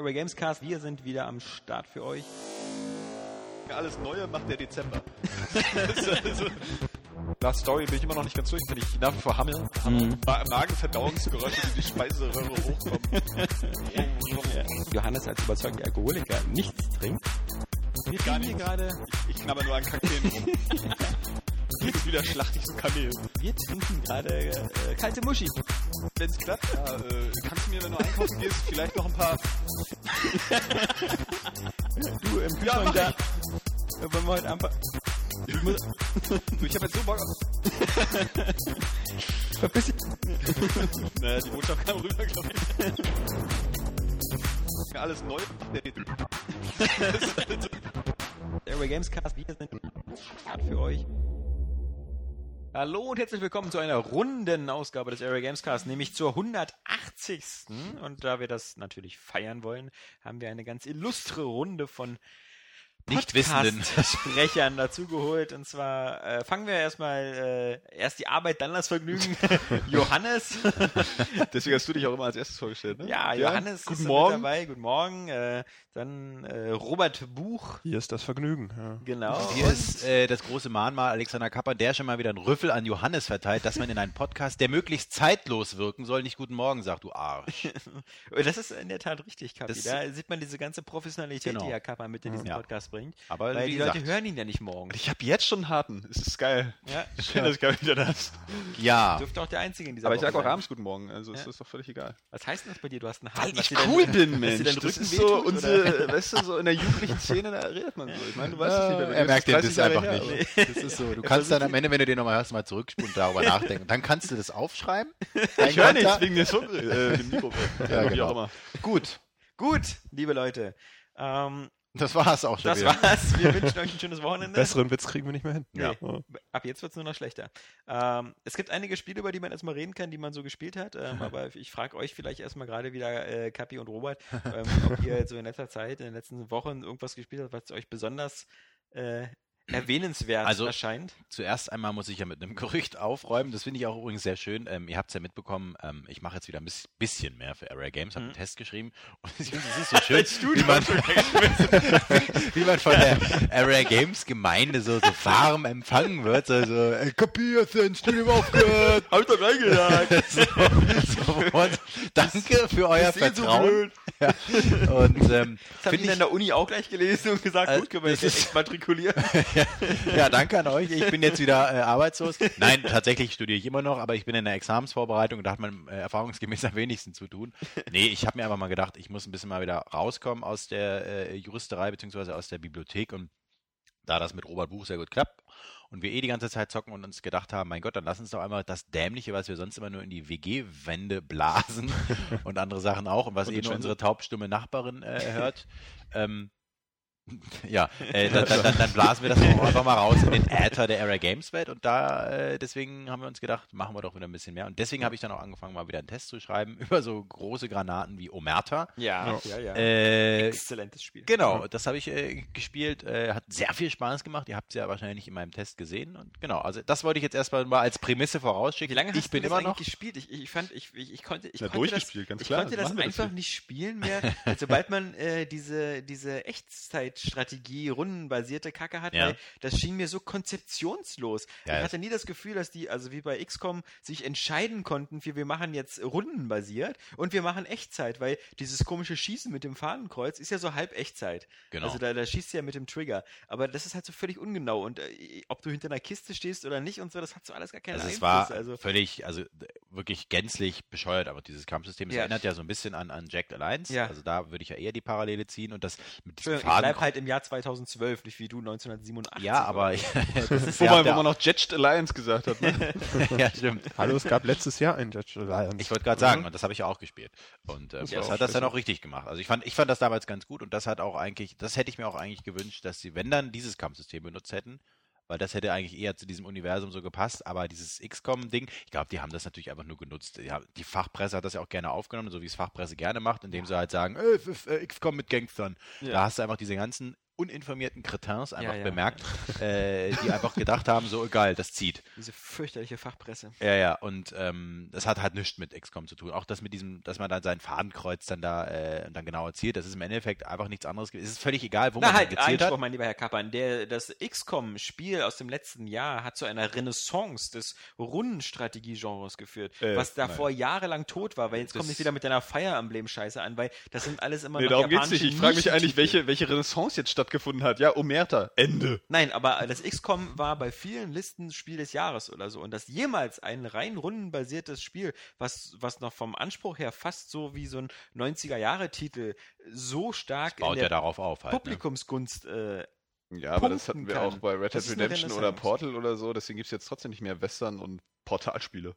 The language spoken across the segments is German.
Airway Gamescast. Wir sind wieder am Start für euch. Alles Neue macht der Dezember. also, nach Story bin ich immer noch nicht ganz durch, wenn ich nach wie vor hammel. Mhm. Magenverdauungsgeräusche, die die Speiseröhre hochkommen. Johannes als überzeugter Alkoholiker nichts trinkt. Wir Gar nicht. gerade. Ich, ich knabber nur an Kakteen rum. Jetzt wieder schlachte ich so Kamel. Wir trinken gerade äh, kalte Muschi. Wenn es klappt, ja, äh, kannst du mir, wenn du einkaufen gehst, vielleicht noch ein paar... du, im Kühlschrank ja, da... Wollen wir heute einfach... Ich, muss, ich hab jetzt so Bock auf... Verpiss dich. naja, die Botschaft kam rüber, glaube ich. Alles neu. Airway Gamescast, wir sind für euch. Hallo und herzlich willkommen zu einer runden Ausgabe des Area Gamescast, nämlich zur 180. Und da wir das natürlich feiern wollen, haben wir eine ganz illustre Runde von Nichtwissenden Sprechern dazugeholt. Und zwar äh, fangen wir erstmal äh, erst die Arbeit, dann das Vergnügen. Johannes. Deswegen hast du dich auch immer als erstes vorgestellt, ne? Ja, Johannes ja, guten ist Morgen. dabei. Guten Morgen. Äh, dann äh, Robert Buch. Hier ist das Vergnügen. Ja. Genau. Und hier und ist äh, das große Mahnmal Alexander Kapper, der schon mal wieder einen Rüffel an Johannes verteilt, dass man in einen Podcast, der möglichst zeitlos wirken soll, nicht Guten Morgen sagt, du Arsch. das ist in der Tat richtig, Kappi. Das da sieht man diese ganze Professionalität, genau. die Herr Kapper mit in diesen ja. Podcast bringt. Aber weil die gesagt, Leute hören ihn ja nicht morgen. Ich habe jetzt schon einen harten. Es ist geil. Ja. Schön, dass ich gar wieder das. Ja. Du dürfte auch der Einzige in dieser Aber Woche ich sag auch abends Guten Morgen. Also ja. ist das doch völlig egal. Was heißt denn das bei dir? Du hast einen harten. Weil ich cool bin, Mensch. Das ist so unsere, weißt du, so in der jugendlichen Szene, da redet man so. Ich meine, du weißt es nicht. Er merkt das einfach nicht. Das ist so. Du kannst dann am Ende, wenn du den nochmal hörst, mal zurückspulen und darüber nachdenken. Dann kannst du das aufschreiben. Ich höre nichts wegen des äh, dem Mikro. Ja, genau. Gut. Gut, liebe Leute. Ähm, das war's auch schon. Das wieder. war's. Wir wünschen euch ein schönes Wochenende. Besseren Witz kriegen wir nicht mehr hin. Nee. Ja. Ab jetzt wird's nur noch schlechter. Ähm, es gibt einige Spiele, über die man erstmal reden kann, die man so gespielt hat. Ähm, aber ich frage euch vielleicht erstmal gerade wieder, äh, Kapi und Robert, ähm, ob ihr so in letzter Zeit, in den letzten Wochen irgendwas gespielt habt, was euch besonders äh, erwähnenswert also, erscheint. Zuerst einmal muss ich ja mit einem Gerücht aufräumen. Das finde ich auch übrigens sehr schön. Ähm, ihr habt es ja mitbekommen, ähm, ich mache jetzt wieder ein bisschen mehr für Area Games, habe mhm. einen Test geschrieben. Und es ist so schön, wie man, wie man von der Area Games Gemeinde so, so warm empfangen wird. Also, ey, kapiert, ins Studium aufgehört. Hab ich doch reingesagt. so, so, danke für euer Vertrauen. So ja. Und ähm, das habe ich in der Uni auch gleich gelesen und gesagt, äh, gut, können wir jetzt echt matrikulieren. ja, danke an euch. Ich bin jetzt wieder äh, arbeitslos. Nein, tatsächlich studiere ich immer noch, aber ich bin in der Examensvorbereitung und da hat man äh, erfahrungsgemäß am wenigsten zu tun. Nee, ich habe mir einfach mal gedacht, ich muss ein bisschen mal wieder rauskommen aus der äh, Juristerei beziehungsweise aus der Bibliothek und da das mit Robert Buch sehr gut klappt und wir eh die ganze Zeit zocken und uns gedacht haben, mein Gott, dann lass uns doch einmal das Dämliche, was wir sonst immer nur in die WG-Wände blasen und andere Sachen auch und was und eh nur unsere taubstumme Nachbarin äh, hört, ähm, ja, äh, dann, dann, dann, blasen wir das einfach mal raus in den Äther der Era Games Welt und da äh, deswegen haben wir uns gedacht, machen wir doch wieder ein bisschen mehr und deswegen habe ich dann auch angefangen, mal wieder einen Test zu schreiben über so große Granaten wie Omerta. Ja, ja, ja. Äh, Exzellentes Spiel. Genau, das habe ich äh, gespielt, äh, hat sehr viel Spaß gemacht. Ihr habt es ja wahrscheinlich in meinem Test gesehen und genau, also das wollte ich jetzt erstmal mal als Prämisse vorausschicken. Wie lange hast ich bin du immer noch gespielt? Ich, ich fand, ich, ich, ich konnte, ich Na, konnte das, ganz klar, ich konnte das, das einfach das nicht spielen mehr, sobald man äh, diese diese Echtzeitstrategie rundenbasierte Kacke hat, ja. weil das schien mir so konzeptionslos. Ja, ich hatte nie das Gefühl, dass die, also wie bei XCOM, sich entscheiden konnten für wir machen jetzt rundenbasiert und wir machen Echtzeit, weil dieses komische Schießen mit dem Fahnenkreuz ist ja so halb Echtzeit. Genau. Also da, da schießt du ja mit dem Trigger. Aber das ist halt so völlig ungenau und äh, ob du hinter einer Kiste stehst oder nicht und so, das hat so alles gar keinen also Einfluss. Es war also völlig, also wirklich gänzlich bescheuert, aber dieses Kampfsystem, es Ja. erinnert ja so ein bisschen an, an Jacked Alliance. Ja. Also da würde ich ja eher die Parallele ziehen und das mit diesem ich Faden. bleib halt im Jahr 2012, nicht wie du 1987. Ja, aber das ist Wo ja man, wo man noch Jetched Alliance gesagt hat. Ne? ja, stimmt. Hallo, es gab letztes Jahr ein Judge Alliance. Ich wollte gerade sagen, und das habe ich ja auch gespielt. Und äh, Das das, auch hat das dann auch richtig gemacht. Also ich fand, ich fand das damals ganz gut und das hat auch eigentlich, das hätte ich mir auch eigentlich gewünscht, dass sie, wenn dann dieses Kampfsystem benutzt hätten, weil das hätte eigentlich eher zu diesem Universum so gepasst, aber dieses XCOM-Ding, ich glaube, die haben das natürlich einfach nur genutzt. Die, haben- die Fachpresse hat das ja auch gerne aufgenommen, so wie es Fachpresse gerne macht, indem sie halt sagen, äh, äh, XCOM mit Gangstern. Da hast du einfach diese ganzen uninformierten Kretins einfach Ja, ja. bemerkt, äh, die einfach gedacht haben, so egal, das zieht. Diese fürchterliche Fachpresse. Ja, ja, und ähm, das hat halt nichts mit XCOM zu tun. Auch das mit diesem, dass man dann sein Fadenkreuz dann da äh, dann genau zielt, das ist im Endeffekt einfach nichts anderes. Es ist völlig egal, wo Na man halt, gezielt Einspruch, hat. mein lieber Herr Kappern. Der, das XCOM-Spiel aus dem letzten Jahr hat zu einer Renaissance des Rundenstrategie-Genres geführt, Äh, was davor jahrelang tot war, weil jetzt komm Das- nicht wieder mit deiner Fire Emblem-Scheiße an, weil das sind alles immer Nee, noch darum geht's japanische nicht. Ich frage mich eigentlich, welche, welche Renaissance jetzt stattgefunden hat. Ja, Omerta. Ende. Nein, aber das XCOM war bei vielen Listen Spiel des Jahres oder so. Und dass jemals ein rein rundenbasiertes Spiel, was, was noch vom Anspruch her fast so wie so ein 90er-Jahre-Titel so stark in Baut ja der darauf auf halt. Ne? Publikumsgunst äh, Ja, aber das hatten wir kann. auch bei Red Dead Redemption oder. Portal oder so. Deswegen gibt's jetzt trotzdem nicht mehr Western und Portalspiele.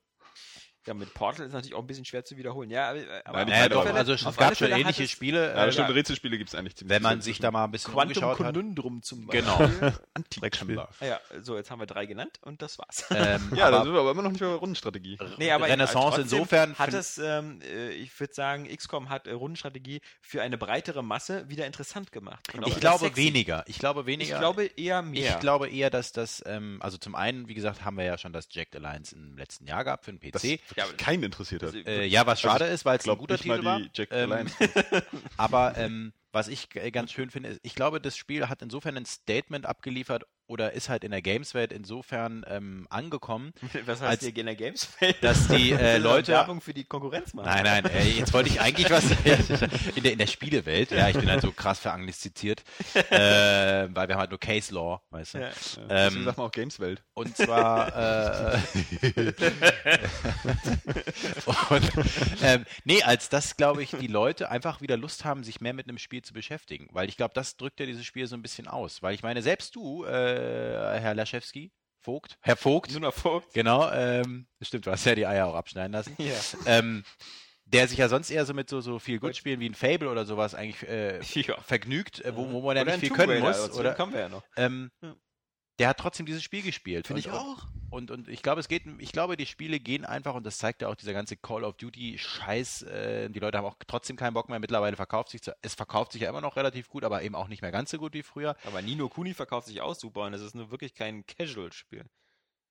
Ja, mit Portal ist natürlich auch ein bisschen schwer zu wiederholen. Ja, aber, aber Nein, die auf Ja, alle doch, Fälle- also es gab schon hat ähnliche es Spiele. Ja, äh, stimmt, Rätselspiele gibt's eigentlich ziemlich wenn man sich da mal ein bisschen Quantum umgeschaut hat. Conundrum zum Genau. Beispiel. Dreckspiel. Ah ja, so, jetzt haben wir drei genannt und das war's. Ähm, Ja, da aber sind wir aber immer noch nicht bei Rundenstrategie. Nee, aber Renaissance trotzdem insofern hat es, ähm, äh, ich würde sagen, XCOM hat äh, Rundenstrategie für eine breitere Masse wieder interessant gemacht. Ich glaube sexy. weniger. Ich glaube Ich weniger. glaube eher mehr. Ich glaube eher, dass das, ähm, also zum einen, wie gesagt, haben wir ja schon das Jacked Alliance im letzten Jahr gehabt für den Das PC. Ja, keinen interessiert hat. Also, Äh, ja, was schade ist, weil es ein guter nicht mal Titel war. die Jack Ähm, aber ähm, was ich ganz schön finde, ist, ich glaube, das Spiel hat insofern ein Statement abgeliefert oder ist halt in der Games-Welt insofern ähm, angekommen, Was als- heißt hier in der Games? dass die äh, Leute Werbung für die Konkurrenz machen. Nein, nein, äh, jetzt wollte ich eigentlich was in der, in der Spielewelt. Ja, ich bin halt so krass verangliziziert, äh, weil wir haben halt nur Case Law, weißt du. Ja. Deswegen Ähm, sagt man auch Gameswelt. und zwar, äh, und, ähm, nee, als das, glaube ich, die Leute einfach wieder Lust haben, sich mehr mit einem Spiel zu beschäftigen. Weil ich glaube, das drückt ja dieses Spiel so ein bisschen aus. Weil ich meine, selbst du, äh, Herr Laschewski, Vogt, Herr Vogt, Nur noch Vogt. genau, ähm, stimmt, du hast ja die Eier auch abschneiden lassen Ja. ähm, der sich ja sonst eher so mit so, so viel Gut-Spielen wie ein Fable oder sowas eigentlich äh, ja. vergnügt, äh, wo, wo man ja nicht viel können muss. Oder, kommen wir ja noch. ähm, Ja. Der hat trotzdem dieses Spiel gespielt. Finde ich auch. Und, und ich glaube, es geht, ich glaube, die Spiele gehen einfach, und das zeigt ja auch dieser ganze Call of Duty-Scheiß, äh, die Leute haben auch trotzdem keinen Bock mehr. Mittlerweile verkauft sich, es verkauft sich ja immer noch relativ gut, aber eben auch nicht mehr ganz so gut wie früher. Aber Nino Kuni verkauft sich auch super und es ist nur wirklich kein Casual-Spiel.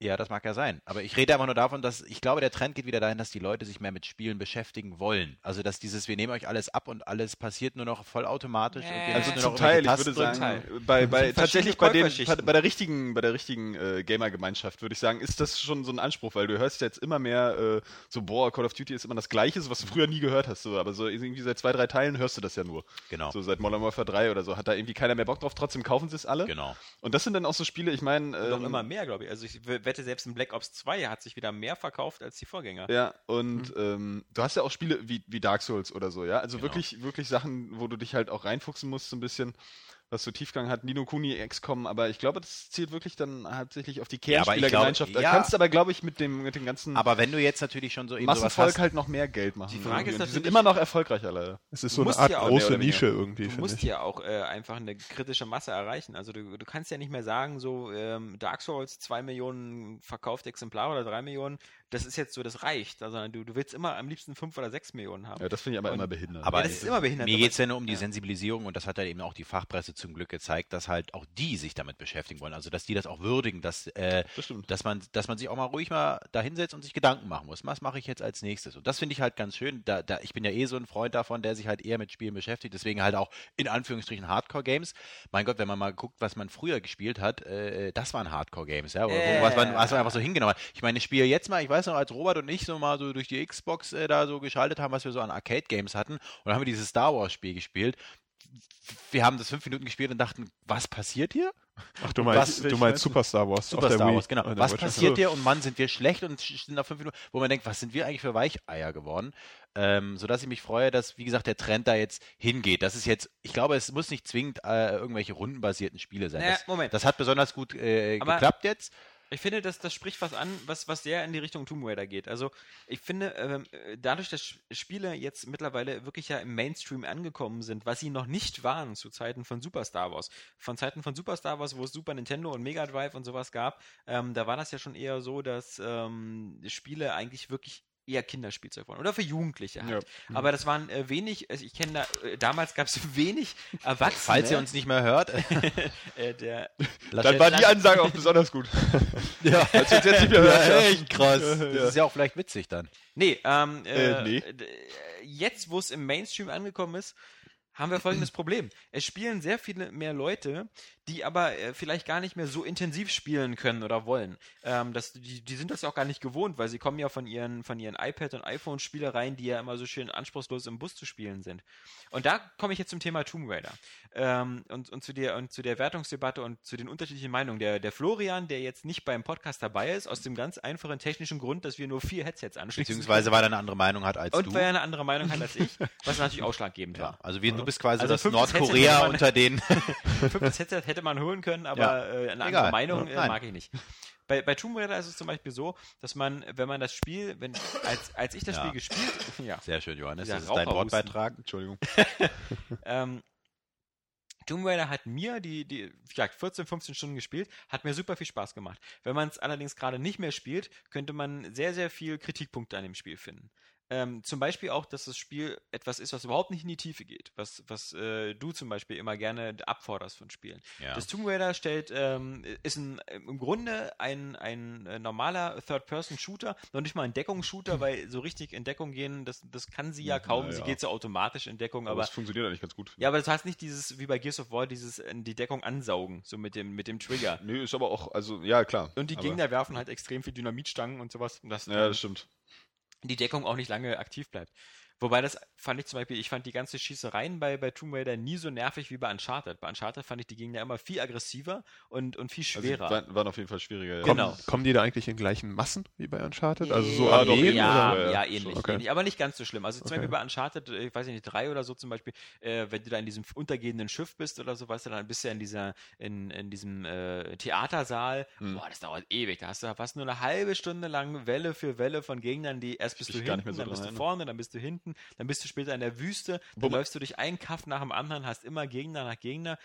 Ja, das mag ja sein. Aber ich rede einfach nur davon, dass ich glaube, der Trend geht wieder dahin, dass die Leute sich mehr mit Spielen beschäftigen wollen. Also, dass dieses, wir nehmen euch alles ab und alles passiert nur noch vollautomatisch. Äh, Also nur zum noch Teil, ich würde sagen, drücken. bei, Das bei tatsächlich bei, den, bei, der richtigen, bei der richtigen äh, Gamer-Gemeinschaft würde ich sagen, ist das schon so ein Anspruch, weil du hörst jetzt immer mehr äh, so, boah, Call of Duty ist immer das Gleiche, so, was du früher nie gehört hast, so, aber so irgendwie seit zwei, drei Teilen hörst du das ja nur. Genau. So seit Modern Warfare 3 oder so hat da irgendwie keiner mehr Bock drauf, trotzdem kaufen sie es alle. Genau. Und das sind dann auch so Spiele, ich meine, Noch ähm, immer mehr, glaube ich. Also ich w- wette, selbst in Black Ops 2 hat sich wieder mehr verkauft als die Vorgänger. Ja, und ähm, du hast ja auch Spiele wie, wie Dark Souls oder so, ja. Also Genau. wirklich, wirklich Sachen, wo du dich halt auch reinfuchsen musst, so ein bisschen, was so Tiefgang hat, Nino Kuni, XCOM, aber ich glaube, das zielt wirklich dann hauptsächlich auf die Ja, Kernspielergemeinschaft. glaube- Da ja. kannst aber, glaube ich, mit dem, mit dem ganzen Aber wenn du jetzt natürlich schon so eben Massenvolk hast, halt noch mehr Geld machen. Die Frage ist. Und die sind natürlich- immer noch erfolgreicher, leider. Es ist so eine Art ja große. Nische irgendwie, Du musst ich. ja auch äh, einfach eine kritische Masse erreichen. Also du, du kannst ja nicht mehr sagen, so ähm, Dark Souls, zwei Millionen verkaufte Exemplare oder drei Millionen, das ist jetzt so, das reicht. Also du, du willst immer am liebsten fünf oder sechs Millionen haben. Ja, das finde ich aber Und- immer behindert. aber Ja, das ist immer behindert, Mir geht es ja nur um die ja. Sensibilisierung und das hat ja eben auch die Fachpresse zum Glück gezeigt, dass halt auch die sich damit beschäftigen wollen. Also dass die das auch würdigen, dass, äh, das dass man, dass man sich auch mal ruhig mal da hinsetzt und sich Gedanken machen muss. Was mache ich jetzt als nächstes? Und das finde ich halt ganz schön. Da, da, ich bin ja eh so ein Freund davon, der sich halt eher mit Spielen beschäftigt. Deswegen halt auch in Anführungsstrichen Hardcore-Games. Mein Gott, wenn man mal guckt, was man früher gespielt hat, äh, das waren Hardcore-Games, ja, wo, was, man, was man einfach so hingenommen hat. Ich meine, ich spiele jetzt mal, ich weiß noch, als Robert und ich so mal so durch die Xbox äh, da so geschaltet haben, was wir so an Arcade-Games hatten, und dann haben wir dieses Star Wars-Spiel gespielt. Wir haben das fünf Minuten gespielt und dachten, was passiert hier? Ach, du Was- meinst, du welchen meinst du? Super Star Wars. Super Star Wii. Wars, genau. Was passiert dir? Und Mann, sind wir schlecht und sind auf fünf Minuten, wo man denkt, was sind wir eigentlich für Weicheier geworden? Ähm, sodass ich mich freue, dass, wie gesagt, der Trend da jetzt hingeht. Das ist jetzt, ich glaube, es muss nicht zwingend äh, irgendwelche rundenbasierten Spiele sein. Naja, das, Moment. das hat besonders gut äh, geklappt jetzt. Ich finde, das, das spricht was an, was, was sehr in die Richtung Tomb Raider geht. Also ich finde, ähm, äh, dadurch, dass Spiele jetzt mittlerweile wirklich ja im Mainstream angekommen sind, was sie noch nicht waren zu Zeiten von Super Star Wars. Von Zeiten von Super Star Wars, wo es Super Nintendo und Mega Drive und sowas gab, ähm, da war das ja schon eher so, dass ähm, Spiele eigentlich wirklich eher Kinderspielzeug waren oder für Jugendliche halt. Ja. Aber das waren äh, wenig, also ich kenne da, äh, damals gab es wenig Erwachsene. Falls ihr uns nicht mehr hört, äh, der, Dann war die Ansage auch besonders gut. ja, Als wir uns jetzt nicht mehr hören. ja, echt krass. Das ist ja auch vielleicht witzig dann. Nee, ähm, äh, Äh, nee. äh, jetzt, wo es im Mainstream angekommen ist, haben wir folgendes Problem. Es spielen sehr viele mehr Leute, die aber äh, vielleicht gar nicht mehr so intensiv spielen können oder wollen. Ähm, das, die, die sind das ja auch gar nicht gewohnt, weil sie kommen ja von ihren, von ihren iPad- und iPhone-Spielereien, die ja immer so schön anspruchslos im Bus zu spielen sind. Und da komme ich jetzt zum Thema Tomb Raider. Ähm, und, und, zu der, und zu der Wertungsdebatte und zu den unterschiedlichen Meinungen. Der, der Florian, der jetzt nicht beim Podcast dabei ist, aus dem ganz einfachen technischen Grund, dass wir nur vier Headsets anschließen. Beziehungsweise weil er eine andere Meinung hat als Und du. weil er eine andere Meinung hat als ich, was natürlich ausschlaggebend ja, war. also wir, du bist quasi Also das Nordkorea unter den. Fünftes Headset hätte man holen können, aber Ja. äh, eine andere Egal. Meinung äh, mag ich nicht. Bei, bei Tomb Raider ist es zum Beispiel so, dass man, wenn man das Spiel, wenn, als, als ich das Ja. Spiel gespielt, ja, Sehr schön, Johannes. Das ist dein. Wortbeitrag. Entschuldigung. ähm, Tomb Raider hat mir die, die, wie gesagt, 14, 15 Stunden gespielt, hat mir super viel Spaß gemacht. Wenn man es allerdings gerade nicht mehr spielt, könnte man sehr, sehr viel Kritikpunkte an dem Spiel finden. Ähm, zum Beispiel auch, dass das Spiel etwas ist, was überhaupt nicht in die Tiefe geht, was, was äh, du zum Beispiel immer gerne abforderst von Spielen. Ja. Das Tomb Raider stellt, ähm, ist ein, im Grunde ein, ein äh, normaler Third-Person-Shooter, noch nicht mal ein Deckungsshooter, weil so richtig in Deckung gehen, das, das kann sie ja kaum. Ja, Sie ja. geht so automatisch in Deckung, Aber aber es funktioniert eigentlich ganz gut. ja, aber du hast nicht dieses, wie bei Gears of War, dieses äh, die Deckung ansaugen, so mit dem, mit dem Trigger. Nö, ist aber auch, also, ja, klar. Und die Gegner werfen halt extrem viel Dynamitstangen und sowas, dass Ja, ähm, das stimmt. Die Deckung auch nicht lange aktiv bleibt. Wobei das fand ich zum Beispiel, ich fand die ganze Schießereien bei, bei Tomb Raider nie so nervig wie bei Uncharted. Bei Uncharted fand ich die Gegner immer viel aggressiver und, und viel Also, schwerer. waren, waren auf jeden Fall schwieriger. Ja. Genau. Kommen die da eigentlich in gleichen Massen wie bei Uncharted? Also so Ja, doch, ja, oder? ja, ähnlich, okay. ähnlich, aber nicht ganz so schlimm. Also zum Okay. Beispiel bei Uncharted, äh, ich weiß nicht, drei oder so zum Beispiel, äh, wenn du da in diesem untergehenden Schiff bist oder so, weißt du, dann bist du ja in dieser, in, in diesem äh, Theatersaal. Hm. Boah, das dauert ewig. Da hast du fast nur eine halbe Stunde lang Welle für Welle von Gegnern, die erst bist Ich du hinten, so dann bist du dran vorne, dann bist du hinten, dann bist du später in der Wüste, dann Wobei- läufst du durch einen Kaff nach dem anderen, hast immer Gegner nach Gegner.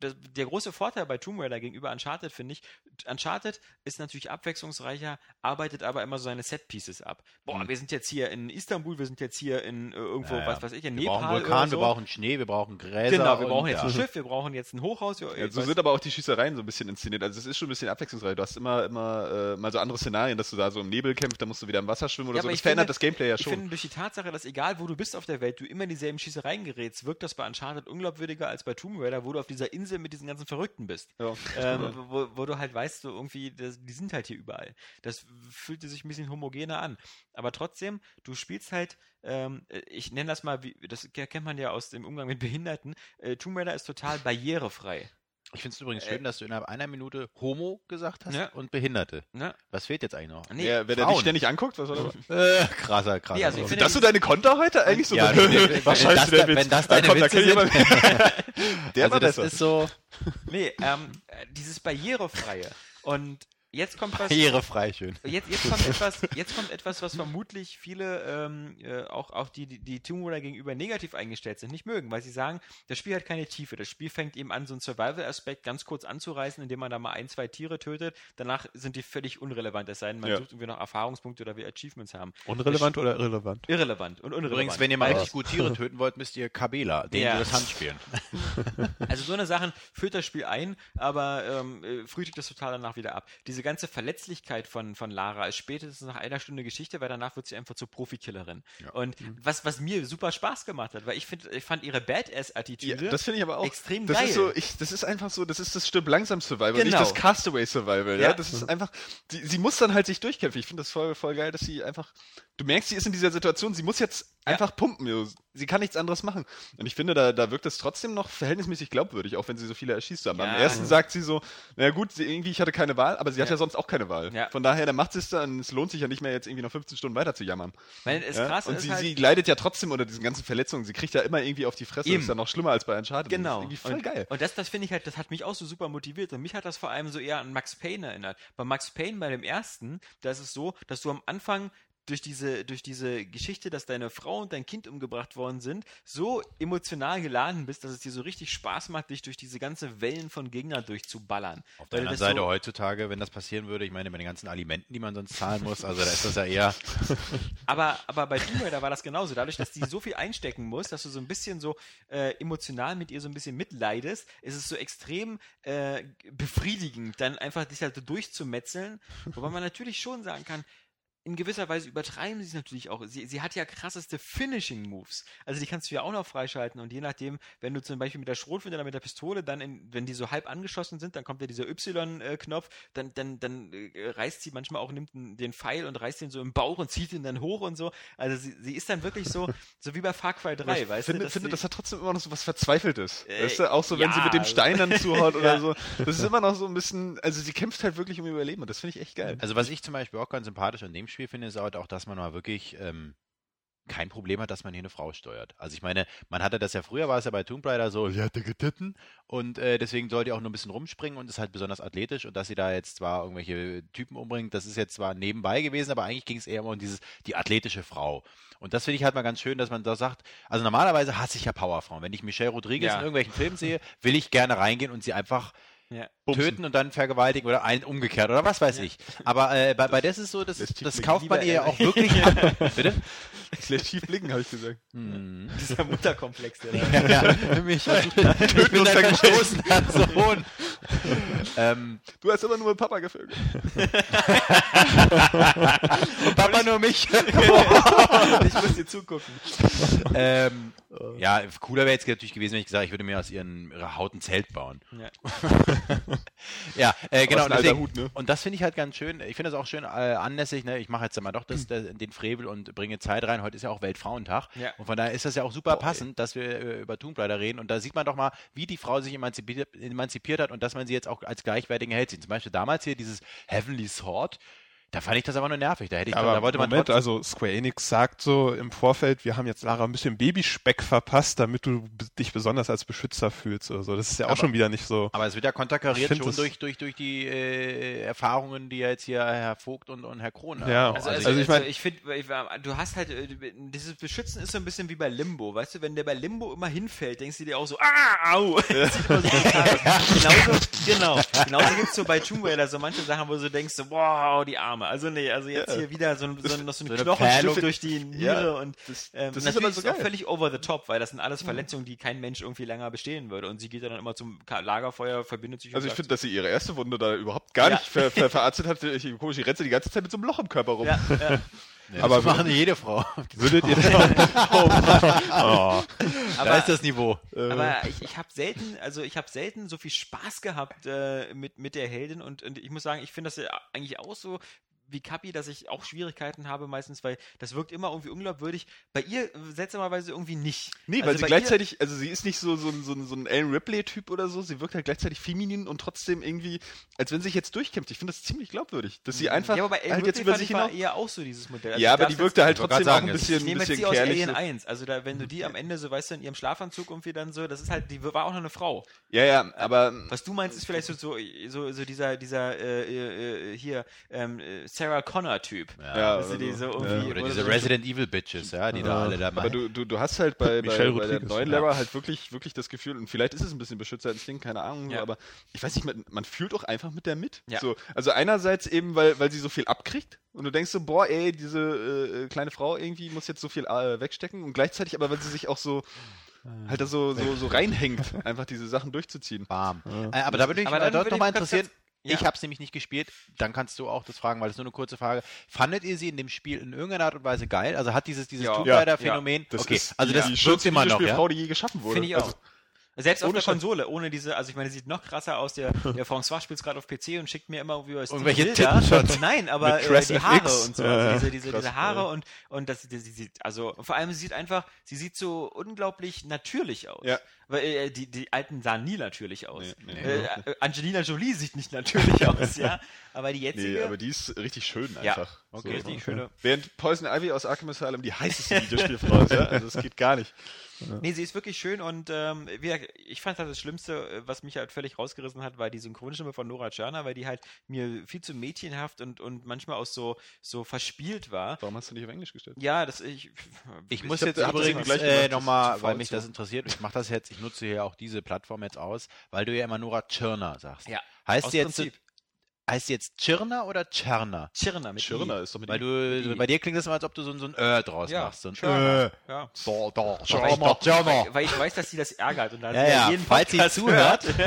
Das, der große Vorteil bei Tomb Raider gegenüber Uncharted finde ich, Uncharted ist natürlich abwechslungsreicher, arbeitet aber immer so seine Set-Pieces ab. Boah, Mhm. wir sind jetzt hier in Istanbul, wir sind jetzt hier in äh, irgendwo, Ja, was weiß ich, in Wir Nepal brauchen Vulkan, so. wir brauchen Schnee, wir brauchen Gräser. Genau, wir brauchen jetzt ja. ein Schiff, wir brauchen jetzt ein Hochhaus. Wir, Ja, so sind aber auch die Schießereien so ein bisschen inszeniert. Also es ist schon ein bisschen abwechslungsreich. Du hast immer, immer äh, mal so andere Szenarien, dass du da so im Nebel kämpfst, da musst du wieder im Wasser schwimmen oder so. Das ich verändert finde- das Gameplay ja Ich schon. finde, durch die Tatsache, dass egal wo du bist auf der Welt, du immer in dieselben Schießereien gerätst, wirkt das bei Uncharted unglaubwürdiger als bei Tomb Raider, wo du auf dieser Insel mit diesen ganzen Verrückten bist. ja. ähm, wo, wo du halt weißt, so irgendwie, das, die sind halt hier überall. Das fühlte sich ein bisschen homogener an. Aber trotzdem, du spielst halt, ähm, ich nenne das mal, wie, das kennt man ja aus dem Umgang mit Behinderten, äh, Tomb Raider ist total barrierefrei. Ich finde es übrigens Äh, schön, dass du innerhalb einer Minute Homo gesagt hast Ja. und Behinderte. Ne? Was fehlt jetzt eigentlich noch? Nee, Wer, wer der dich ständig anguckt, was soll er? Äh, krasser, krasser. Nee, also finde- Hast du deine Konter heute eigentlich so? Ja, nee, nee, was wenn scheiße das der Witz? wenn das Da deine kommt- da Witze jemand- Der also war das besser. ist so nee ähm, äh, dieses Barrierefreie. Und jetzt kommt was. barrierefrei schön. Jetzt, jetzt, kommt etwas, jetzt kommt etwas, was vermutlich viele, ähm, äh, auch, auch die, die, die Tomb Raider gegenüber negativ eingestellt sind, nicht mögen, weil sie sagen, das Spiel hat keine Tiefe. Das Spiel fängt eben an, so einen Survival-Aspekt ganz kurz anzureißen, indem man da mal ein, zwei Tiere tötet. Danach sind die völlig unrelevant, es sei denn, man Ja. sucht irgendwie noch Erfahrungspunkte oder will Achievements haben. Unrelevant oder irrelevant? Irrelevant und unrelevant. Übrigens, wenn ihr mal richtig gut Tiere töten wollt, müsst ihr Kabela, den Ja. das Hand spielen. Also so eine Sachen führt das Spiel ein, aber ähm, äh, frühstückt das total danach wieder ab. Diese ganze Verletzlichkeit von, von Lara ist spätestens nach einer Stunde Geschichte, weil danach wird sie einfach zur Profikillerin. Und was, was mir super Spaß gemacht hat, weil ich finde, ich fand ihre Ja, Badass-Attitüde das finde ich aber auch extrem das geil. Ist so, ich, das ist einfach so, das ist das Stirb langsam Survival, Genau. nicht das Castaway Survival. Ja, Ja. das ist einfach, sie, sie muss dann halt sich durchkämpfen. Ich finde das voll, voll geil, dass sie einfach, du merkst, sie ist in dieser Situation, sie muss jetzt Ja. einfach pumpen. Sie kann nichts anderes machen. Und ich finde, da, da wirkt es trotzdem noch verhältnismäßig glaubwürdig, auch wenn sie so viele erschießt haben. Am Ja. ersten sagt sie so, na gut, sie, irgendwie, ich hatte keine Wahl, aber sie hat Ja. sonst auch keine Wahl. Ja. Von daher, dann macht sie es dann, es lohnt sich ja nicht mehr jetzt irgendwie noch 15 Stunden weiter zu jammern. Weil das Ja? Krasse Und sie, halt, sie leidet ja trotzdem unter diesen ganzen Verletzungen. Sie kriegt ja immer irgendwie auf die Fresse. Eben. Das ist ja noch schlimmer als bei Uncharted. Das Genau. ist irgendwie voll und, geil. Und das, das finde ich halt, das hat mich auch so super motiviert. Und mich hat das vor allem so eher an Max Payne erinnert. Bei Max Payne, bei dem ersten, da ist es so, dass du am Anfang durch diese, durch diese Geschichte, dass deine Frau und dein Kind umgebracht worden sind, so emotional geladen bist, dass es dir so richtig Spaß macht, dich durch diese ganze Wellen von Gegnern durchzuballern. Auf der anderen Seite so heutzutage, wenn das passieren würde, ich meine, mit den ganzen Alimenten, die man sonst zahlen muss, also da ist das ja eher. aber, aber bei Tomb Raider war das genauso. Dadurch, dass die so viel einstecken muss, dass du so ein bisschen so äh, emotional mit ihr so ein bisschen mitleidest, ist es so extrem äh, befriedigend, dann einfach dich halt so durchzumetzeln. Wobei man natürlich schon sagen kann, in gewisser Weise übertreiben sie es natürlich auch. Sie, sie hat ja krasseste Finishing-Moves. Also die kannst du ja auch noch freischalten und je nachdem, wenn du zum Beispiel mit der Schrotflinte oder mit der Pistole dann, in, wenn die so halb angeschossen sind, dann kommt ja dieser Y-Knopf, dann, dann, dann äh, reißt sie manchmal auch, nimmt den Pfeil und reißt den so im Bauch und zieht ihn dann hoch und so. Also sie, sie ist dann wirklich so, so wie bei Far Cry 3, ich weißt finde, du? finde, das hat trotzdem immer noch so was Verzweifeltes. Äh, weißt du, auch so, wenn ja, sie mit dem Stein dann zuhaut oder ja. so. Das ist immer noch so ein bisschen, also sie kämpft halt wirklich um ihr Überleben und das finde ich echt geil. Also was ich zum Beispiel auch ganz sympathisch an dem Spiel finde, ist halt auch dass man mal wirklich ähm, kein Problem hat, dass man hier eine Frau steuert. Also ich meine, man hatte das ja früher, war es ja bei Tomb Raider so, ja, dicke Titten und äh, deswegen sollte auch nur ein bisschen rumspringen und ist halt besonders athletisch und dass sie da jetzt zwar irgendwelche Typen umbringt, das ist jetzt zwar nebenbei gewesen, aber eigentlich ging es eher um dieses, die athletische Frau. Und das finde ich halt mal ganz schön, dass man da sagt, also normalerweise hasse ich ja Powerfrauen. Wenn ich Michelle Rodriguez ja. in irgendwelchen Filmen sehe, will ich gerne reingehen und sie einfach ja. töten und dann vergewaltigen oder ein, umgekehrt oder was weiß ja. ich. Aber äh, bei, bei das ist so, das, das kauft man ihr ja auch wirklich ab. Bitte? Das lässt schief blicken, habe ich gesagt. Hm. Dieser Mutterkomplex, der da. ja, ja. Mich ich bin da gestoßen an Sohn. ähm, du hast immer nur mit Papa gevögelt. und Papa nur mich. ich muss dir zugucken. Ähm, ja, cooler wäre jetzt natürlich gewesen, wenn ich gesagt hätte, ich würde mir aus ihren, ihrer Haut ein Zelt bauen. Ja. ja, äh, genau. Und, deswegen, Hut, ne? und das finde ich halt ganz schön. Ich finde das auch schön äh, anlässlich. Ne? Ich mache jetzt mal doch das, mhm. den Frevel und bringe Zeit rein. Heute ist ja auch Weltfrauentag. Ja. Und von daher ist das ja auch super oh, passend, ey. dass wir äh, über Tomb Raider reden. Und da sieht man doch mal, wie die Frau sich emanzipiert, emanzipiert hat und dass man sie jetzt auch als gleichwertigen hält. Zum Beispiel damals hier dieses Heavenly Sword da fand ich das aber nur nervig. Da hätte ich, aber da wollte Moment, man also Square Enix sagt so im Vorfeld, wir haben jetzt Lara ein bisschen Babyspeck verpasst, damit du dich besonders als Beschützer fühlst oder so. Das ist ja auch aber, schon wieder nicht so. Aber es wird ja konterkariert schon durch, durch, durch die äh, Erfahrungen, die ja jetzt hier Herr Vogt und, und Herr Krohn haben. Ja, also, also, also ich meine, also ich finde, du hast halt, äh, dieses Beschützen ist so ein bisschen wie bei Limbo, weißt du, wenn der bei Limbo immer hinfällt, denkst du dir auch so, ah, au! Ja. so genauso, genau, genauso gibt es so bei Tomb Raider so manche Sachen, wo du denkst, so, wow, die Arme. Also nee, also jetzt ja. hier wieder so, so, noch so ein so Knochenstück durch die Niere ja, und das, ähm, das ist, aber so auch völlig over the top, weil das sind alles Verletzungen, die kein Mensch irgendwie länger bestehen würde. Und sie geht dann immer zum Lagerfeuer, verbindet sich. Also ich finde, dass sie ihre erste Wunde da überhaupt gar nicht ver, ver, verarztet hat. Ich, komisch, die rennt die ganze Zeit mit so einem Loch im Körper rum. Ja, ja. Ja, aber das machen jede Frau. Würdet ihr oh, oh. Da ist das Niveau. Aber ich, ich habe selten, also ich habe selten so viel Spaß gehabt äh, mit, mit der Heldin und, und ich muss sagen, ich finde das ja eigentlich auch so wie Kapi, dass ich auch Schwierigkeiten habe meistens, weil das wirkt immer irgendwie unglaubwürdig. Bei ihr seltsamerweise irgendwie nicht. Nee, weil also sie gleichzeitig, also sie ist nicht so, so, so, so ein Ellen Ripley-Typ oder so, sie wirkt halt gleichzeitig feminin und trotzdem irgendwie, als wenn sie sich jetzt durchkämpft. Ich finde das ziemlich glaubwürdig, dass sie mhm. einfach ja, aber bei Ellen halt jetzt über sich hinaus... eher auch so dieses Modell. Also ja, aber die wirkte halt trotzdem sagen, auch ein bisschen, ich bisschen sie aus Alien 1, also da, wenn du die am Ende so, weißt du, in ihrem Schlafanzug irgendwie dann so, das ist halt, die war auch noch eine Frau. Ja, ja, aber... Was du meinst, ist vielleicht so, so, so, so dieser, dieser, äh, äh, hier, ähm, Sarah Connor-Typ. Typ. Ja, ja also die so irgendwie, ja. Oder diese so Resident Evil Bitches, ja, die da alle dabei. Aber du, du, du hast halt bei, bei, bei der neuen Lara halt wirklich, wirklich das Gefühl, und vielleicht ist es ein bisschen Beschützerinstinkt, keine Ahnung, aber ich weiß nicht, man, man fühlt auch einfach mit der mit. So, also einerseits eben, weil, weil sie so viel abkriegt und du denkst so, boah, ey, diese äh, kleine Frau irgendwie muss jetzt so viel äh, wegstecken und gleichzeitig aber, weil sie sich auch so halt da so, so, so reinhängt, einfach diese Sachen durchzuziehen. Bam. Ja. Äh, aber da würde mich aber dort nochmal interessieren, ja. Ich habe es nämlich nicht gespielt. Dann kannst du auch das fragen, weil das ist nur eine kurze Frage. Fandet ihr sie in dem Spiel in irgendeiner Art und Weise geil? Also hat dieses, dieses ja. Tomb Raider-Phänomen? Ja, okay, also das die wirkt immer noch. Frau, die je geschaffen wurde. Finde ich auch. Also, selbst auf der Konsole, ohne diese, also ich meine, sieht noch krasser aus. Der, der François spielt gerade auf PC und schickt mir immer irgendwie was Irgendwelche Bilder. Nein, aber äh, die Haare FX. und so. Also diese, diese, diese Haare und, und das, die, sie sieht, also vor allem sie sieht einfach, sie sieht so unglaublich natürlich aus. Ja. Weil äh, die, die alten sahen nie natürlich aus. Nee, nee, äh, äh, Angelina Jolie sieht nicht natürlich aus, ja. Aber die jetzige. Nee, aber die ist richtig schön einfach. Ja, okay, so. richtig schöne. Während Poison Ivy aus Arkham Asylum die heißeste Videospielfrau ist, ja. Also das geht gar nicht. Ja. Nee, sie ist wirklich schön und ähm, wie, ich fand halt das Schlimmste, äh, was mich halt völlig rausgerissen hat, war die Synchronstimme von Nora Tschirner, weil die halt mir viel zu mädchenhaft und, und manchmal auch so, so verspielt war. Warum hast du nicht auf Englisch gestellt? Ja, das ich. Ich, ich muss jetzt übrigens äh, nochmal, weil mich das interessiert, ich mache das jetzt, ich nutze hier auch diese Plattform jetzt aus, weil du ja immer Nora Tschirner sagst. Ja. Heißt jetzt, Prinzip. Heißt jetzt Tschirner oder Tschirner? Tschirner mit Tschirner ist doch mit Weil du, I. bei dir klingt es immer, als ob du so, so ein Ö draus ja, machst. So ein Tschirner. Ö. Ja. So, da, Tschirner, Tschirner. Weil, weil ich weiß, dass sie das ärgert. Und dann ja, ja, jeden falls sie zuhört.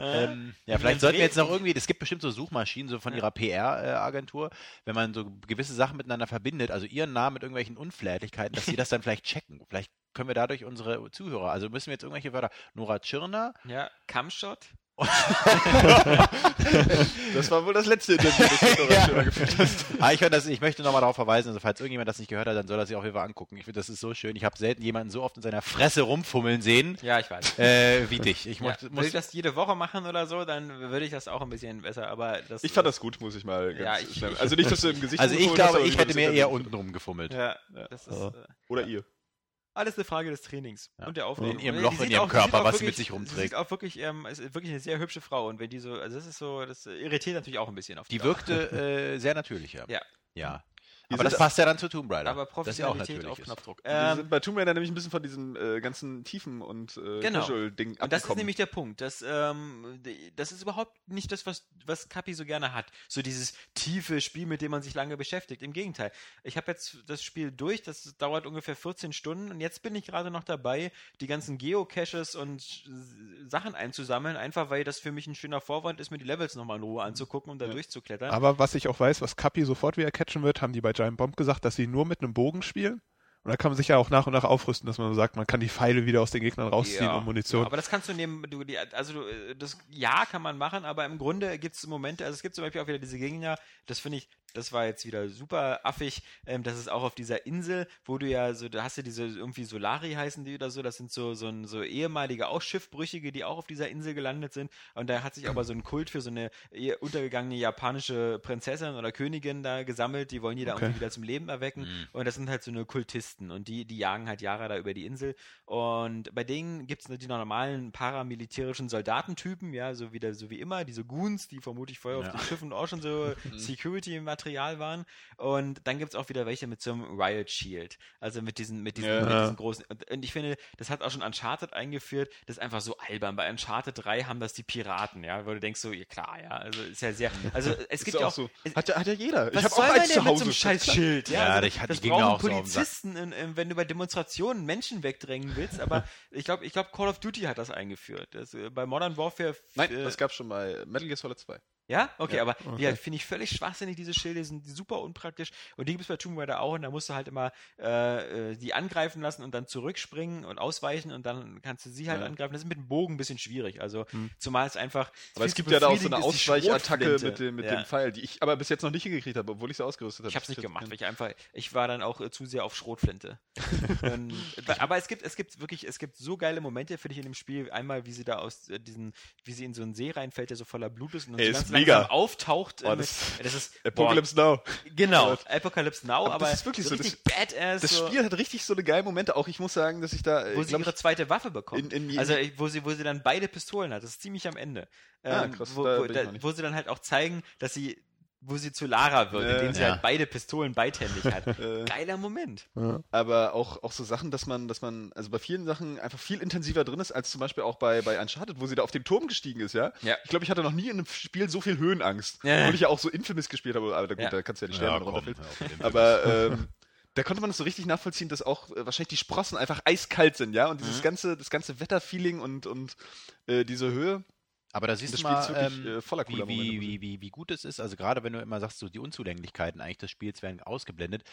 ähm, ja, vielleicht sollten wir jetzt noch irgendwie, es gibt bestimmt so Suchmaschinen so von ihrer PR-Agentur, wenn man so gewisse Sachen miteinander verbindet, also ihren Namen mit irgendwelchen Unflätlichkeiten, dass sie das dann vielleicht checken. Vielleicht können wir dadurch unsere Zuhörer, also müssen wir jetzt irgendwelche Wörter, Nora Tschirner. Ja, Kamshot das war wohl das letzte Interview, das du ja. geführt hast. Ah, ich, das, ich möchte nochmal darauf verweisen, also falls irgendjemand das nicht gehört hat, dann soll er sich auf jeden Fall angucken. Ich finde, das ist so schön. Ich habe selten jemanden so oft in seiner Fresse rumfummeln sehen. Ja, ich weiß. Äh, wie dich. Ich ja. muss, Würde ich das jede Woche machen oder so, dann würde ich das auch ein bisschen besser. Aber das, ich fand das gut, muss ich mal ja, ich, schnell. Also nicht, dass du im Gesicht Also ich glaube, ich hätte mir eher unten rumgefummelt. Ja, das ist, oh. Oder ihr. Alles eine Frage des Trainings ja. und der Aufregung. In ihrem Loch in ihrem auch, Körper, was sie mit sich rumträgt. Sie ist auch wirklich, ähm, ist wirklich eine sehr hübsche Frau und wenn die so, also das ist so, das irritiert natürlich auch ein bisschen auf die. Die wirkte äh, sehr natürlich, ja. Ja. Ja. Aber das passt ja dann zu Tomb Raider. Aber Professionalität auf Knopfdruck. Ähm, wir sind bei Tomb Raider nämlich ein bisschen von diesem äh, ganzen Tiefen und äh, genau. Casual-Ding Und das ist nämlich der Punkt. Dass, ähm, das ist überhaupt nicht das, was, was Kapi so gerne hat. So dieses tiefe Spiel, mit dem man sich lange beschäftigt. Im Gegenteil. Ich habe jetzt das Spiel durch, das dauert ungefähr 14 Stunden und jetzt bin ich gerade noch dabei, die ganzen Geocaches und Sachen einzusammeln, einfach weil das für mich ein schöner Vorwand ist, mir die Levels nochmal in Ruhe anzugucken und da ja. durchzuklettern. Aber was ich auch weiß, was Kapi sofort wieder catchen wird, haben die bei Giant Bomb gesagt, dass sie nur mit einem Bogen spielen. Und da kann man sich ja auch nach und nach aufrüsten, dass man sagt, man kann die Pfeile wieder aus den Gegnern rausziehen ja, und Munition. Ja, aber das kannst du nehmen, du, die, also du, das ja kann man machen, aber im Grunde gibt es Momente, also es gibt zum Beispiel auch wieder diese Gegner, das finde ich, das war jetzt wieder super affig, ähm, das ist auch auf dieser Insel, wo du ja so, da hast du diese irgendwie Solari heißen die oder so, das sind so, so, so ehemalige auch Schiffbrüchige, die auch auf dieser Insel gelandet sind und da hat sich aber so ein Kult für so eine untergegangene japanische Prinzessin oder Königin da gesammelt, die wollen die da okay. irgendwie wieder zum Leben erwecken mhm. und das sind halt so eine Kultisten und die, die jagen halt Jahre da über die Insel und bei denen gibt es die normalen paramilitärischen Soldatentypen, ja, so wie, der, so wie immer, diese Goons, die vermutlich vorher ja. auf den Schiffen auch schon so. Security-Material Material waren. Und dann gibt es auch wieder welche mit so einem Riot Shield. Also mit diesen, mit diesen, ja. mit diesen großen. Und ich finde, das hat auch schon Uncharted eingeführt. Das ist einfach so albern. Bei Uncharted 3 haben das die Piraten, ja, wo du denkst so, ja klar, ja. Also ist ja sehr. Also es gibt ja auch. So. Hat, hat ja jeder. Was ich habe auch eins zu Hause. Mit so einem scheiß Schild, ja. ja also, ich hatte das brauchen Polizisten, in, in, wenn du bei Demonstrationen Menschen wegdrängen willst. Aber ich glaube, ich glaube, Call of Duty hat das eingeführt. Das, äh, bei Modern Warfare. Nein, äh, das gab schon bei Metal Gear Solid 2. Ja? Okay, ja, aber okay. ja, finde ich völlig schwachsinnig, diese Schilde sind super unpraktisch. Und die gibt es bei Tomb Raider auch und da musst du halt immer äh, äh, die angreifen lassen und dann zurückspringen und ausweichen und dann kannst du sie halt ja. angreifen. Das ist mit dem Bogen ein bisschen schwierig. Also hm. zumal es einfach. Aber es gibt ja da auch so eine Ausweichattacke mit, dem, mit ja. dem Pfeil, die ich aber bis jetzt noch nicht hingekriegt habe, obwohl ich sie ausgerüstet habe. Ich habe es nicht gemacht, weil ich einfach, ich war dann auch äh, zu sehr auf Schrotflinte. und, aber es gibt, es gibt wirklich, es gibt so geile Momente, finde ich, in dem Spiel. Einmal, wie sie da aus äh, diesen, wie sie in so einen See reinfällt, der so voller Blut ist und dann so ganz mega. auftaucht taucht. Oh, das, das ist Apocalypse Now. Genau, Apocalypse Now, aber, aber das ist wirklich so, richtig das, badass. Das Spiel hat richtig so eine geile Momente. Auch ich muss sagen, dass ich da. Wo sie ihre ich, zweite Waffe bekommt. In, in, also wo sie, wo sie dann beide Pistolen hat. Das ist ziemlich am Ende. Ah, ähm, krass, wo, wo, da, wo sie dann halt auch zeigen, dass sie wo sie zu Lara wird, äh, indem sie ja. halt beide Pistolen beidhändig hat. Äh. Geiler Moment. Ja. Aber auch, auch so Sachen, dass man, dass man, also bei vielen Sachen einfach viel intensiver drin ist, als zum Beispiel auch bei, bei Uncharted, wo sie da auf den Turm gestiegen ist, ja? ja. Ich glaube, ich hatte noch nie in einem Spiel so viel Höhenangst. Ja. Obwohl ich ja auch so Infamous gespielt habe, aber gut, da kannst du ja nicht sterben, wenn du runterfällst. aber ähm, da konnte man das so richtig nachvollziehen, dass auch äh, wahrscheinlich die Sprossen einfach eiskalt sind, ja? Und dieses mhm. ganze, das ganze Wetterfeeling und, und äh, diese Höhe. Aber da siehst du mal, ähm, äh, wie, wie, wie, wie, wie gut es ist. Also gerade wenn du immer sagst, so die Unzulänglichkeiten eigentlich des Spiels werden ausgeblendet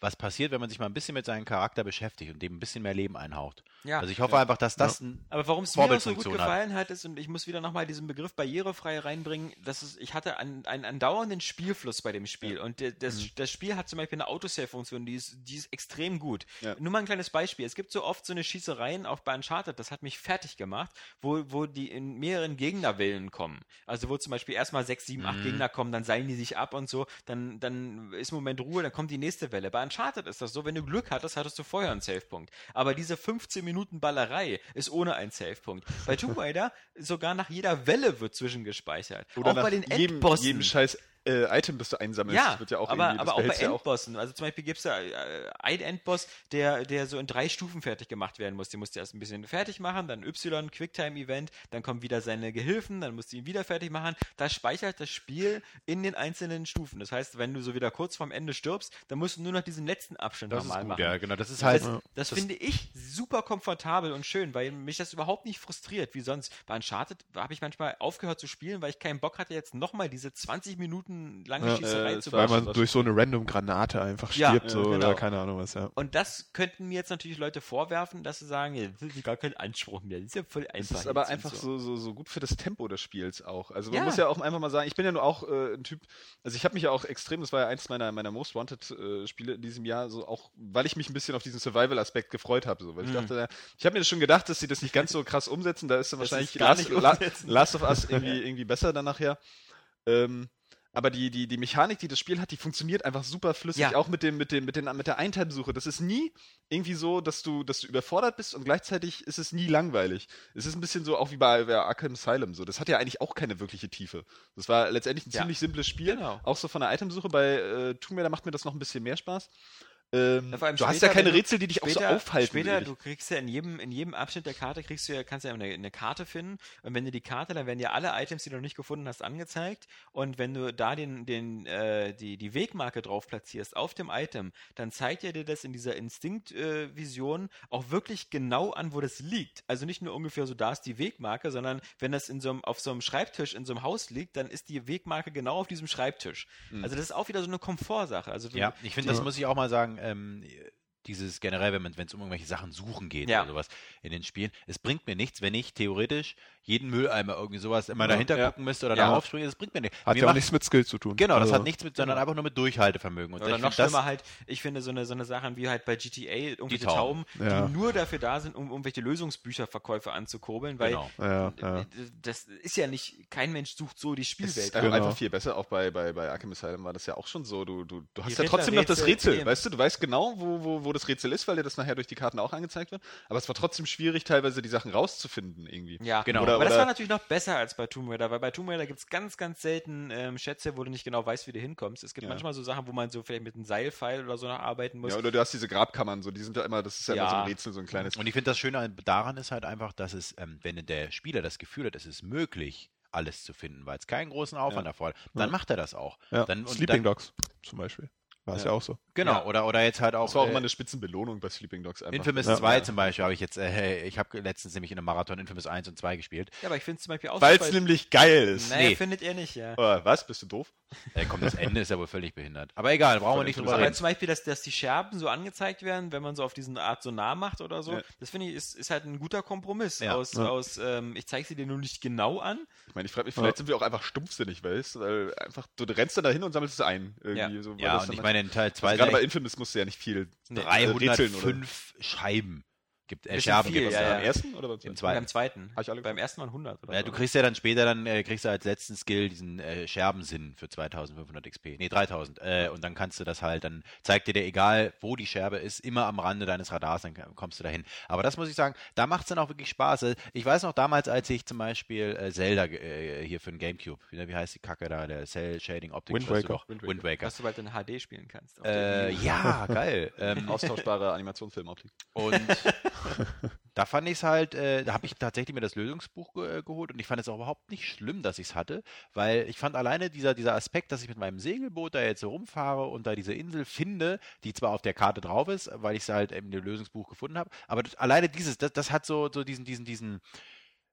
was passiert, wenn man sich mal ein bisschen mit seinem Charakter beschäftigt und dem ein bisschen mehr Leben einhaucht. Ja. Also ich hoffe ja. einfach, dass das ja. ein Aber warum es mir auch so gut gefallen hat, ist, und ich muss wieder nochmal diesen Begriff barrierefrei reinbringen, dass es, ich hatte einen, einen andauernden Spielfluss bei dem Spiel ja. und das, mhm. das Spiel hat zum Beispiel eine Autosave-Funktion, die ist, die ist extrem gut. Nur mal ein kleines Beispiel. Es gibt so oft so eine Schießereien, auch bei Uncharted, das hat mich fertig gemacht, wo, wo die in mehreren Gegnerwellen kommen. Also wo zum Beispiel erstmal sechs, sieben, acht mhm. Gegner kommen, dann seilen die sich ab und so, dann, dann ist im Moment Ruhe, dann kommt die nächste Welle. Bei Uncharted ist das so, wenn du Glück hattest, hattest du vorher einen Savepunkt. Aber diese 15 Minuten Ballerei ist ohne einen Savepunkt. Bei Tomb Raider sogar nach jeder Welle wird zwischengespeichert. Oder auch bei den Endbossen. Jedem, jedem scheiß äh, Item, das du einsammelst. Ja, wird ja auch aber, aber auch bei Endbossen. Ja auch. Also zum Beispiel gibt es da äh, einen Endboss, der, der so in drei Stufen fertig gemacht werden muss. Den musst du erst ein bisschen fertig machen, dann Y, Quicktime-Event, dann kommen wieder seine Gehilfen, dann musst du ihn wieder fertig machen. Da speichert das Spiel in den einzelnen Stufen. Das heißt, wenn du so wieder kurz vorm Ende stirbst, dann musst du nur noch diesen letzten Abschnitt das nochmal machen. Ja, genau. Das ist halt. Das, das, das, finde ich super komfortabel und schön, weil mich das überhaupt nicht frustriert, wie sonst. Bei Uncharted habe ich manchmal aufgehört zu spielen, weil ich keinen Bock hatte, jetzt nochmal diese 20 Minuten lange ja. Schießerei äh, Weil man durch so eine random Granate einfach stirbt, ja, so, genau. oder keine Ahnung was, ja. Und das könnten mir jetzt natürlich Leute vorwerfen, dass sie sagen, ja, das ist gar kein Anspruch mehr, das ist ja voll einfach. Das ist aber einfach so. so. So, gut für das Tempo des Spiels auch. Also man ja. muss ja auch einfach mal sagen, ich bin ja nur auch äh, ein Typ, also ich habe mich ja auch extrem, das war ja eins meiner, meiner Most Wanted äh, Spiele in diesem Jahr, so auch, weil ich mich ein bisschen auf diesen Survival-Aspekt gefreut habe, so, weil ich mhm. dachte, ich habe mir schon gedacht, dass sie das nicht ganz so krass umsetzen, da ist dann wahrscheinlich Last, Last, of Us irgendwie, irgendwie besser dann nachher. Ähm, aber die, die, die Mechanik, die das Spiel hat, die funktioniert einfach super flüssig, ja. auch mit dem, mit dem, mit den, mit der Eintime-Suche. Das ist nie irgendwie so, dass du, dass du überfordert bist und gleichzeitig ist es nie langweilig. Es ist ein bisschen so, auch wie bei, bei Arkham Asylum so. Das hat ja eigentlich auch keine wirkliche Tiefe. Das war letztendlich ein ja. ziemlich simples Spiel. Genau. Auch so von der Itemsuche. Bei äh, Tomb Raider macht mir das noch ein bisschen mehr Spaß. Ähm, ja, du hast ja keine Rätsel, die dich später, auch so aufhalten. Später, ehrlich. du kriegst ja in jedem, in jedem Abschnitt der Karte kriegst du ja, kannst du ja eine, eine, Karte finden. Und wenn du die Karte, dann werden ja alle Items, die du noch nicht gefunden hast, angezeigt. Und wenn du da den, den, äh, die, die Wegmarke drauf platzierst auf dem Item, dann zeigt er dir das in dieser Instinktvision äh, auch wirklich genau an, wo das liegt. Also nicht nur ungefähr so, da ist die Wegmarke, sondern wenn das in so einem, auf so einem Schreibtisch in so einem Haus liegt, dann ist die Wegmarke genau auf diesem Schreibtisch. Mhm. Also das ist auch wieder so eine Komfortsache. Also ja, ich finde, das muss ich auch mal sagen, ähm, dieses generell, wenn es um irgendwelche Sachen suchen geht ja. oder sowas in den Spielen, es bringt mir nichts, wenn ich theoretisch jeden Mülleimer irgendwie sowas immer ja, dahinter ja. gucken müsste oder ja. darauf springen, das bringt mir nichts. Hat mir ja auch nichts mit Skill zu tun. Genau, das also. hat nichts mit, sondern genau. einfach nur mit Durchhaltevermögen. Und oder noch schlimmer halt, ich finde so eine, so eine Sachen wie halt bei GTA irgendwelche die Tauben, Tauben die nur dafür da sind, um irgendwelche Lösungsbücherverkäufe anzukurbeln, weil genau. das ist ja nicht, kein Mensch sucht so die Spielwelt. Ist genau. einfach viel besser, auch bei, bei, bei Arkham Asylum war das ja auch schon so, du, du, du hast ja trotzdem noch das Rätsel, weißt du, du weißt genau, wo, wo, wo das Rätsel ist, weil dir das nachher durch die Karten auch angezeigt wird, aber es war trotzdem schwierig, teilweise die Sachen rauszufinden irgendwie. Ja, genau. Oder, aber das war natürlich noch besser als bei Tomb Raider, weil bei Tomb Raider gibt es ganz, ganz selten ähm, Schätze, wo du nicht genau weißt, wie du hinkommst. Es gibt ja. manchmal so Sachen, wo man so vielleicht mit einem Seilpfeil oder so noch arbeiten muss. Ja, oder du hast diese Grabkammern, so, die sind ja immer, das ist ja, ja. immer so ein Rätsel, so ein kleines. Und ich finde das Schöne daran ist halt einfach, dass es, ähm, wenn der Spieler das Gefühl hat, es ist möglich, alles zu finden, weil es keinen großen Aufwand ja. erfordert, dann macht er das auch. Ja. Dann, Sleeping dann, Dogs zum Beispiel. War es ja. ja. auch so. Genau, ja. oder, oder jetzt halt auch. Das war auch äh, immer eine Spitzenbelohnung bei Sleeping Dogs. Einfach. Infamous ja. 2 zum Beispiel habe ich jetzt, äh, ich habe letztens nämlich in einem Marathon Infamous 1 und 2 gespielt. Ja, aber ich finde es zum Beispiel auch Weil es nämlich geil ist. Nee, findet ihr nicht, ja. Oh, was? Bist du doof? Äh, komm, das Ende ist ja wohl völlig behindert. Aber egal, brauchen wir nicht drüber reden. Aber zum Beispiel, dass, dass die Scherben so angezeigt werden, wenn man so auf diesen Art so nah macht oder so, das finde ich, ist, ist halt ein guter Kompromiss aus, aus ähm, ich zeige sie dir nur nicht genau an. Ich meine, ich frage mich, vielleicht sind wir auch einfach stumpfsinnig, weißt du, weil einfach, du rennst dann dahin und sammelst es ein. Irgendwie, so, ja, und ich meine, in Teil 2 also bei Infamous musst du ja nicht viel 305 Scheiben gibt äh, Scherben viel, gibt es ja, ja. Beim ersten oder beim zweiten? Beim zweiten. Beim ersten waren 100 oder Ja, du kriegst ja dann später dann äh, kriegst du als letzten Skill diesen äh, Scherbensinn für 2500 XP. Nee, 3000. Äh, und dann kannst du das halt dann zeigt dir der egal, wo die Scherbe ist, immer am Rande deines Radars, dann kommst du dahin. Aber das muss ich sagen, da macht es dann auch wirklich Spaß. Ich weiß noch damals, als ich zum Beispiel äh, Zelda äh, hier für den Gamecube, wie, wie heißt die Kacke da, der Cell Shading Optik Wind Waker. Wind Waker. Wind Waker. Dass du bald in HD spielen kannst. Äh, ja, geil. Ähm, Austauschbare Animationsfilmoptik. Und da fand ich es halt, äh, da habe ich tatsächlich mir das Lösungsbuch ge äh, geholt und ich fand es auch überhaupt nicht schlimm, dass ich es hatte, weil ich fand alleine dieser, dieser Aspekt, dass ich mit meinem Segelboot da jetzt so rumfahre und da diese Insel finde, die zwar auf der Karte drauf ist, weil ich es halt im Lösungsbuch gefunden habe, aber das, alleine dieses, das, das hat so, so diesen, diesen, diesen,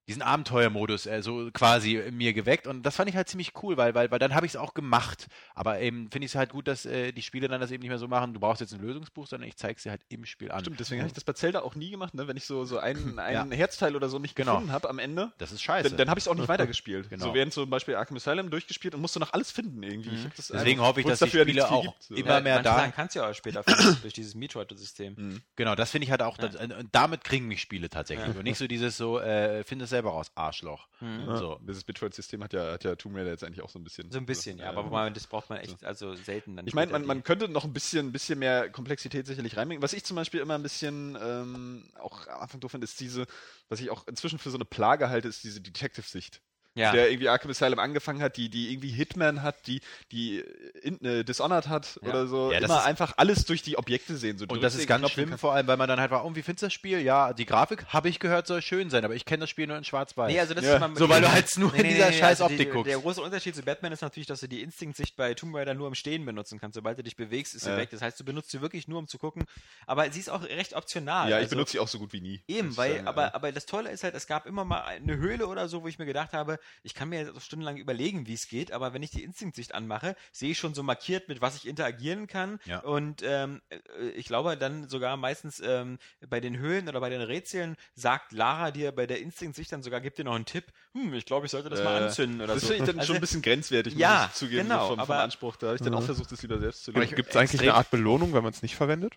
diesen Abenteuermodus äh, so quasi mir geweckt und das fand ich halt ziemlich cool, weil, weil, weil dann habe ich es auch gemacht. Aber eben finde ich es halt gut, dass äh, die Spiele dann das eben nicht mehr so machen, du brauchst jetzt ein Lösungsbuch, sondern ich zeige sie halt im Spiel an. Stimmt, deswegen habe ich das bei Zelda auch nie gemacht, ne? wenn ich so, so einen, einen ja. Herzteil oder so nicht genau. gefunden habe am Ende. Das ist scheiße. Dann, dann habe ich es auch nicht weitergespielt. Genau. So während zum Beispiel Arkham Asylum durchgespielt und musste noch alles finden irgendwie. Mhm. Deswegen hoffe ich, dass die Spiele auch gibt, so. immer ja, mehr da... kannst du ja auch später finden, durch dieses Metroid-System. Mhm. Genau, das finde ich halt auch, das, damit kriegen mich Spiele tatsächlich. Und nicht so dieses so, äh, findest selber raus, Arschloch. Mhm. So. Dieses Bitford-System hat ja, hat ja Tomb Raider jetzt eigentlich auch so ein bisschen. So ein bisschen, so, ja, aber man, das braucht man echt also selten. Dann ich meine, man, man könnte noch ein bisschen, bisschen mehr Komplexität sicherlich reinbringen. Was ich zum Beispiel immer ein bisschen ähm, auch am Anfang doof finde, ist diese, was ich auch inzwischen für so eine Plage halte, ist diese Detective-Sicht ja. der irgendwie Arkham Asylum angefangen hat, die, die irgendwie Hitman hat, die, die in, äh, Dishonored hat ja. oder so. Ja, Immer einfach alles durch die Objekte sehen. So und das ist ganz Knopf schlimm, vor allem, weil man dann halt war, oh, wie findest du das Spiel? Ja, die Grafik, habe ich gehört, soll schön sein, aber ich kenne das Spiel nur in schwarz-weiß. Nee, also das ja. ist mal, so, weil du halt nur nee, in dieser nee, scheiß also Optik die, guckst. Der große Unterschied zu Batman ist natürlich, dass du die Instinct-Sicht bei Tomb Raider nur im Stehen benutzen kannst. Sobald du dich bewegst, ist sie weg. Das heißt, du benutzt sie wirklich nur, um zu gucken. Aber sie ist auch recht optional. Ja, ich also, benutze sie auch so gut wie nie. Eben, weil, sagen, aber, aber das Tolle ist halt, es gab immer mal eine Höhle oder so, wo ich mir gedacht habe, ich kann mir jetzt stundenlang überlegen, wie es geht, aber wenn ich die Instinktsicht anmache, sehe ich schon so markiert, mit was ich interagieren kann. Ja. Und ähm, äh, ich glaube dann sogar meistens ähm, bei den Höhlen oder bei den Rätseln sagt Lara dir bei der Instinktsicht dann sogar, gibt dir noch einen Tipp, hm, ich glaube, ich sollte das äh, mal anzünden oder das so. Das finde ich dann also, schon ein bisschen grenzwertig, ja, muss ich zugeben, genau, so vom, aber, vom Anspruch. Da habe ich dann auch versucht, das lieber selbst zu lesen. Gibt es eigentlich eine Art Belohnung, wenn man es nicht verwendet?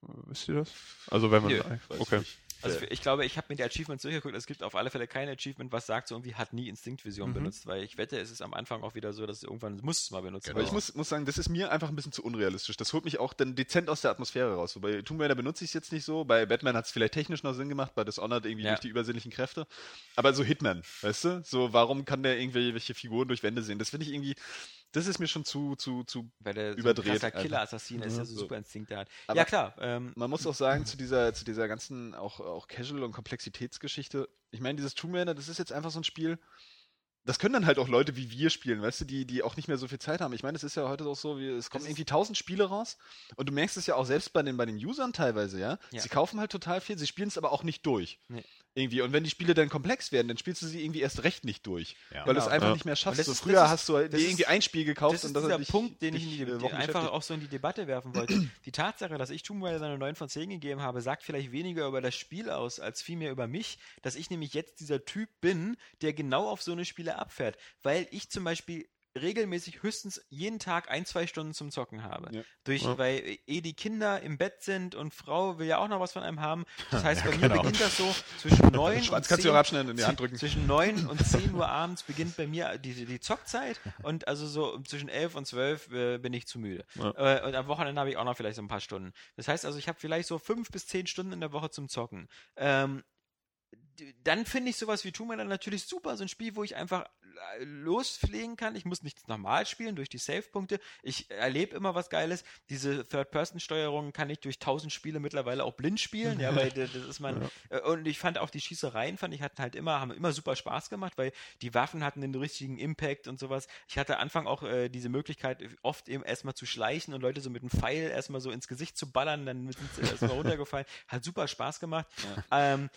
Wisst ihr das? Also wenn man... Nö, okay. Also ich glaube, ich habe mir die Achievements durchgeguckt. Es gibt auf alle Fälle kein Achievement, was sagt, so irgendwie hat nie Instinktvision mhm. benutzt, weil ich wette, es ist am Anfang auch wieder so, dass es irgendwann muss es mal benutzen. Genau. Aber ich muss, muss sagen, das ist mir einfach ein bisschen zu unrealistisch. Das holt mich auch dann dezent aus der Atmosphäre raus. So, bei Tomb Raider benutze ich es jetzt nicht so. Bei Batman hat es vielleicht technisch noch Sinn gemacht, bei Dishonored irgendwie ja. durch die übersinnlichen Kräfte. Aber so Hitman, weißt du? So, warum kann der irgendwelche Figuren durch Wände sehen? Das finde ich irgendwie das ist mir schon zu, zu, zu Weil der überdreht. So ein Killer-Assassin ist, der so, super Instinkt hat. ja, klar. Ähm, man muss auch sagen, zu dieser, zu dieser ganzen auch, auch Casual- und Komplexitätsgeschichte, ich meine, dieses Tomb Raider, das ist jetzt einfach so ein Spiel, das können dann halt auch Leute wie wir spielen, weißt du, die, die auch nicht mehr so viel Zeit haben. Ich meine, es ist ja heute auch so, wie, es kommen irgendwie tausend Spiele raus und du merkst es ja auch selbst bei den, bei den Usern teilweise, ja? ja. Sie kaufen halt total viel, sie spielen es aber auch nicht durch. Nee. Irgendwie. Und wenn die Spiele dann komplex werden, dann spielst du sie irgendwie erst recht nicht durch. Ja. Weil genau. du es genau. einfach ja. nicht mehr schaffst. So, früher ist, hast du dir irgendwie ein Spiel gekauft das und das ist dieser Punkt, den ich in die, die einfach auch so in die Debatte werfen wollte. die Tatsache, dass ich Tomb Raider eine 9 von 10 gegeben habe, sagt vielleicht weniger über das Spiel aus, als vielmehr über mich, dass ich nämlich jetzt dieser Typ bin, der genau auf so eine Spiele abfährt. Weil ich zum Beispiel regelmäßig höchstens jeden Tag ein, zwei Stunden zum Zocken habe. Ja. Durch, ja. Weil eh die Kinder im Bett sind und Frau will ja auch noch was von einem haben. Das heißt, ja, bei genau. mir beginnt das so zwischen neun und 10, in die Hand drücken. zwischen 9 und 10 Uhr abends beginnt bei mir die, die Zockzeit und also so zwischen 11 und 12 äh, bin ich zu müde. Äh, und am Wochenende habe ich auch noch vielleicht so ein paar Stunden. Das heißt also, ich habe vielleicht so fünf bis zehn Stunden in der Woche zum Zocken. Ähm, dann finde ich sowas wie Raider natürlich super. So ein Spiel, wo ich einfach lospflegen kann. Ich muss nichts normal spielen durch die Save-Punkte. Ich erlebe immer was Geiles. Diese Third-Person-Steuerung kann ich durch tausend Spiele mittlerweile auch blind spielen. Ja, weil das ist mein. Ja. Äh, und ich fand auch die Schießereien, fand ich, hatten halt immer, haben immer super Spaß gemacht, weil die Waffen hatten den richtigen Impact und sowas. Ich hatte Anfang auch äh, diese Möglichkeit, oft eben erstmal zu schleichen und Leute so mit einem Pfeil erstmal so ins Gesicht zu ballern, dann sind sie erstmal runtergefallen. Hat super Spaß gemacht. Ja. Ähm,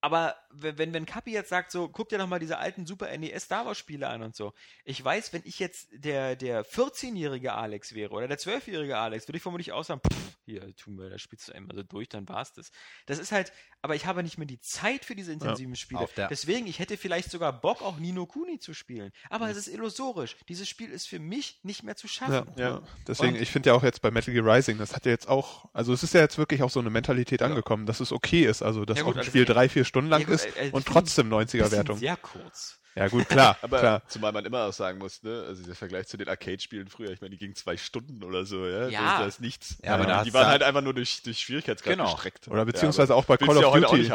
aber wenn, wenn Kapi jetzt sagt, so, guck dir doch mal diese alten Super NES Star Wars Spiele an und so. Ich weiß, wenn ich jetzt der, der 14-jährige Alex wäre oder der 12-jährige Alex, würde ich vermutlich auch sagen, pff, hier, tun wir, da spielst du einmal so durch, dann war's das. Das ist halt, aber ich habe nicht mehr die Zeit für diese intensiven ja, Spiele. Deswegen, ich hätte vielleicht sogar Bock, auch Nino Kuni zu spielen. Aber ja. es ist illusorisch. Dieses Spiel ist für mich nicht mehr zu schaffen. Ja, ja. deswegen, und, ich finde ja auch jetzt bei Metal Gear Rising, das hat ja jetzt auch, also es ist ja jetzt wirklich auch so eine Mentalität angekommen, dass es okay ist, also dass gut, auch ein also Spiel drei, vier Stunden lang ist äh, äh, und trotzdem 90er-Wertung. Sehr kurz. Ja, gut, klar. Aber klar. zumal man immer auch sagen muss, ne, also der Vergleich zu den Arcade-Spielen früher, ich meine, die gingen zwei Stunden oder so, ja. ja. Das, ist nichts. Ja, aber ja, die waren halt einfach nur durch, durch Schwierigkeitsgrad genau. gestreckt. Oder beziehungsweise ja, auch bei Call of Duty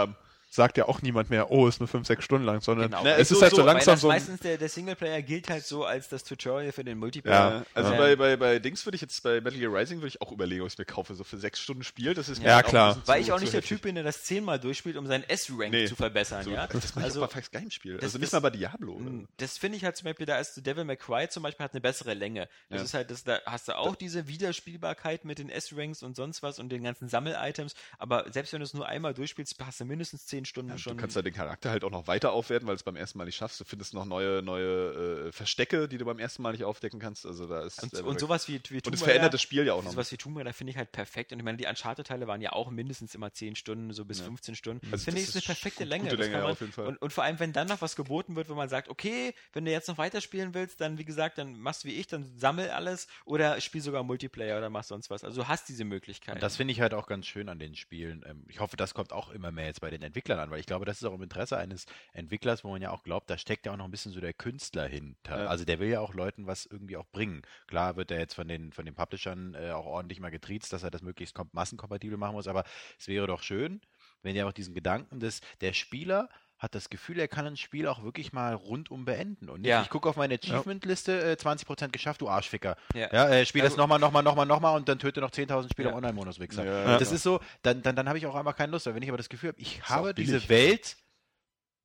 sagt ja auch niemand mehr, oh, ist nur 5, 6 Stunden lang, sondern genau. Na, es ist, so, halt so, so langsam so. Meistens der, der Singleplayer gilt halt so als das Tutorial für den Multiplayer. Ja, also ja. Bei, bei, bei Dings würde ich jetzt, bei Metal Gear Rising würde ich auch überlegen, ob ich es mir kaufe, so für 6 Stunden Spiel, das ist Ja, klar. Weil ich auch nicht der Typ bin, der das zehnmal durchspielt, um seinen S-Rank nee. zu verbessern, so, ja. Das mache ich also, auch bei Fast Game Spiel. Also nicht mal bei Diablo. Oder? Hm, das finde ich halt zum Beispiel, da ist Devil May Cry zum Beispiel hat eine bessere Länge. Das ja. ist halt, das, da hast du auch diese Wiederspielbarkeit mit den S-Ranks und sonst was und den ganzen Sammel-Items, aber selbst wenn du es nur einmal durchspielst, hast du mindestens 10 Stunden schon. Du kannst den Charakter halt auch noch weiter aufwerten, weil du es beim ersten Mal nicht schaffst. Du findest noch neue, neue äh, Verstecke, die du beim ersten Mal nicht aufdecken kannst. Also da ist und, und sowas wie, wie Und es verändert das Spiel ja auch noch. Sowas wie Tomb Raider finde ich halt perfekt. Und ich meine, die Uncharted-Teile waren ja auch mindestens immer 10 Stunden, so bis ja. 15 Stunden. Also finde ich, ist eine perfekte Länge. Gute Länge man, auf jeden Fall. Und, und, vor allem, wenn dann noch was geboten wird, wo man sagt, okay, wenn du jetzt noch weiterspielen willst, dann wie gesagt, dann machst du wie ich, dann sammel alles oder spiel sogar Multiplayer oder mach sonst was. Also du hast diese Möglichkeit. Das finde ich halt auch ganz schön an den Spielen. Ähm, ich hoffe, das kommt auch immer mehr jetzt bei den Entwicklern Entwicklern an, weil ich glaube, das ist auch im Interesse eines Entwicklers, wo man ja auch glaubt, da steckt ja auch noch ein bisschen so der Künstler hinter. Ja. Also der will ja auch Leuten was irgendwie auch bringen. Klar wird er jetzt von den, von den Publishern äh, auch ordentlich mal getriezt, dass er das möglichst massenkompatibel machen muss, aber es wäre doch schön, wenn er auch diesen Gedanken des, der Spieler hat das Gefühl, er kann ein Spiel auch wirklich mal rundum beenden. Und nicht, ja. ich gucke auf meine Achievement-Liste, äh, 20% geschafft, du Arschficker. Ja, ja äh, spiel also, das nochmal, nochmal, nochmal, nochmal und dann töte noch 10.000 Spieler ja. Online-Modus, Wichser. Ja, das ist so, dann, dann, dann habe ich auch einmal keine Lust. Weil wenn ich aber das Gefühl habe, ich habe diese Welt,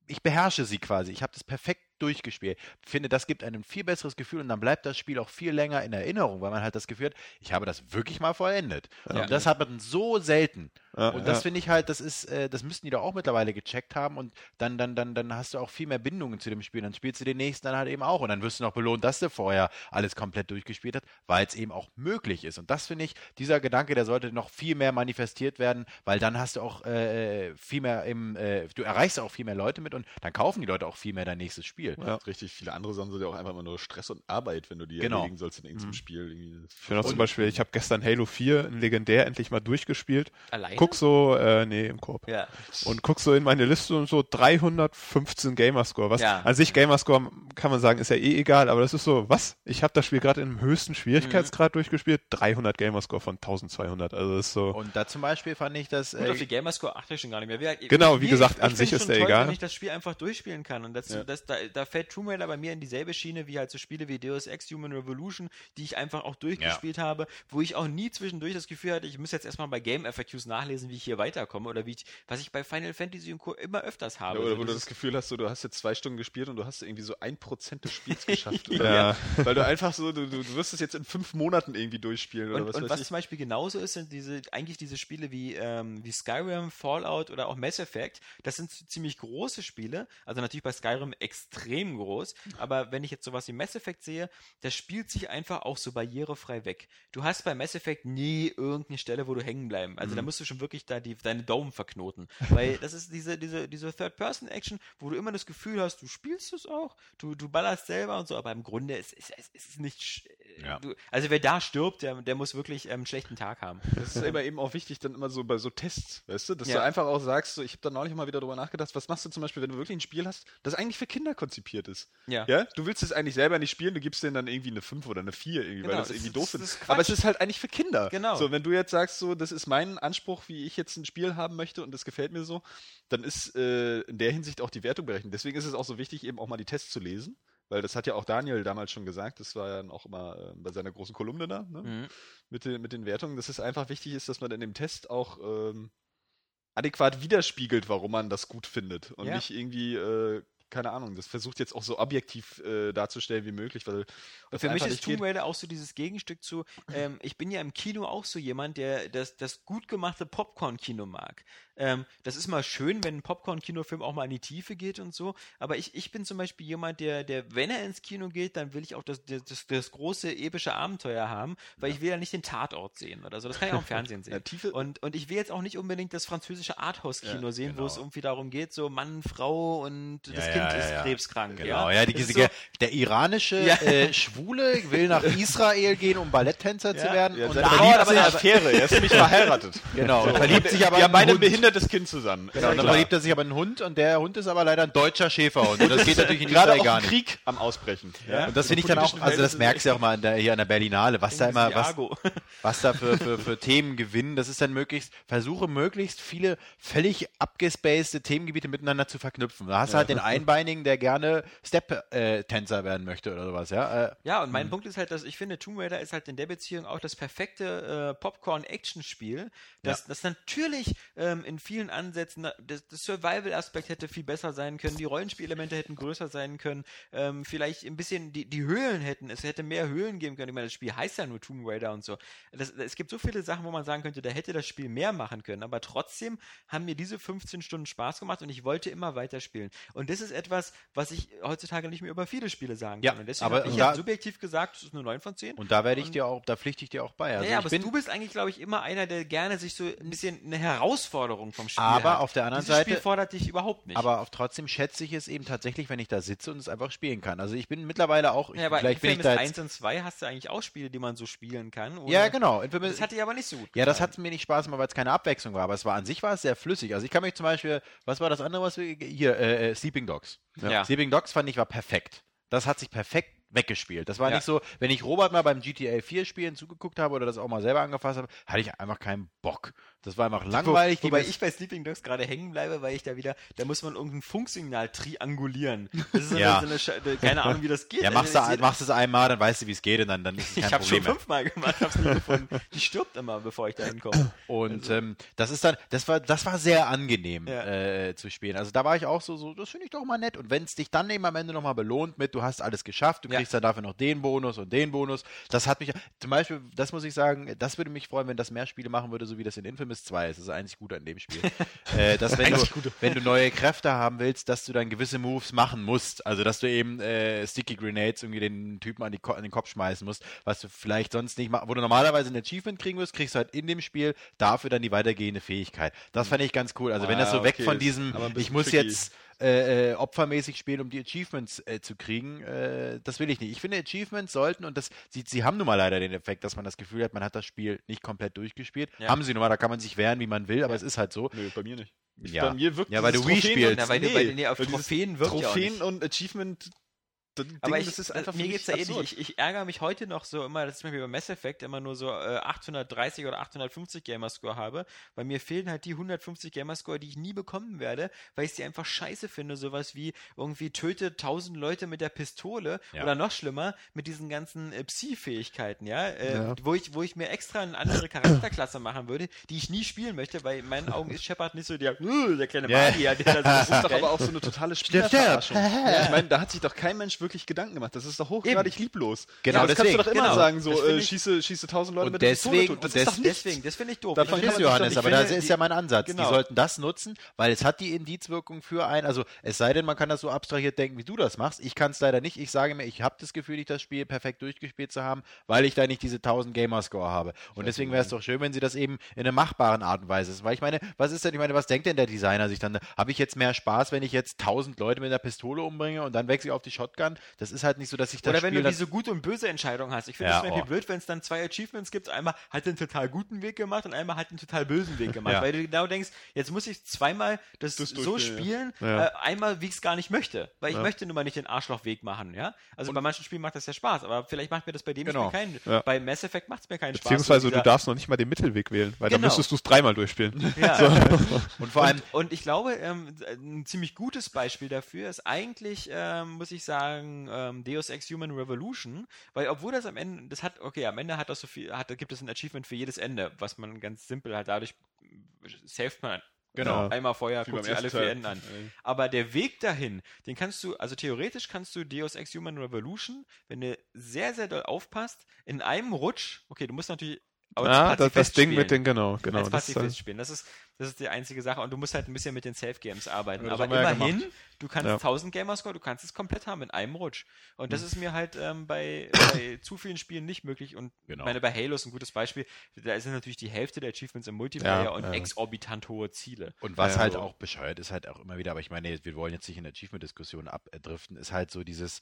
ich beherrsche sie quasi, ich habe das perfekt durchgespielt. Ich finde, das gibt einem viel besseres Gefühl und dann bleibt das Spiel auch viel länger in Erinnerung, weil man halt das Gefühl hat, ich habe das wirklich mal vollendet. Ja. Und das hat man so selten. Ja, und das ja. finde ich halt, das ist, äh, das müssten die doch auch mittlerweile gecheckt haben und dann, dann, dann, dann hast du auch viel mehr Bindungen zu dem Spiel. Dann spielst du den nächsten dann halt eben auch und dann wirst du noch belohnt, dass du vorher alles komplett durchgespielt hast, weil es eben auch möglich ist. Und das finde ich, dieser Gedanke, der sollte noch viel mehr manifestiert werden, weil dann hast du auch äh, viel mehr im, äh, du erreichst auch viel mehr Leute mit und dann kaufen die Leute auch viel mehr dein nächstes Spiel. Ja. Richtig viele andere Sachen sind ja auch einfach immer nur Stress und Arbeit, wenn du die genau. erledigen sollst in irgendeinem mhm. Spiel. Ich finde auch zum Beispiel, ich habe gestern Halo 4 ein Legendär endlich mal durchgespielt. Alleine? Guck so, äh, nee, im Korb. Ja. Und guck so in meine Liste und so 315 Gamerscore. Was ja. an sich Gamerscore kann man sagen, ist ja eh egal, aber das ist so, was? Ich habe das Spiel gerade im höchsten Schwierigkeitsgrad mhm. durchgespielt, 300 Gamerscore von 1200. Also das ist so. Und da zum Beispiel fand ich das. Gut, äh, auf die Gamerscore achte ich schon gar nicht mehr. Wie, genau, wie gesagt, an sich ist der toll, egal. Wenn ich das Spiel einfach durchspielen kann und das, ja. das, da, da fällt Tomb Raider bei mir in dieselbe Schiene wie halt so Spiele wie Deus Ex Human Revolution, die ich einfach auch durchgespielt ja. habe, wo ich auch nie zwischendurch das Gefühl hatte, ich muss jetzt erstmal bei Game FAQs nachlesen, wie ich hier weiterkomme oder wie ich, was ich bei Final Fantasy und Co. immer öfters habe. Ja, oder so, wo du das Gefühl hast, so, du hast jetzt zwei Stunden gespielt und du hast irgendwie so ein Prozent des Spiels geschafft. ja. Weil du einfach so, du, du wirst es jetzt in fünf Monaten irgendwie durchspielen oder und, was Und was ich. zum Beispiel genauso ist, sind diese, eigentlich diese Spiele wie, ähm, wie Skyrim, Fallout oder auch Mass Effect. Das sind ziemlich große Spiele. Also natürlich bei Skyrim extrem groß. Aber wenn ich jetzt sowas wie Mass Effect sehe, das spielt sich einfach auch so barrierefrei weg. Du hast bei Mass Effect nie irgendeine Stelle, wo du hängen bleiben. Also mhm. da musst du schon wirklich da die, deine Daumen verknoten. Weil das ist diese, diese, diese Third-Person-Action, wo du immer das Gefühl hast, du spielst es auch, du, du ballerst selber und so, aber im Grunde ist es ist, ist, ist nicht. Ja. Du, also wer da stirbt, der, der muss wirklich ähm, einen schlechten Tag haben. Das ist aber eben auch wichtig, dann immer so bei so Tests, weißt du, dass ja. du einfach auch sagst, so, ich habe da neulich mal wieder drüber nachgedacht, was machst du zum Beispiel, wenn du wirklich ein Spiel hast, das eigentlich für Kinder konzipiert ist. Ja. ja? Du willst es eigentlich selber nicht spielen, du gibst denen dann irgendwie eine 5 oder eine 4 irgendwie, genau, weil das, das irgendwie doof ist. Aber es ist halt eigentlich für Kinder. Genau. So, wenn du jetzt sagst, so, das ist mein Anspruch, wie ich jetzt ein Spiel haben möchte und das gefällt mir so, dann ist äh, in der Hinsicht auch die Wertung berechnet. Deswegen ist es auch so wichtig, eben auch mal die Tests zu lesen. Weil das hat ja auch Daniel damals schon gesagt, das war ja auch immer äh, bei seiner großen Kolumne da, ne? mhm. mit, den, mit den Wertungen, dass es einfach wichtig ist, dass man in dem Test auch ähm, adäquat widerspiegelt, warum man das gut findet und ja. nicht irgendwie äh, keine Ahnung, das versucht jetzt auch so objektiv äh, darzustellen wie möglich, weil für mich ist Tomb Raider auch so dieses Gegenstück zu, ähm, ich bin ja im Kino auch so jemand, der das, das gut gemachte Popcorn-Kino mag. Ähm, das ist mal schön, wenn ein Popcorn-Kinofilm auch mal in die Tiefe geht und so, aber ich, ich bin zum Beispiel jemand, der, der, wenn er ins Kino geht, dann will ich auch das, das, das große epische Abenteuer haben, weil ja. ich will ja nicht den Tatort sehen oder so. Das kann ich auch im Fernsehen sehen. Ja, und, und ich will jetzt auch nicht unbedingt das französische Arthouse-Kino ja, sehen, genau. wo es irgendwie darum geht, so Mann, Frau und das Kind ist krebskrank. Genau, ja, die, diese, so, der iranische äh, Schwule will nach Israel gehen, um Balletttänzer zu werden. und da verliebt aber eine Affäre, er ist nämlich verheiratet. Genau, so. verliebt sich aber Wir haben beide ein behindertes Kind zusammen. Genau, und dann verliebt er sich aber einen Hund und der Hund ist aber leider ein deutscher Schäferhund. Und das geht natürlich in Israel gar nicht. Krieg am Ausbrechen. Ja? Und das finde ich dann auch, also das merkst du ja auch mal der, hier an der Berlinale, was da immer, was, was da für, für, für Themen gewinnen. Das ist dann möglichst, versuche möglichst viele völlig abgespacede Themengebiete miteinander zu verknüpfen. Da hast du halt den Einbeinigen, der gerne Step-Tänzer werden möchte oder sowas, ja. Äh, ja, und mein mh. Punkt ist halt, dass ich finde, Tomb Raider ist halt in der Beziehung auch das perfekte äh, Popcorn-Action-Spiel, das, ja. das natürlich ähm, in vielen Ansätzen, das, das Survival-Aspekt hätte viel besser sein können, die Rollenspielelemente hätten größer sein können, ähm, vielleicht ein bisschen die, die Höhlen hätten, es hätte mehr Höhlen geben können. Ich meine, das Spiel heißt ja nur Tomb Raider und so. Das, es gibt so viele Sachen, wo man sagen könnte, da hätte das Spiel mehr machen können, aber trotzdem haben mir diese 15 Stunden Spaß gemacht und ich wollte immer weiterspielen. Und das ist etwas, was ich heutzutage nicht mehr über viele Spiele sagen ja, kann. Und deswegen aber ich da, subjektiv gesagt, es ist eine 9 von 10. Und da werde ich dir auch, da pflichte ich dir auch bei. Also ja, aber du bist eigentlich, glaube ich, immer einer, der gerne sich so ein bisschen eine Herausforderung vom Spiel Aber hat. auf der anderen Dieses Seite. Spiel fordert dich überhaupt nicht. Aber auch trotzdem schätze ich es eben tatsächlich, wenn ich da sitze und es einfach spielen kann. Also ich bin mittlerweile auch. Ja, aber vielleicht bin ich da 1 und 2 hast du eigentlich auch Spiele, die man so spielen kann. ja, genau. Infamous, das hatte ich aber nicht so gut. Ja, das hat mir nicht Spaß gemacht, weil es keine Abwechslung war. Aber es war an sich war es sehr flüssig. Also ich kann mich zum Beispiel, was war das andere, was wir hier, äh, äh Sleeping Dogs. Ja. Sleeping Dogs fand ich war perfekt. Das hat sich perfekt weggespielt. Das war ja. nicht so, wenn ich Robert mal beim GTA 4 Spielen zugeguckt habe oder das auch mal selber angefasst habe, hatte ich einfach keinen Bock. Das war einfach langweilig. Wo, wobei ich bei Sleeping Dogs gerade hängen bleibe, weil ich da wieder, da muss man irgendein Funksignal triangulieren. Das ist so ja. eine, so eine, keine Ahnung, wie das geht. Ja, machst du, machst es einmal, dann weißt du, wie es geht und dann, dann ist es kein Ich habe schon fünfmal gemacht, hab's nie gefunden. Die stirbt immer, bevor ich da hinkomme. Und also. ähm, das ist dann, das war, das war sehr angenehm ja. äh, zu spielen. Also da war ich auch so, so das finde ich doch mal nett. Und wenn es dich dann eben am Ende nochmal belohnt mit, du hast alles geschafft, du kriegst dann dafür noch den Bonus und den Bonus, das hat mich, zum Beispiel, das muss ich sagen, das würde mich freuen, wenn das mehr Spiele machen würde, so wie das in Infamous 2 ist. Das ist ein einzig Gute an dem Spiel. äh, dass wenn du, wenn du neue Kräfte haben willst, dass du dann gewisse Moves machen musst. Also dass du eben äh, Sticky Grenades irgendwie den Typen an, die, an, den Kopf schmeißen musst, was du vielleicht sonst nicht machst. Wo du normalerweise ein Achievement kriegen wirst, kriegst du halt in dem Spiel dafür dann die weitergehende Fähigkeit. Das fand ich ganz cool. Also ah, wenn das so weg okay, von diesem, ich muss tricky. jetzt äh, äh, opfermäßig spielen, um die Achievements äh, zu kriegen. Äh, das will ich nicht. Ich finde, Achievements sollten, und das, sie, sie haben nun mal leider den Effekt, dass man das Gefühl hat, man hat das Spiel nicht komplett durchgespielt. Ja. Haben sie nun mal, da kann man sich wehren, wie man will, ja. aber es ist halt so. Nö, bei mir nicht. Ich, ja. Bei mir wirkt ja, weil du Wii spielst. Ja, weil nee, du bei, nee, auf Trophäen wirkt Trophäen und Achievement aber ich, das ist einfach mir geht es ja ähnlich. Ich, ich, ärgere mich heute noch so immer, dass ich mir bei Mass Effect immer nur so äh, 830 oder 850 Gamerscore habe, weil mir fehlen halt die 150 Gamerscore, die ich nie bekommen werde, weil ich sie einfach scheiße finde. Sowas wie irgendwie töte 1000 Leute mit der Pistole ja. oder noch schlimmer mit diesen ganzen äh, Psi-Fähigkeiten, ja? Äh, ja? Wo, ich, wo ich mir extra eine andere Charakterklasse machen würde, die ich nie spielen möchte, weil in meinen Augen ist Shepard nicht so der, uh, der kleine Magier. Der so das ist doch aber auch so eine totale Spielerverarschung. ich meine, da hat sich doch kein Mensch wirklich wirklich Gedanken gemacht. Das ist doch hochgradig Eben. lieblos. Genau, ja, das deswegen, kannst du doch immer genau. sagen, so äh, schieße, schieße tausend Leute mit deswegen, das, das deswegen, das finde ich doof. Davon ist Johannes, aber das ist ja mein Ansatz. Genau. Die sollten das nutzen, weil es hat die Indizwirkung für ein, also es sei denn, man kann das so abstrahiert denken, wie du das machst. Ich kann es leider nicht. Ich sage mir, ich habe das Gefühl, nicht das Spiel perfekt durchgespielt zu haben, weil ich da nicht diese 1000 Gamerscore habe. Und deswegen wäre es doch schön, wenn sie das eben in einer machbaren Art und Weise ist. Weil ich meine, was ist denn, ich meine, was denkt denn der Designer sich dann? Habe ich jetzt mehr Spaß, wenn ich jetzt 1000 Leute mit einer Pistole umbringe und dann wechsle ich auf die Shotgun? Das ist halt nicht so, dass ich das oder wenn Spiel, du diese gute und böse Entscheidung hast. Ich finde es ja, irgendwie oh. blöd, wenn es dann zwei Achievements gibt. Einmal hat den total guten Weg gemacht und einmal hat den total bösen Weg gemacht. ja. Weil du genau denkst, jetzt muss ich zweimal das, das so spielen, ja. äh, einmal wie ich es gar nicht möchte. Weil ich möchte nun mal nicht den Arschlochweg machen, ja. Also und bei manchen Spielen macht das ja Spaß, aber vielleicht macht mir das bei dem genau. Spiel keinen. Bei Mass Effect macht es mir keinen Spaß. Beziehungsweise du darfst noch nicht mal den Mittelweg wählen, weil genau. dann müsstest du es dreimal durchspielen. Ja. So. und vor allem. Und, und ich glaube, ähm, ein ziemlich gutes Beispiel dafür ist eigentlich, ähm, muss ich sagen, ähm, Deus Ex Human Revolution, weil obwohl das am Ende, das hat, okay, am Ende hat das so viel, hat, gibt es ein Achievement für jedes Ende, was man ganz simpel halt dadurch saved man Genau. Einmal vorher guckt sich alle vier Enden an. Aber der Weg dahin, den kannst du, also theoretisch kannst du Deus Ex Human Revolution, wenn du sehr, sehr doll aufpasst, in einem Rutsch, okay, du musst natürlich aber ja, das, das Ding mit den, genau, genau. Als Pazifist das spielen. Das ist, das ist die einzige Sache. Und du musst halt ein bisschen mit den Safe-Games arbeiten. Ja, Aber immerhin, ja du kannst ja. 1000 Gamerscore, du kannst es komplett haben in einem Rutsch. Und das mhm. ist mir halt ähm, bei, bei zu vielen Spielen nicht möglich. Und genau. meine, bei Halo ist ein gutes Beispiel. Da sind natürlich die Hälfte der Achievements im Multiplayer und exorbitant hohe Ziele. Und was halt auch bescheuert ist, halt auch immer wieder, aber ich meine, wir wollen jetzt nicht in Achievement-Diskussionen abdriften, ist halt so dieses,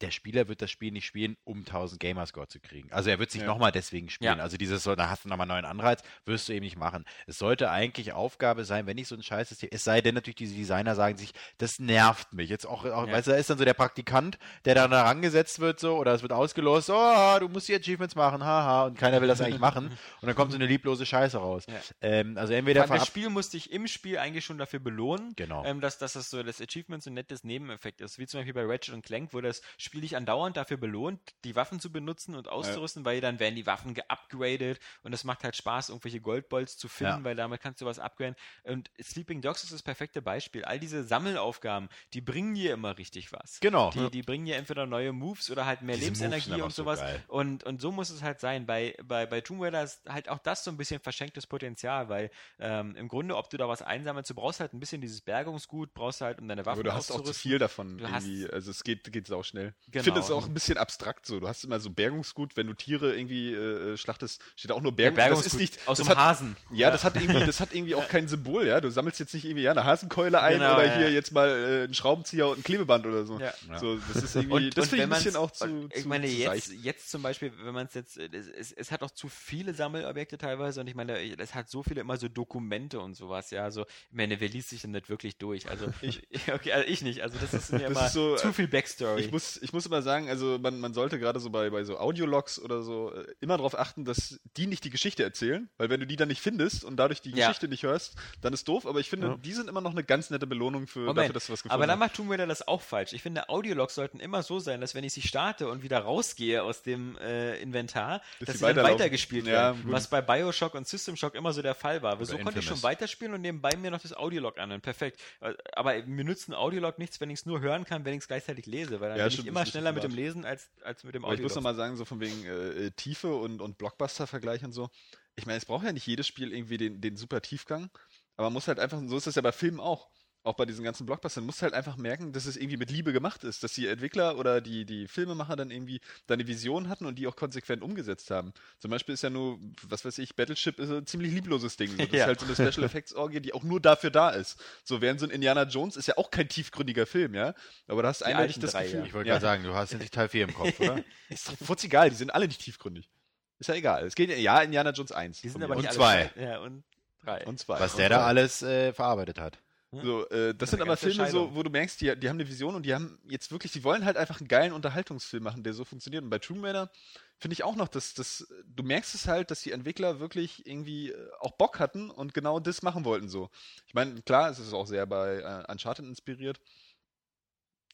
der Spieler wird das Spiel nicht spielen, um 1000 Gamerscore zu kriegen. Also er wird sich ja. nochmal deswegen spielen. Ja. Also dieses so, da hast du nochmal einen neuen Anreiz, wirst du eben nicht machen. Es sollte eigentlich Aufgabe sein, wenn nicht so ein Scheißsystem, es sei denn natürlich, diese Designer sagen sich, das nervt mich. Jetzt auch, auch ja. weißt du, da ist dann so der Praktikant, der dann da rangesetzt wird so, oder es wird ausgelost, oh, du musst die Achievements machen, haha, und keiner will das eigentlich machen. Und dann kommt so eine lieblose Scheiße raus. Ähm, also entweder Das Spiel musste ich im Spiel eigentlich schon dafür belohnen, genau. ähm, dass, dass das so das Achievement so ein nettes Nebeneffekt ist. Wie zum Beispiel bei Ratchet und Clank, wo das Spiel Spiel dich andauernd dafür belohnt, die Waffen zu benutzen und auszurüsten, ja. weil dann werden die Waffen geupgradet und es macht halt Spaß, irgendwelche Goldbolts zu finden, ja. weil damit kannst du was upgraden. Und Sleeping Dogs ist das perfekte Beispiel. All diese Sammelaufgaben, die bringen dir immer richtig was. Genau. Die, die bringen dir entweder neue Moves oder halt mehr diese Lebensenergie und sowas. So und, und so muss es halt sein. Bei, bei, bei Tomb Raider ist halt auch das so ein bisschen verschenktes Potenzial, weil ähm, im Grunde, ob du da was einsammelst, du brauchst halt ein bisschen dieses Bergungsgut, brauchst halt, um deine Waffen Aber du hast auch zu viel davon. Hast, also es geht, geht auch schnell. Genau. Ich finde es auch ein bisschen abstrakt so. Du hast immer so Bergungsgut, wenn du Tiere irgendwie äh, schlachtest, steht auch nur Bergung, ja, Bergungsgut. Das ist nicht, aus dem Hasen. Ja, ja, das hat irgendwie, das hat irgendwie auch kein Symbol, ja. Du sammelst jetzt nicht irgendwie ja, eine Hasenkeule ein genau, oder ja. hier jetzt mal äh, einen Schraubenzieher und ein Klebeband oder so. So, das ist irgendwie, und, das finde ich ein bisschen auch zu. Ich meine, zu jetzt, jetzt zum Beispiel, wenn man es jetzt, es, es hat auch zu viele Sammelobjekte teilweise und ich meine, es hat so viele immer so Dokumente und sowas, ja. Also, ich meine, wer liest sich denn nicht wirklich durch? Also, ich, okay, also ich nicht. Also, das ist mir das immer ist so, zu viel Backstory. Ich muss, ich muss immer sagen, also man, man sollte gerade so bei, bei so Audiologs oder so äh, immer darauf achten, dass die nicht die Geschichte erzählen, weil wenn du die dann nicht findest und dadurch die ja. Geschichte nicht hörst, dann ist doof. Aber ich finde, ja. die sind immer noch eine ganz nette Belohnung für Moment, dafür, dass du was gefunden hast. Aber dann macht Tomb Raider das auch falsch. Ich finde, Audiologs sollten immer so sein, dass wenn ich sie starte und wieder rausgehe aus dem äh, Inventar, dass, dass sie dann weitergespielt werden. Ja, was bei Bioshock und System Shock immer so der Fall war. So konnte ich schon weiterspielen und nebenbei mir noch das Audiolog anhören. Perfekt. Äh, aber mir nützt ein Audiolog nichts, wenn ich es nur hören kann, wenn ich es gleichzeitig lese, weil dann ja, bin ich immer schneller mit dem Lesen als, als mit dem Audiolog. Ich muss noch mal sagen, so von wegen äh, äh, Tiefe und, und Blockbuster-Vergleich und so. Ich meine, es braucht ja nicht jedes Spiel irgendwie den, den super Tiefgang, aber man muss halt einfach, so ist das ja bei Filmen auch auch bei diesen ganzen Blockbustern, musst halt einfach merken, dass es irgendwie mit Liebe gemacht ist, dass die Entwickler oder die, die Filmemacher dann irgendwie da eine Vision hatten und die auch konsequent umgesetzt haben. Zum Beispiel ist ja nur, was weiß ich, Battleship ist ein ziemlich liebloses Ding. So. Das ja. ist halt so eine Special Effects Orgie, die auch nur dafür da ist. So, während so ein Indiana Jones ist ja auch kein tiefgründiger Film, ja. Aber da hast du eindeutig das drei, Gefühl. Ja. Ich wollte ja. gerade sagen, du hast nicht Teil 4 im Kopf, oder? ist doch furz egal, die sind alle nicht tiefgründig. Ist ja egal. Es geht ja Indiana Jones 1. Die sind aber nicht und 2. Ja, und 3. Und 2. Was der da alles äh, verarbeitet hat. So, äh, das, das sind aber Filme, so, wo du merkst, die, die haben eine Vision und die haben jetzt wirklich, die wollen halt einfach einen geilen Unterhaltungsfilm machen, der so funktioniert. Und bei Tomb Raider finde ich auch noch, dass, dass du merkst es halt, dass die Entwickler wirklich irgendwie äh, auch Bock hatten und genau das machen wollten so. Ich meine, klar, es ist auch sehr bei äh, Uncharted inspiriert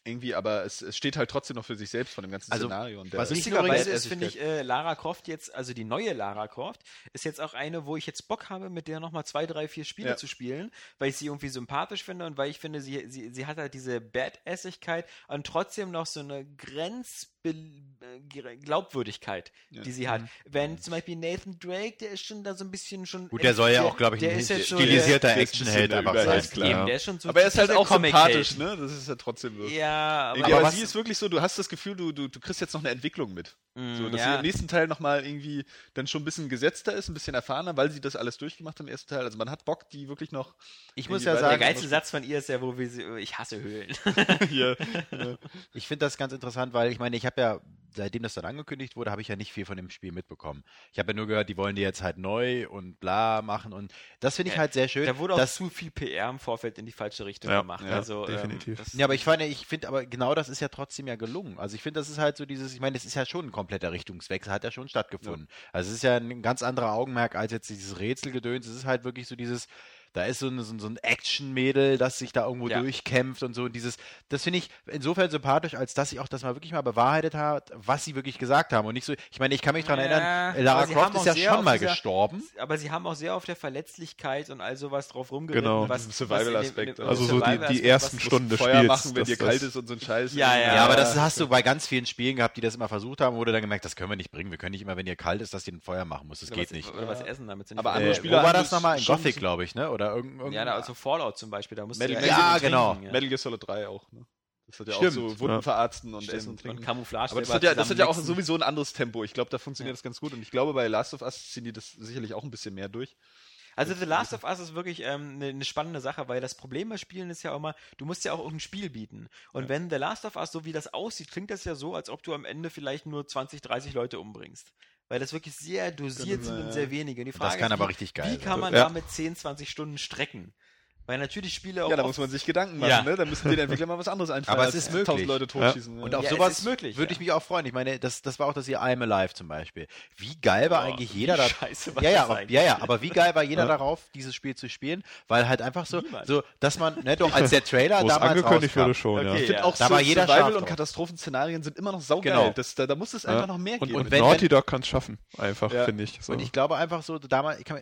irgendwie, aber es, es steht halt trotzdem noch für sich selbst von dem ganzen also, Szenario. Und was lustigerweise ist, finde ich, äh, Lara Croft jetzt, also die neue Lara Croft, ist jetzt auch eine, wo ich jetzt Bock habe, mit der nochmal zwei, drei, vier Spiele ja. zu spielen, weil ich sie irgendwie sympathisch finde und weil ich finde, sie, sie, sie hat halt diese Badassigkeit und trotzdem noch so eine Grenz Glaubwürdigkeit, ja. die sie hat. Mhm. Wenn zum Beispiel Nathan Drake, der ist schon da so ein bisschen schon. Gut, der soll ja auch, glaube ich, ein stilisierter Actionheld einfach sein. Klar. der ist schon so aber er ist halt auch sympathisch, ne? Das ist ja trotzdem so. Ja, aber, aber, aber sie ist wirklich so, du hast das Gefühl, du, du, du kriegst jetzt noch eine Entwicklung mit. Mm, so, dass ja. sie im nächsten Teil nochmal irgendwie dann schon ein bisschen gesetzter ist, ein bisschen erfahrener, weil sie das alles durchgemacht hat im ersten Teil. Also man hat Bock, die wirklich noch. Ich muss ja sagen, der geilste Satz von ihr ist ja, wo wir sie, ich hasse Höhlen. ja. Ich finde das ganz interessant, weil ich meine, ich habe ja seitdem das dann angekündigt wurde, habe ich ja nicht viel von dem Spiel mitbekommen. Ich habe ja nur gehört, die wollen die jetzt halt neu und bla machen und das finde ich ja, halt sehr schön. Da wurde auch dass, zu viel PR im Vorfeld in die falsche Richtung ja, gemacht. Ja, also, ähm, definitiv. Ähm, ja, aber ich finde, ich finde, aber genau das ist ja trotzdem ja gelungen. Also ich finde, das ist halt so dieses, ich meine, das ist ja schon ein kompletter Richtungswechsel, hat ja schon stattgefunden. Also es ist ja ein ganz anderer Augenmerk als jetzt dieses Rätselgedöns. Es ist halt wirklich so dieses, da ist so, ein, so ein Action-Mädel, das sich da irgendwo ja. durchkämpft und so. Und dieses, das finde ich insofern sympathisch, als dass sie auch das mal wirklich mal bewahrheitet hat, was sie wirklich gesagt haben. Und nicht so, ich meine, ich kann mich daran ja, erinnern, Lara Croft ist ja schon mal dieser, gestorben. Aber sie haben auch sehr auf der Verletzlichkeit und all sowas drauf rumgeritten. Genau, was, Survival-Aspekt. Also so die, die ersten Stunden des Feuer Spiels. machen, wenn dir kalt ist und so ein Scheiß. Ja, ja, ja, aber das hast du bei ganz vielen Spielen gehabt, die das immer versucht haben, wurde dann gemerkt, das können wir nicht bringen. Wir können nicht immer, wenn dir kalt ist, dass ihr ein Feuer machen muss. Das geht was, nicht. Oder was essen damit. Aber andere Spieler. Wo war das nochmal? In Gothic, glaube ich, ne? Oder irgendein. Ja, also Fallout zum Beispiel, da musst Metal, du ja, ja genau. Trinken, ja. Metal Gear Solid 3 auch, ne? Das hat ja Stimmt, auch so Wunden ja. verarzten und Stimmt. Essen und Trinken. Und Camouflage. Aber das hat, ja, das hat ja auch sowieso ein anderes Tempo. Ich glaube, da funktioniert ja. das ganz gut. Und ich glaube, bei Last of Us ziehen die das sicherlich auch ein bisschen mehr durch. Also The Last of Us ist wirklich ähm, eine, eine spannende Sache, weil das Problem bei Spielen ist ja auch immer, du musst ja auch irgendein Spiel bieten. Und ja. wenn The Last of Us, so wie das aussieht, klingt das ja so, als ob du am Ende vielleicht nur 20, 30 Leute umbringst weil das wirklich sehr dosiert sind und sehr wenige. Und die Frage das kann ist, aber richtig geil Wie kann man ja. damit 10, 20 Stunden strecken? Weil natürlich Spiele auch. Ja, da muss man sich Gedanken machen, ja. ne? Da müssen die Entwickler mal was anderes einfallen. Aber es ist möglich. Tausend Leute totschießen. Ja. Und auf ja, sowas möglich, würde ich mich auch freuen. Ich meine, das, das war auch das hier I'm Alive zum Beispiel. Wie geil war oh, eigentlich jeder da. Scheiße, ja, ja, aber, ja, ja, aber wie geil war jeder darauf, dieses Spiel zu spielen? Weil halt einfach so, so dass man, ne, doch als der Trailer damals angekündigt wurde schon, okay, Ich finde auch da war jeder Survival- und Katastrophenszenarien sind immer noch saugeil. Genau. Das, da, da muss es einfach noch mehr geben. Und Naughty Dog kann es schaffen, einfach, finde ich. Und ich glaube einfach so, damals, ich kann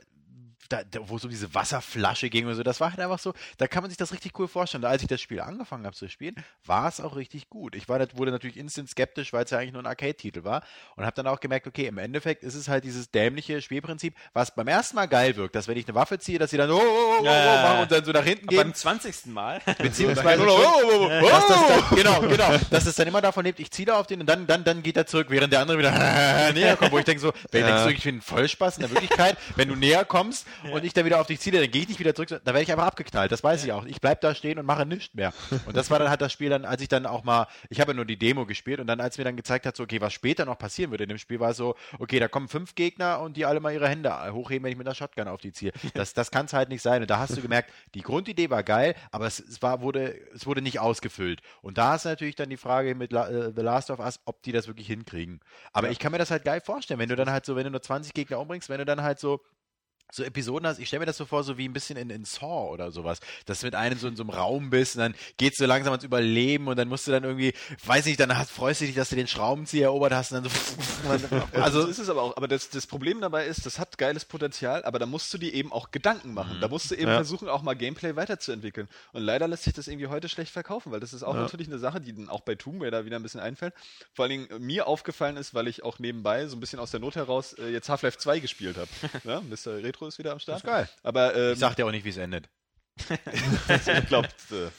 mir da, wo so diese Wasserflasche ging und so, das war halt einfach so, da kann man sich das richtig cool vorstellen. Da, als ich das Spiel angefangen habe zu spielen, war es auch richtig gut. Ich war, wurde natürlich instant skeptisch, weil es ja eigentlich nur ein Arcade-Titel war und habe dann auch gemerkt, okay, im Endeffekt ist es halt dieses dämliche Spielprinzip, was beim ersten Mal geil wirkt, dass wenn ich eine Waffe ziehe, dass sie dann oh, oh, oh, ja, machen und dann so nach hinten gehen. Beim 20. Mal. Beziehungsweise oh, oh, oh, dass das dann, genau, genau, dass es dann immer davon lebt, ich ziehe da auf den und dann, dann, dann geht er zurück, während der andere wieder näher kommt, wo ich denke so, wer ja. denkst du, ich bin Vollspaß in der Wirklichkeit, wenn du näher kommst ja. und ich dann wieder auf dich ziehe, dann gehe ich nicht wieder zurück, da werde ich einfach abgeknallt, das weiß ich auch. Ich bleibe da stehen und mache nichts mehr. Und das war dann halt das Spiel dann, als ich dann auch mal, ich habe ja nur die Demo gespielt und dann, als mir dann gezeigt hat, so, okay, was später noch passieren würde in dem Spiel, war so, okay, da kommen fünf Gegner und die alle mal ihre Hände hochheben, wenn ich mit einer Shotgun auf die ziehe. Das, das kann es halt nicht sein. Und da hast du gemerkt, die Grundidee war geil, aber es, es, war, wurde, es wurde nicht ausgefüllt. Und da ist natürlich dann die Frage mit La, uh, The Last of Us, ob die das wirklich hinkriegen. Aber ja. ich kann mir das halt geil vorstellen, wenn du dann halt so, wenn du nur 20 Gegner umbringst, wenn du dann halt so so Episoden hast, ich stelle mir das so vor, so wie ein bisschen in, in Saw oder sowas, dass du mit einem so in so einem Raum bist und dann geht's so langsam ans Überleben und dann musst du dann irgendwie, weiß nicht, dann hast, freust du dich, dass du den Schraubenzieher erobert hast und dann so. also so ist es aber auch, aber das, das Problem dabei ist, das hat geiles Potenzial, aber da musst du dir eben auch Gedanken machen. Mhm. Da musst du eben ja. versuchen, auch mal Gameplay weiterzuentwickeln. Und leider lässt sich das irgendwie heute schlecht verkaufen, weil das ist auch ja. natürlich eine Sache, die dann auch bei Tomb Raider wieder ein bisschen einfällt. Vor allen Dingen äh, mir aufgefallen ist, weil ich auch nebenbei so ein bisschen aus der Not heraus äh, jetzt Half-Life 2 gespielt habe. ja, Mr. Retro ist wieder am Start. Das ist geil. Aber, ähm, ich sag dir auch nicht, wie es endet. glaubt. Äh,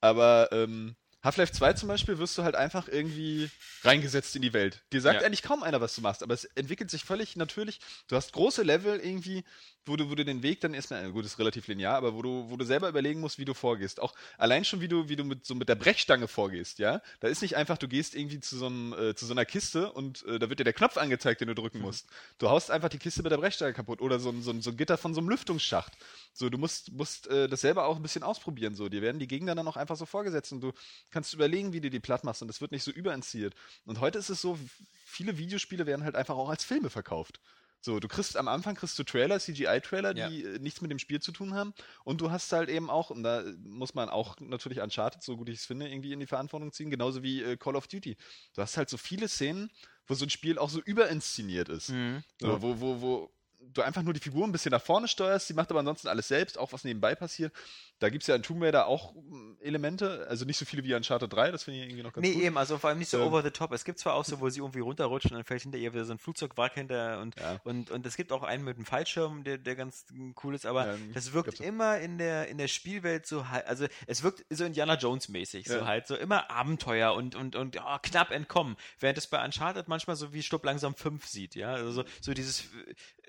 aber ähm, Half-Life 2 zum Beispiel wirst du halt einfach irgendwie reingesetzt in die Welt. Dir sagt ja. eigentlich kaum einer, was du machst, aber es entwickelt sich völlig natürlich. Du hast große Level irgendwie, wo du, wo du den Weg dann erstmal, gut, ist relativ linear, aber wo du, wo du selber überlegen musst, wie du vorgehst. Auch allein schon, wie du, wie du mit so mit der Brechstange vorgehst, ja. Da ist nicht einfach, du gehst irgendwie zu so, einem, äh, zu so einer Kiste und äh, da wird dir der Knopf angezeigt, den du drücken mhm. musst. Du haust einfach die Kiste mit der Brechstange kaputt oder so, so, so ein Gitter von so einem Lüftungsschacht. So, du musst, musst äh, das selber auch ein bisschen ausprobieren. So, dir werden die Gegner dann auch einfach so vorgesetzt und du kannst überlegen, wie du die platt machst und das wird nicht so überinziert. Und heute ist es so, viele Videospiele werden halt einfach auch als Filme verkauft. So, du kriegst am Anfang kriegst du Trailer, CGI-Trailer, die. Äh, nichts mit dem Spiel zu tun haben. Und du hast halt eben auch, und da muss man auch natürlich Uncharted, so gut ich es finde, irgendwie in die Verantwortung ziehen, genauso wie äh, Call of Duty. Du hast halt so viele Szenen, wo so ein Spiel auch so überinszeniert ist. Mhm. So, wo, wo, wo du einfach nur die Figur ein bisschen nach vorne steuerst, die macht aber ansonsten alles selbst, auch was nebenbei passiert. Da gibt es ja in Tomb Raider auch hm, Elemente, also nicht so viele wie in Uncharted 3, das finde ich irgendwie noch ganz nee, gut. Nee, eben, also vor allem nicht so ähm, over the top. Es gibt zwar auch so, wo sie irgendwie runterrutschen und dann fällt hinter ihr wieder so ein Flugzeugwrack hinter und, ja. und, und es gibt auch einen mit einem Fallschirm, der, der ganz cool ist, aber ja, das wirkt immer in der, in der Spielwelt so halt, also es wirkt so Indiana Jones mäßig, so ja. halt, so immer Abenteuer und, und, und oh, knapp entkommen. Während es bei Uncharted manchmal so wie Stopp langsam 5 sieht, ja, also so, so dieses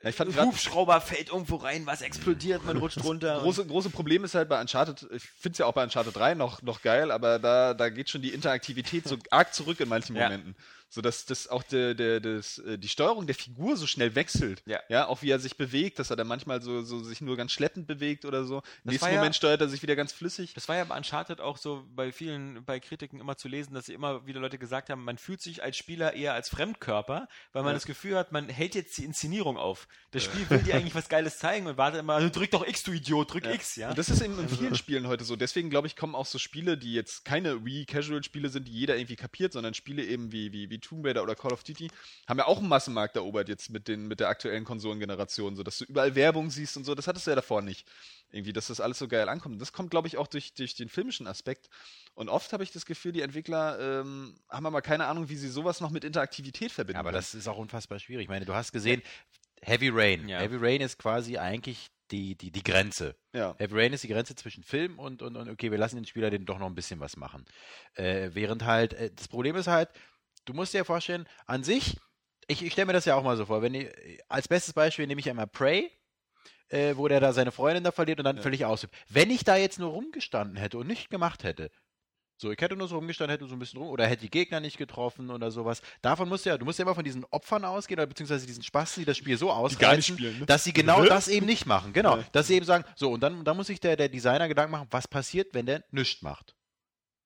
ja, ich fand Hubschrauber fällt irgendwo rein, was explodiert, man rutscht runter. große, große Problem ist halt bei Uncharted, ich finde es ja auch bei Uncharted 3 noch, noch geil, aber da, da geht schon die Interaktivität so arg zurück in manchen ja. So dass das auch der, der, das, äh, die Steuerung der Figur so schnell wechselt. Ja. ja, auch wie er sich bewegt, dass er dann manchmal so, so sich nur ganz schleppend bewegt oder so. Im nächsten Moment ja, steuert er sich wieder ganz flüssig. Das war ja bei Uncharted auch so bei vielen, bei Kritiken immer zu lesen, dass sie immer wieder Leute gesagt haben, man fühlt sich als Spieler eher als Fremdkörper, weil man ja. das Gefühl hat, man hält jetzt die Inszenierung auf. Das Spiel will dir eigentlich was Geiles zeigen und wartet immer, drück doch X, du Idiot, drück X, ja. Und das ist eben in vielen Spielen heute so. Deswegen glaube ich, kommen auch so Spiele, die jetzt keine Wii-Casual-Spiele sind, die jeder irgendwie kapiert, sondern Spiele eben wie, wie, wie Tomb Raider oder Call of Duty haben ja auch einen Massenmarkt erobert jetzt mit, den, mit der aktuellen Konsolengeneration, so dass du überall Werbung siehst und so. Das hattest du ja davor nicht. Irgendwie, dass das alles so geil ankommt. Das kommt, glaube ich, auch durch, durch den filmischen Aspekt. Und oft habe ich das Gefühl, die Entwickler ähm, haben aber keine Ahnung, wie sie sowas noch mit Interaktivität verbinden. Aber können. das ist auch unfassbar schwierig. Ich meine, du hast gesehen, Heavy Rain. Ja. Heavy Rain ist quasi eigentlich die, die, die Grenze. Ja. Heavy Rain ist die Grenze zwischen Film und, und, und okay, wir lassen den Spieler den doch noch ein bisschen was machen. Äh, während halt, äh, das Problem ist halt, du musst dir vorstellen, an sich, ich, ich stelle mir das ja auch mal so vor, wenn ich, als bestes Beispiel nehme ich einmal Prey, äh, wo der da seine Freundin da verliert und dann ja. völlig ausübt. Wenn ich da jetzt nur rumgestanden hätte und nicht gemacht hätte, So, ich hätte nur so rumgestanden, hätte so ein bisschen rum, oder hätte die Gegner nicht getroffen oder sowas. Davon musst du ja, du musst ja immer von diesen Opfern ausgehen, oder beziehungsweise diesen Spasten, die das Spiel so ausreizen, ne? dass sie genau das eben nicht machen. Genau. Ja. Dass sie eben sagen, so, und dann, dann muss sich der, der Designer Gedanken machen, was passiert, wenn der nichts macht.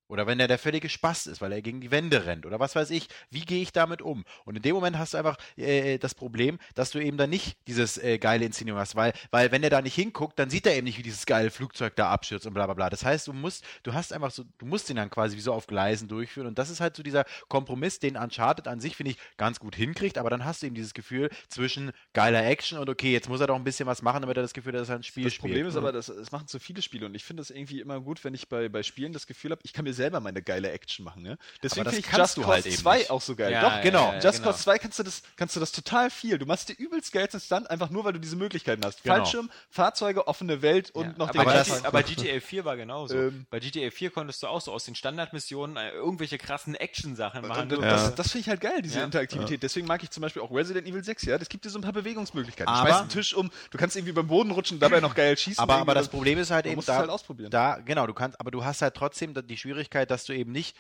Oder wenn der der völlige Spast ist, weil er gegen die Wände rennt oder was weiß ich, wie gehe ich damit um? Und in dem Moment hast du einfach äh, das Problem, dass du eben dann nicht dieses äh, geile Inszenierung hast, weil, weil wenn er da nicht hinguckt, dann sieht er eben nicht, wie dieses geile Flugzeug da abstürzt und bla bla bla. Das heißt, du musst, du hast einfach so, du musst ihn dann quasi wie so auf Gleisen durchführen und das ist halt so dieser Kompromiss, den Uncharted an sich, finde ich, ganz gut hinkriegt, aber dann hast du eben dieses Gefühl zwischen geiler Action und okay, jetzt muss er doch ein bisschen was machen, damit er das Gefühl hat, dass er ein Spiel das spielt. Das Problem ist aber, das, das machen zu viele Spiele und ich finde es irgendwie immer gut, wenn ich bei, bei Spielen das Gefühl habe, ich kann mir selber meine geile Action machen. Ne? Deswegen finde ich Just Cause halt 2 auch so geil. Ja, Doch, genau. Ja, Just genau. Cause 2 kannst du, das, kannst du das total viel. Du machst dir übelst Geld Stunt, einfach nur, weil du diese Möglichkeiten hast. Genau. Fallschirm, Fahrzeuge, offene Welt und noch aber den das, Aber GTA 4 war genauso. Ähm, bei GTA 4 konntest du auch so aus den Standardmissionen äh, irgendwelche krassen Action-Sachen machen. Das, das finde ich halt geil, diese Interaktivität. Deswegen mag ich zum Beispiel auch Resident Evil 6, ja. Das gibt dir so ein paar Bewegungsmöglichkeiten. Aber, du schmeißt einen Tisch um, du kannst irgendwie beim Boden rutschen, dabei noch geil schießen. Aber, aber das Problem ist halt eben da, halt ausprobieren. da, genau, du kannst, aber du hast halt trotzdem die Schwierigkeit, dass du eben nicht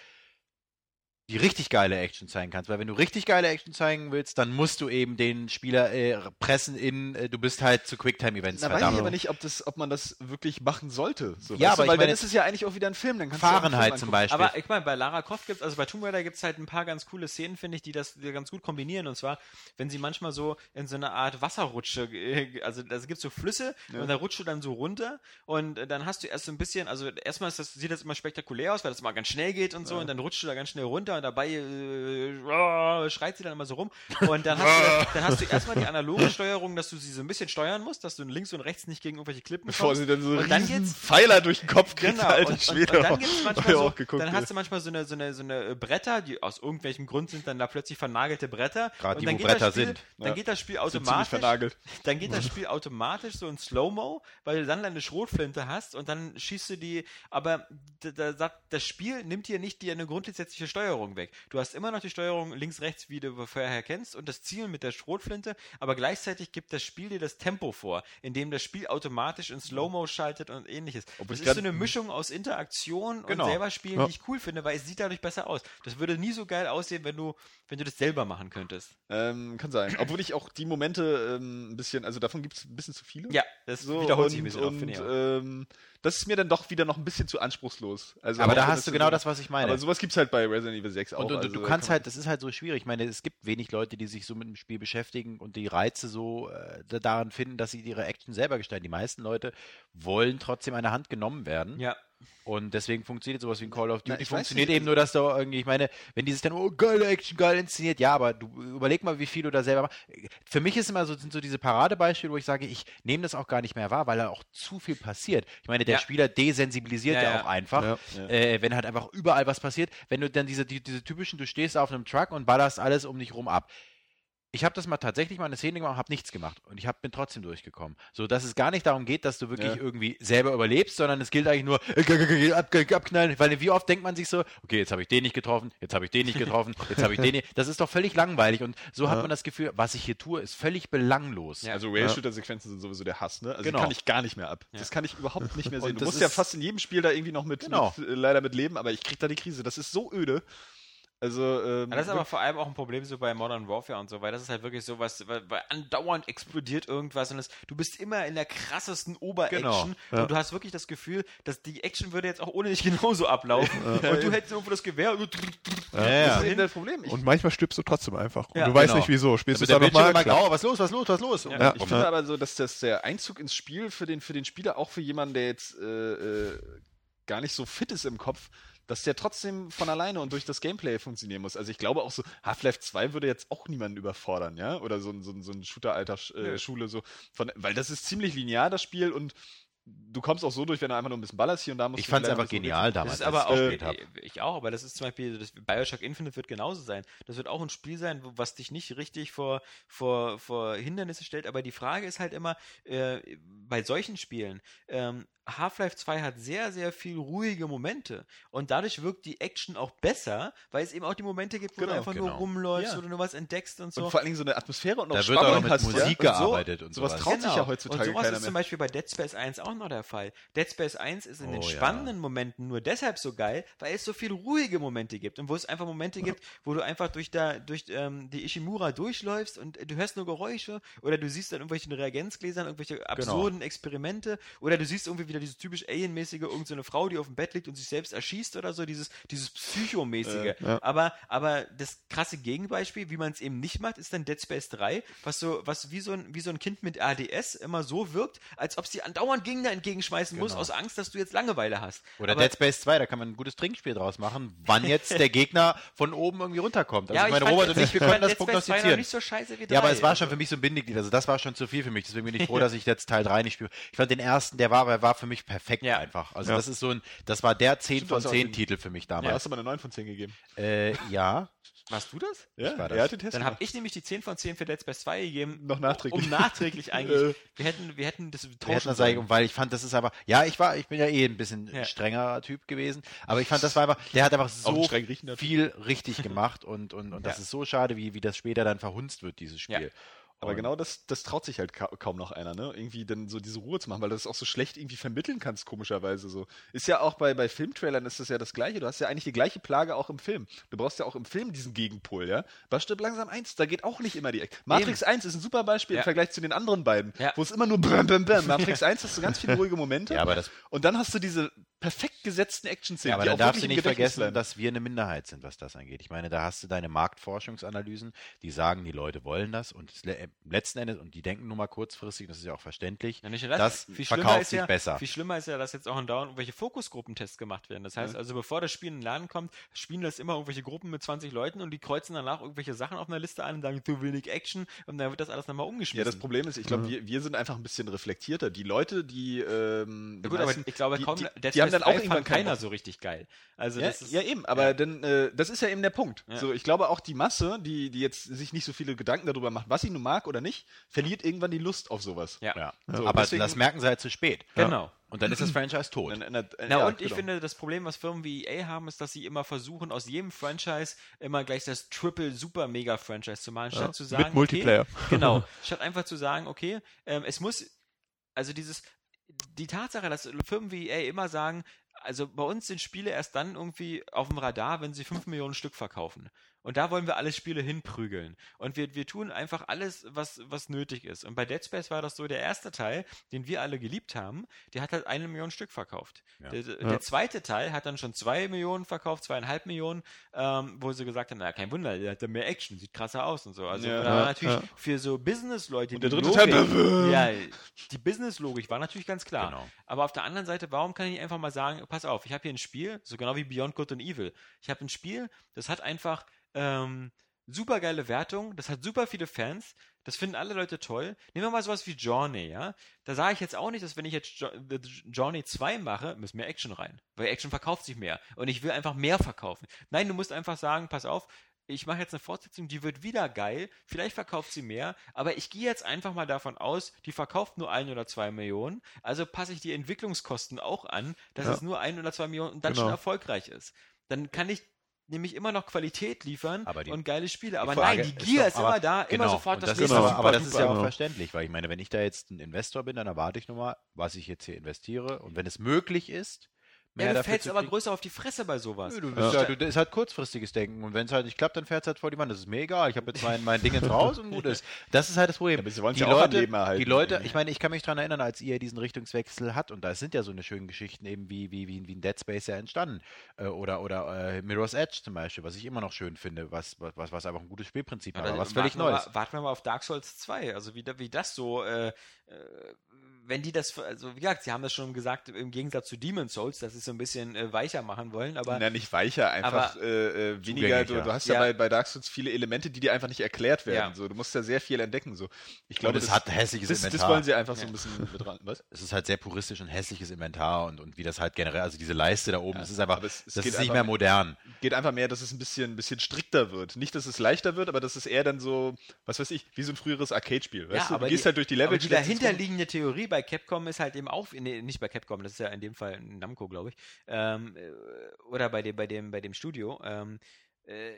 die richtig geile Action zeigen kannst. Weil wenn du richtig geile Action zeigen willst, dann musst du eben den Spieler äh, pressen in, äh, du bist halt zu Quicktime-Events. Da weiß ich aber nicht, ob, das, ob man das wirklich machen sollte. So, ja, aber du? weil meine, dann ist es ja eigentlich auch wieder ein Film. Dann kannst Fahrenheit du zum Beispiel. Aber ich meine, bei Lara Croft gibt es, also bei Tomb Raider gibt es halt ein paar ganz coole Szenen, finde ich, die das die ganz gut kombinieren. Und zwar, wenn sie manchmal so in so eine Art Wasserrutsche, äh, also da gibt es so Flüsse ja. und da rutscht du dann so runter und dann hast du erst so ein bisschen, also erstmal das, sieht das immer spektakulär aus, weil das mal ganz schnell geht und so ja. und dann rutscht du da ganz schnell runter und dabei äh, äh, schreit sie dann immer so rum. Und dann hast, du, dann hast du erstmal die analoge Steuerung, dass du sie so ein bisschen steuern musst, dass du links und rechts nicht gegen irgendwelche Klippen Bevor kommst. sie dann so und dann geht's, Pfeiler durch den Kopf kriegt, genau, Alter, und, und, und, dann gibt's manchmal so, geguckt, dann hast du manchmal so eine, so eine, so eine Bretter, die aus irgendwelchem Grund sind dann da plötzlich vernagelte Bretter. Gerade die, wo Bretter Spiel, sind. Dann ja. geht das Spiel automatisch. Dann geht das Spiel automatisch so in Slow-Mo, weil du dann deine Schrotflinte hast und dann schießt du die, aber da, da, das Spiel nimmt dir nicht die eine grundsätzliche Steuerung weg. Du hast immer noch die Steuerung links rechts, wie du vorher kennst und das Ziel mit der Schrotflinte, aber gleichzeitig gibt das Spiel dir das Tempo vor, indem das Spiel automatisch in Slow-Mo schaltet und ähnliches. Ob das ist so eine Mischung aus Interaktion genau. und selber spielen, ja. die ich cool finde, weil es sieht dadurch besser aus. Das würde nie so geil aussehen, wenn du, wenn du das selber machen könntest. Ähm, kann sein. Obwohl ich auch die Momente ähm, ein bisschen, also davon gibt es ein bisschen zu viele. Ja, das so, wiederholt sich ein bisschen und, oft, ähm, das ist mir dann doch wieder noch ein bisschen zu anspruchslos. Also aber da hast du genau das, was ich meine. Aber sowas gibt es halt bei Resident Evil 6 auch. Und, und also, du kannst halt, das ist halt so schwierig. Ich meine, es gibt wenig Leute, die sich so mit dem Spiel beschäftigen und die Reize so äh, daran finden, dass sie ihre Action selber gestalten. Die meisten Leute wollen trotzdem eine Hand genommen werden. Ja. Und deswegen funktioniert sowas wie ein Call of Duty. Na, funktioniert eben nur, dass du irgendwie, ich meine, wenn dieses dann, oh, geile Action, geil inszeniert, ja, aber du überleg mal, wie viel du da selber machst. Für mich ist immer so, sind so diese Paradebeispiele, wo ich sage, ich nehme das auch gar nicht mehr wahr, weil da auch zu viel passiert. Ich meine, der ja. Spieler desensibilisiert ja, ja auch einfach, äh, wenn halt einfach überall was passiert. Wenn du dann diese, die, diese typischen, du stehst auf einem Truck und ballerst alles um dich rum ab ich habe das mal tatsächlich mal eine Szene gemacht, habe nichts gemacht und ich hab, bin trotzdem durchgekommen. So, dass es gar nicht darum geht, dass du wirklich ja. irgendwie selber überlebst, sondern es gilt eigentlich nur äh, abknallen, weil wie oft denkt man sich so, okay, jetzt habe ich den nicht getroffen, jetzt habe ich den nicht getroffen, jetzt habe ich den nicht. Das ist doch völlig langweilig und so ja. hat man das Gefühl, was ich hier tue, ist völlig belanglos. Ja, also Rail-Shooter-Sequenzen sind sowieso der Hass, ne? Also genau. die kann ich gar nicht mehr ab. Das kann ich überhaupt nicht mehr sehen. Du musst ja fast in jedem Spiel da irgendwie noch mit, genau. mit äh, leider mit leben, aber ich krieg da die Krise. Das ist so öde. Also, ähm, das ist aber vor allem auch ein Problem so bei Modern Warfare und so, weil das ist halt wirklich so was, weil, weil andauernd explodiert irgendwas und es, du bist immer in der krassesten Ober-Action genau, ja. und du hast wirklich das Gefühl, dass die Action würde jetzt auch ohne dich genauso ablaufen ja. und du hättest irgendwo das Gewehr und ja, das ist eben das Problem. Ich und manchmal stirbst du trotzdem einfach und du weißt genau. nicht wieso. Spielst du da nochmal? Grau, was los, was los, was los? Ja. Ich finde aber so, dass das der Einzug ins Spiel für den, für den Spieler, auch für jemanden, der jetzt äh, äh, gar nicht so fit ist im Kopf, dass der trotzdem von alleine und durch das Gameplay funktionieren muss. Also ich glaube auch so, Half-Life 2 würde jetzt auch niemanden überfordern, ja? Oder so, so, so ein Shooter-Alter-Schule, äh, so von, weil das ist ziemlich linear, das Spiel, und du kommst auch so durch, wenn du einfach nur ein bisschen ballerst hier und da musst Ich fand es einfach genial damals. Das ist aber auch, äh, ich auch, aber das ist zum Beispiel, das Bioshock Infinite wird genauso sein. Das wird auch ein Spiel sein, was dich nicht richtig vor, vor, vor Hindernisse stellt, aber die Frage ist halt immer, äh, bei solchen Spielen, ähm, Half-Life 2 hat sehr, sehr viel ruhige Momente und dadurch wirkt die Action auch besser, weil es eben auch die Momente gibt, wo genau, du einfach genau. nur rumläufst ja. oder nur was entdeckst und so. Und vor allen Dingen so eine Atmosphäre und noch Da wird auch noch mit hast, Musik ja? gearbeitet und, so, und sowas. Sowas traut genau. sich ja heutzutage Und sowas ist zum Beispiel bei Dead Space 1 auch noch der Fall. Dead Space 1 ist in oh, den spannenden ja. Momenten nur deshalb so geil, weil es so viele ruhige Momente gibt und wo es einfach Momente gibt, wo du einfach durch, da, durch ähm, die Ishimura durchläufst und du hörst nur Geräusche oder du siehst dann irgendwelche Reagenzgläsern, irgendwelche genau. absurden genau. Experimente oder du siehst irgendwie wieder dieses typisch Alienmäßige, irgendeine so Frau, die auf dem Bett liegt und sich selbst erschießt oder so, dieses, dieses Psychomäßige. Äh, ja. aber, aber das krasse Gegenbeispiel, wie man es eben nicht macht, ist dann Dead Space 3, was so, was wie so ein, wie so ein Kind mit ADS immer so wirkt, als ob sie andauernd Gegner entgegenschmeißen genau. muss, aus Angst, dass du jetzt Langeweile hast. Oder aber, Dead Space 2, da kann man ein gutes Trinkspiel draus machen, wann jetzt der Gegner von oben irgendwie runterkommt. Also ja, ich meine, Robert und ich, wir können das prognostizieren. Nicht so scheiße wie 3, ja, aber es war schon für mich so ein Bindeglied, also das war schon zu viel für mich, deswegen bin ich froh, dass ich jetzt Teil 3 nicht spiele. Ich fand den ersten, der war, der war für mich perfekt ja. einfach. Also ja. das ist so ein, das war der 10 Stimmt, von 10 Titel für mich damals. Ja, hast du mal eine 9 von 10 gegeben. Äh, ja. Warst du das? Ja, ich war das. Er hat den Test Dann habe ich nämlich die 10 von 10 für Dead Space 2 gegeben. Noch nachträglich. Um nachträglich eigentlich. Äh. wir hätten, wir hätten das tauschen wir hätten das sollen. Weil ich fand, das ist aber, ja, ich war, ich bin ja eh ein bisschen ja. strenger Typ gewesen, aber ich fand, das war einfach, der hat einfach so viel richtig gemacht und, und, und das ist so schade, wie, wie das später dann verhunzt wird, dieses Spiel. Aber genau das, das traut sich halt ka kaum noch einer, ne? Irgendwie dann so diese Ruhe zu machen, weil du das auch so schlecht irgendwie vermitteln kannst, komischerweise so. Ist ja auch bei, bei Filmtrailern ist das ja das Gleiche. Du hast ja eigentlich die gleiche Plage auch im Film. Du brauchst ja auch im Film diesen Gegenpol, ja? Was stirbt langsam eins? Da geht auch nicht immer die Ecke. Matrix Eben. 1 ist ein super Beispiel ja. im Vergleich zu den anderen beiden, ja. wo es immer nur bam, bam, bam. Matrix 1 hast du ganz viele ruhige Momente. Ja, aber das und dann hast du diese perfekt gesetzten Action-Szenen. Ja, aber da darfst du nicht vergessen, bleiben. dass wir eine Minderheit sind, was das angeht. Ich meine, da hast du deine Marktforschungsanalysen, die sagen, die Leute wollen das und letzten Endes, und die denken nur mal kurzfristig, das ist ja auch verständlich, ja, das, das verkauft sich ja, besser. Viel schlimmer ist ja, dass jetzt auch in Dauer irgendwelche Fokusgruppentests gemacht werden. Das heißt ja. also, bevor das Spiel in den Laden kommt, spielen das immer irgendwelche Gruppen mit 20 Leuten und die kreuzen danach irgendwelche Sachen auf einer Liste ein und sagen, zu wenig Action und dann wird das alles nochmal umgeschmissen. Ja, das Problem ist, ich glaube, mhm. wir, wir sind einfach ein bisschen reflektierter. Die Leute, die, ähm, die gut, meisten, aber ich glaube, kaum, die, die, die haben dann auch irgendwann keiner so richtig geil. Also ja, ja eben, aber ja. Denn, äh, das ist ja eben der Punkt. Ja. So, ich glaube auch die Masse, die, die jetzt sich nicht so viele Gedanken darüber macht, was sie nun mag oder nicht, verliert irgendwann die Lust auf sowas. Ja. ja. So, aber deswegen, das merken sie halt zu spät. Genau. Und dann ist das Franchise tot. Na, na, na und ich genau. finde, das Problem, was Firmen wie EA haben, ist, dass sie immer versuchen, aus jedem Franchise immer gleich das Triple Super Mega Franchise zu machen, statt zu sagen. Mit Multiplayer. Okay, genau. Statt einfach zu sagen, okay, ähm, es muss, also dieses, die Tatsache, dass Firmen wie EA immer sagen, also bei uns sind Spiele erst dann irgendwie auf dem Radar, wenn sie 5 Millionen Stück verkaufen. Und da wollen wir alle Spiele hinprügeln. Und wir, wir tun einfach alles, was, was nötig ist. Und bei Dead Space war das so, der erste Teil, den wir alle geliebt haben, der hat halt eine Million Stück verkauft. Ja. Der, der ja. zweite Teil hat dann schon zwei Millionen verkauft, zweieinhalb Millionen, ähm, wo sie gesagt haben, na kein Wunder, der hat da mehr Action, sieht krasser aus und so. Also ja, da war natürlich für so Business-Leute die der dritte Logik, Teil, ja, die Business-Logik war natürlich ganz klar. Genau. Aber auf der anderen Seite, warum kann ich nicht einfach mal sagen, pass auf, ich habe hier ein Spiel, so genau wie Beyond Good and Evil. Ich habe ein Spiel, das hat einfach ähm, super geile Wertung, das hat super viele Fans, das finden alle Leute toll. Nehmen wir mal sowas wie Journey, ja. Da sage ich jetzt auch nicht, dass wenn ich jetzt jo Journey 2 mache, müssen mehr Action rein. Weil Action verkauft sich mehr. Und ich will einfach mehr verkaufen. Nein, du musst einfach sagen, pass auf, ich mache jetzt eine Fortsetzung, die wird wieder geil, vielleicht verkauft sie mehr, aber ich gehe jetzt einfach mal davon aus, die verkauft nur ein oder zwei Millionen, also passe ich die Entwicklungskosten auch an, dass ja. es nur ein oder zwei Millionen und dann genau. schon erfolgreich ist. Dann kann ich nämlich immer noch Qualität liefern die, und geile Spiele. Aber nein, die Gier ist, doch, ist immer da, genau, immer sofort das, das nächste. Super, aber das ist ja auch verständlich, weil ich meine, wenn ich da jetzt ein Investor bin, dann erwarte ich nur mal, was ich jetzt hier investiere. Und wenn es möglich ist, mehr ja, du fällst aber größer auf die Fresse bei sowas. Nö, du bist ja. ja, du, das ist halt kurzfristiges Denken. Und wenn es halt nicht klappt, dann fährt es halt vor die Wand. Das ist mir egal. Ich habe jetzt mein, mein Ding jetzt raus und gut ist. Das ist halt das Problem. Ja, die, Leute, die Leute, ich meine, ich kann mich daran erinnern, als ihr diesen Richtungswechsel hat, und da sind ja so eine schönen Geschichten eben wie, wie, wie, wie ein Dead Space ja entstanden. Äh, oder oder äh, Mirror's Edge zum Beispiel, was ich immer noch schön finde, was, was, was einfach ein gutes Spielprinzip hat, aber was völlig Neues. warten wir mal auf Dark Souls 2, also wie, wie das so äh, äh wenn die das, also wie gesagt, sie haben das schon gesagt, im Gegensatz zu Demon's Souls, sie es so ein bisschen äh, weicher machen wollen, aber. Na, nicht weicher, einfach aber, äh, äh weniger. Du, du, hast ja, ja, bei, bei Dark Souls viele Elemente, die dir einfach nicht erklärt werden. Ja. So, du musst ja sehr viel entdecken. So. Ich glaube, es hat hässliches das, Inventar. Das wollen sie einfach so ein bisschen mit ran. Was? Es ist halt sehr puristisch und hässliches Inventar und, und wie das halt generell, also diese Leiste da oben, das ist einfach, es, es das ist nicht mehr modern. Geht einfach mehr, dass es ein bisschen, ein bisschen strikter wird. Nicht, dass es leichter wird, aber dass es eher dann so, was weiß ich, wie so ein früheres Arcade-Spiel. Weißt du? du gehst die, halt durch die Level. Aber die dahinterliegende Theorie bei Capcom ist halt eben auch, nee, nicht bei Capcom, das ist ja in dem Fall Namco, glaube ich, ähm, äh, oder bei dem, bei dem, bei dem Studio, ähm, äh,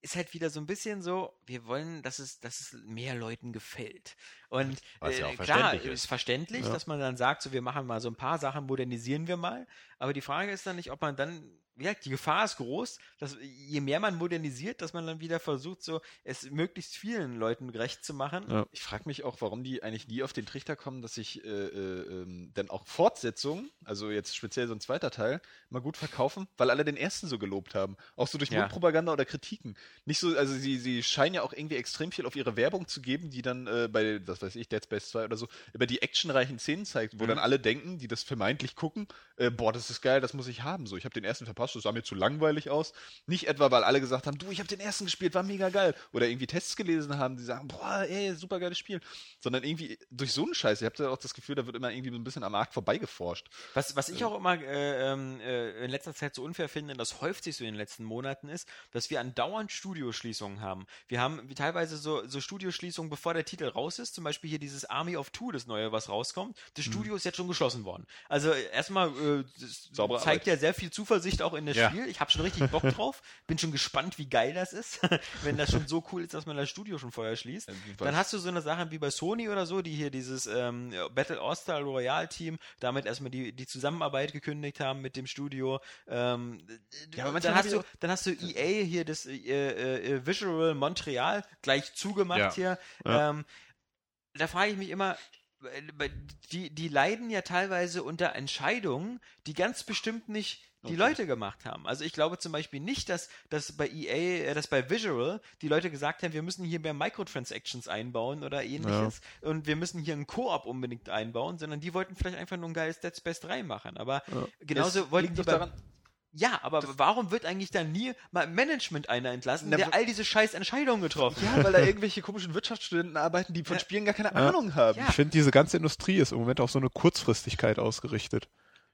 ist halt wieder so ein bisschen so, wir wollen, dass es, dass es mehr Leuten gefällt. Und äh, ja klar, ist. ist verständlich, ja. dass man dann sagt, so wir machen mal so ein paar Sachen, modernisieren wir mal. Aber die Frage ist dann nicht, ob man dann ja, die Gefahr ist groß, dass je mehr man modernisiert, dass man dann wieder versucht, so es möglichst vielen Leuten gerecht zu machen. Ja. Ich frage mich auch, warum die eigentlich nie auf den Trichter kommen, dass sich äh, äh, ähm, dann auch Fortsetzungen, also jetzt speziell so ein zweiter Teil, mal gut verkaufen, weil alle den ersten so gelobt haben. Auch so durch ja. Mundpropaganda oder Kritiken. Nicht so, also sie, sie scheinen ja auch irgendwie extrem viel auf ihre Werbung zu geben, die dann äh, bei, was weiß ich, Dead Space 2 oder so, über die actionreichen Szenen zeigt, wo mhm. dann alle denken, die das vermeintlich gucken, äh, boah, das ist geil, das muss ich haben. So, ich habe den ersten verpasst, das sah mir zu langweilig aus. Nicht etwa, weil alle gesagt haben, du, ich habe den ersten gespielt, war mega geil. Oder irgendwie Tests gelesen haben, die sagen, boah, ey, super geiles Spiel. Sondern irgendwie durch so einen Scheiß, ihr habt ja auch das Gefühl, da wird immer irgendwie so ein bisschen am Markt vorbeigeforscht. Was, was ich auch immer äh, ähm, äh, in letzter Zeit so unfair finde, das häuft sich so in den letzten Monaten ist, dass wir andauernd Studioschließungen haben. Wir haben teilweise so, so Studioschließungen, bevor der Titel raus ist. Zum Beispiel hier dieses Army of Two, das neue, was rauskommt. Das hm. Studio hm. ist jetzt schon geschlossen worden. Also erstmal äh, zeigt Arbeit. ja sehr viel Zuversicht auch in das ja. Spiel. Ich habe schon richtig Bock drauf. Bin schon gespannt, wie geil das ist, wenn das schon so cool ist, dass man das Studio schon vorher schließt. Dann hast du so eine Sache wie bei Sony oder so, die hier dieses ähm, Battle All-Star Royale Team damit erstmal die, die Zusammenarbeit gekündigt haben mit dem Studio. Ähm, ja, dann, hast du, dann hast du EA hier das äh, äh, Visual Montreal gleich zugemacht ja. hier. Ähm, da frage ich mich immer, die, die leiden ja teilweise unter Entscheidungen, die ganz bestimmt nicht die okay. Leute gemacht haben. Also ich glaube zum Beispiel nicht, dass, dass bei EA, äh, dass bei Visual die Leute gesagt haben, wir müssen hier mehr Microtransactions einbauen oder ähnliches ja. und wir müssen hier einen Koop unbedingt einbauen, sondern die wollten vielleicht einfach nur ein geiles Dead Space 3 machen. Aber ja. genauso es wollten die bei, daran, ja, aber das warum wird eigentlich dann nie mal im Management einer entlassen, der all diese scheiß Entscheidungen getroffen hat? Ja, weil da irgendwelche komischen Wirtschaftsstudenten arbeiten, die von ja. Spielen gar keine ja. Ahnung haben. Ich finde, diese ganze Industrie ist im Moment auf so eine Kurzfristigkeit ausgerichtet.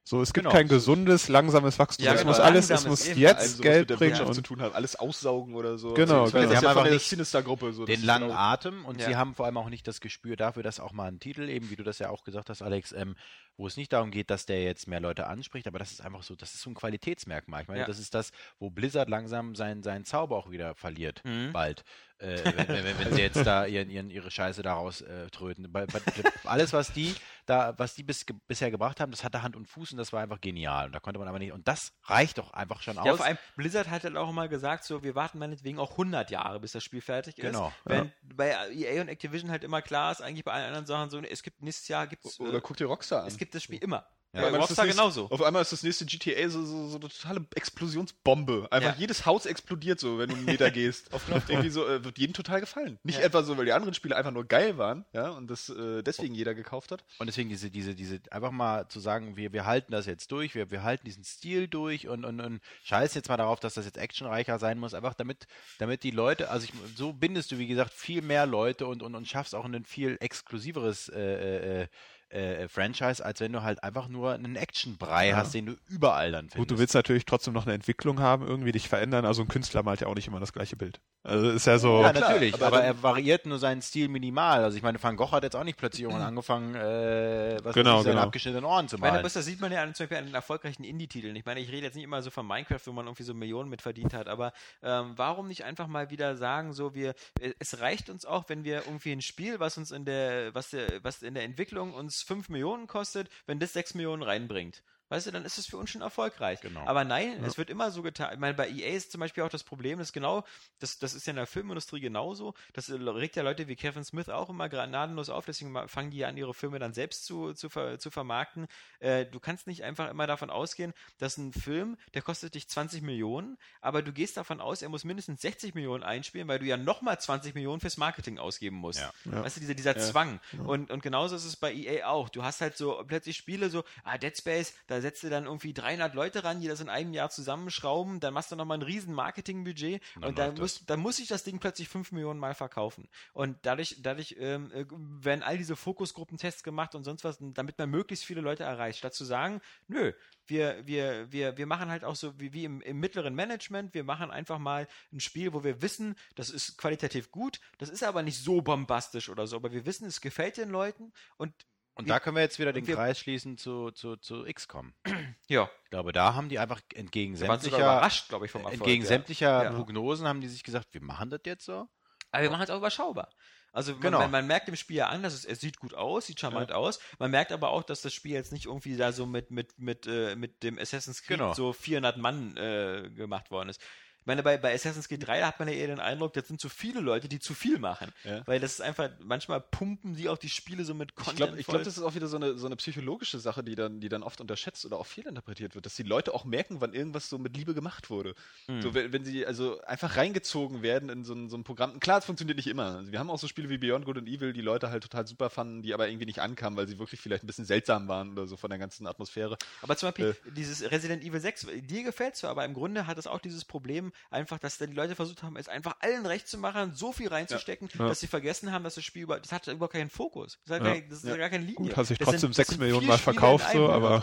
So, es gibt genau. kein gesundes, langsames Wachstum. Ja, es genau. muss alles, es muss jetzt Geld bringen und zu tun haben, alles aussaugen oder so. Genau, also, genau. Sie haben einfach nicht Sinister-Gruppe so den langen genau. Atem und ja. sie haben vor allem auch nicht das Gespür dafür, dass auch mal ein Titel eben, wie du das ja auch gesagt hast, Alex, ähm, wo es nicht darum geht, dass der jetzt mehr Leute anspricht, aber das ist einfach so, das ist so ein Qualitätsmerkmal. Ich meine, ja. das ist das, wo Blizzard langsam seinen, seinen Zauber auch wieder verliert, mhm. bald äh, wenn, wenn, wenn, sie jetzt da ihren, ihren, ihre Scheiße daraus äh, tröten. Bei, bei, alles, was die da, was die bis, bisher gebracht haben, das hatte Hand und Fuß und das war einfach genial. Und da konnte man aber nicht, und das reicht doch einfach schon aus. Ja, vor allem, Blizzard hat halt auch immer gesagt, so, wir warten meinetwegen auch 100 Jahre, bis das Spiel fertig ist. Genau. Während ja. bei EA und Activision halt immer klar ist, eigentlich bei allen anderen Sachen so, es gibt nächstes Jahr gibt's. Oder äh, guck dir Rockstar an. Es gibt das Spiel immer. Ja, ja Rockstar genauso. Auf einmal ist das nächste GTA so, so, so eine totale Explosionsbombe. Einfach ja. jedes Haus explodiert so, wenn du einen Meter gehst. auf irgendwie so, äh, wird jedem total gefallen. Nicht ja. etwa so, weil die anderen Spiele einfach nur geil waren, ja, und das äh, deswegen oh. jeder gekauft hat. Und deswegen diese, diese, diese, einfach mal zu sagen, wir, wir halten das jetzt durch, wir, wir halten diesen Stil durch und, und, und scheiß jetzt mal darauf, dass das jetzt actionreicher sein muss, einfach damit, damit die Leute, also ich, so bindest du, wie gesagt, viel mehr Leute und, und, und schaffst auch ein viel exklusiveres äh, äh, äh äh, Franchise, als wenn du halt einfach nur einen Actionbrei ja. hast, den du überall dann findest. Gut, du willst natürlich trotzdem noch eine Entwicklung haben, irgendwie dich verändern. Also ein Künstler malt ja auch nicht immer das gleiche Bild. Also ist ja so. Ja, natürlich, aber, aber er variiert nur seinen Stil minimal. Also ich meine, Van Gogh hat jetzt auch nicht plötzlich irgendwann angefangen, äh, was genau, seine genau. abgeschnittenen Ohren zu malen. Ich meine, das sieht man ja an, zum Beispiel an den erfolgreichen Indie-Titeln. Ich meine, ich rede jetzt nicht immer so von Minecraft, wo man irgendwie so Millionen mit verdient hat, aber ähm, warum nicht einfach mal wieder sagen, so wir, äh, es reicht uns auch, wenn wir irgendwie ein Spiel, was uns in der, was der, was in der Entwicklung uns 5 Millionen kostet, kostet, wenn das 6 Millionen reinbringt. Weißt du, dann ist es für uns schon erfolgreich. Genau. Aber nein, ja. es wird immer so getan. Ich meine, bei EA ist zum Beispiel auch das Problem, das genau, das, das ist ja in der Filmindustrie genauso. Das regt ja Leute wie Kevin Smith auch immer gnadenlos auf, deswegen fangen die an, ihre Filme dann selbst zu, zu, ver, zu vermarkten. Äh, du kannst nicht einfach immer davon ausgehen, dass ein Film, der kostet dich 20 Millionen, aber du gehst davon aus, er muss mindestens 60 Millionen einspielen, weil du ja nochmal 20 Millionen fürs Marketing ausgeben musst. Ja. Ja. Weißt du, dieser, dieser Zwang. Und, und genauso ist es bei EA auch. Du hast halt so plötzlich Spiele so, ah, Dead Space, da setzt du dann irgendwie 300 Leute ran, die das in einem Jahr zusammenschrauben, dann machst du nochmal ein riesen Marketingbudget. Und, und dann muss, dann muss ich das Ding plötzlich 5 Millionen Mal verkaufen. Und dadurch, dadurch ähm, äh, werden all diese Fokusgruppentests gemacht und sonst was, damit man möglichst viele Leute erreicht, statt zu sagen, nö, wir, wir, wir, wir machen halt auch so wie, wie im, im mittleren Management, wir machen einfach mal ein Spiel, wo wir wissen, das ist qualitativ gut, das ist aber nicht so bombastisch oder so, aber wir wissen, es gefällt den Leuten. Und Und da können wir jetzt wieder den Kreis schließen zu, zu, zu XCOM. Ja. Ich glaube, da haben die einfach entgegen sämtlicher, überrascht, ich, vom Erfolg, entgegen ja. sämtlicher ja. Prognosen haben die sich gesagt, wir machen das jetzt so. Aber wir machen es auch überschaubar. Also genau. man, man, merkt im Spiel ja an, dass es, es sieht gut aus, sieht charmant ja. aus. Man merkt aber auch, dass das Spiel jetzt nicht irgendwie da so mit mit mit äh, mit dem Assassin's Creed genau. so 400 Mann äh, gemacht worden ist. Ich meine, bei, bei Assassin's Creed 3 hat man ja eher den Eindruck, das sind zu viele Leute, die zu viel machen. Ja. Weil das ist einfach, manchmal pumpen sie auch die Spiele so mit Content. Ich glaube, glaub, das ist auch wieder so eine, so eine psychologische Sache, die dann, die dann oft unterschätzt oder auch fehlinterpretiert wird, dass die Leute auch merken, wann irgendwas so mit Liebe gemacht wurde. Mhm. So, wenn, wenn, sie also einfach reingezogen werden in so ein, so ein Programm. Klar, es funktioniert nicht immer. Also wir haben auch so Spiele wie Beyond Good and Evil, die Leute halt total super fanden, die aber irgendwie nicht ankamen, weil sie wirklich vielleicht ein bisschen seltsam waren oder so von der ganzen Atmosphäre. Aber zum Beispiel äh, dieses Resident Evil 6, dir gefällt es aber im Grunde hat es auch dieses Problem, einfach, dass dann die Leute versucht haben, es einfach allen recht zu machen, so viel reinzustecken, ja. dass sie vergessen haben, dass das Spiel über, das hat überhaupt keinen Fokus. Das hat ja. gar, das ist ja. gar keine Linie. Gut, hat sich trotzdem das 6 Millionen Mal verkauft, so, aber,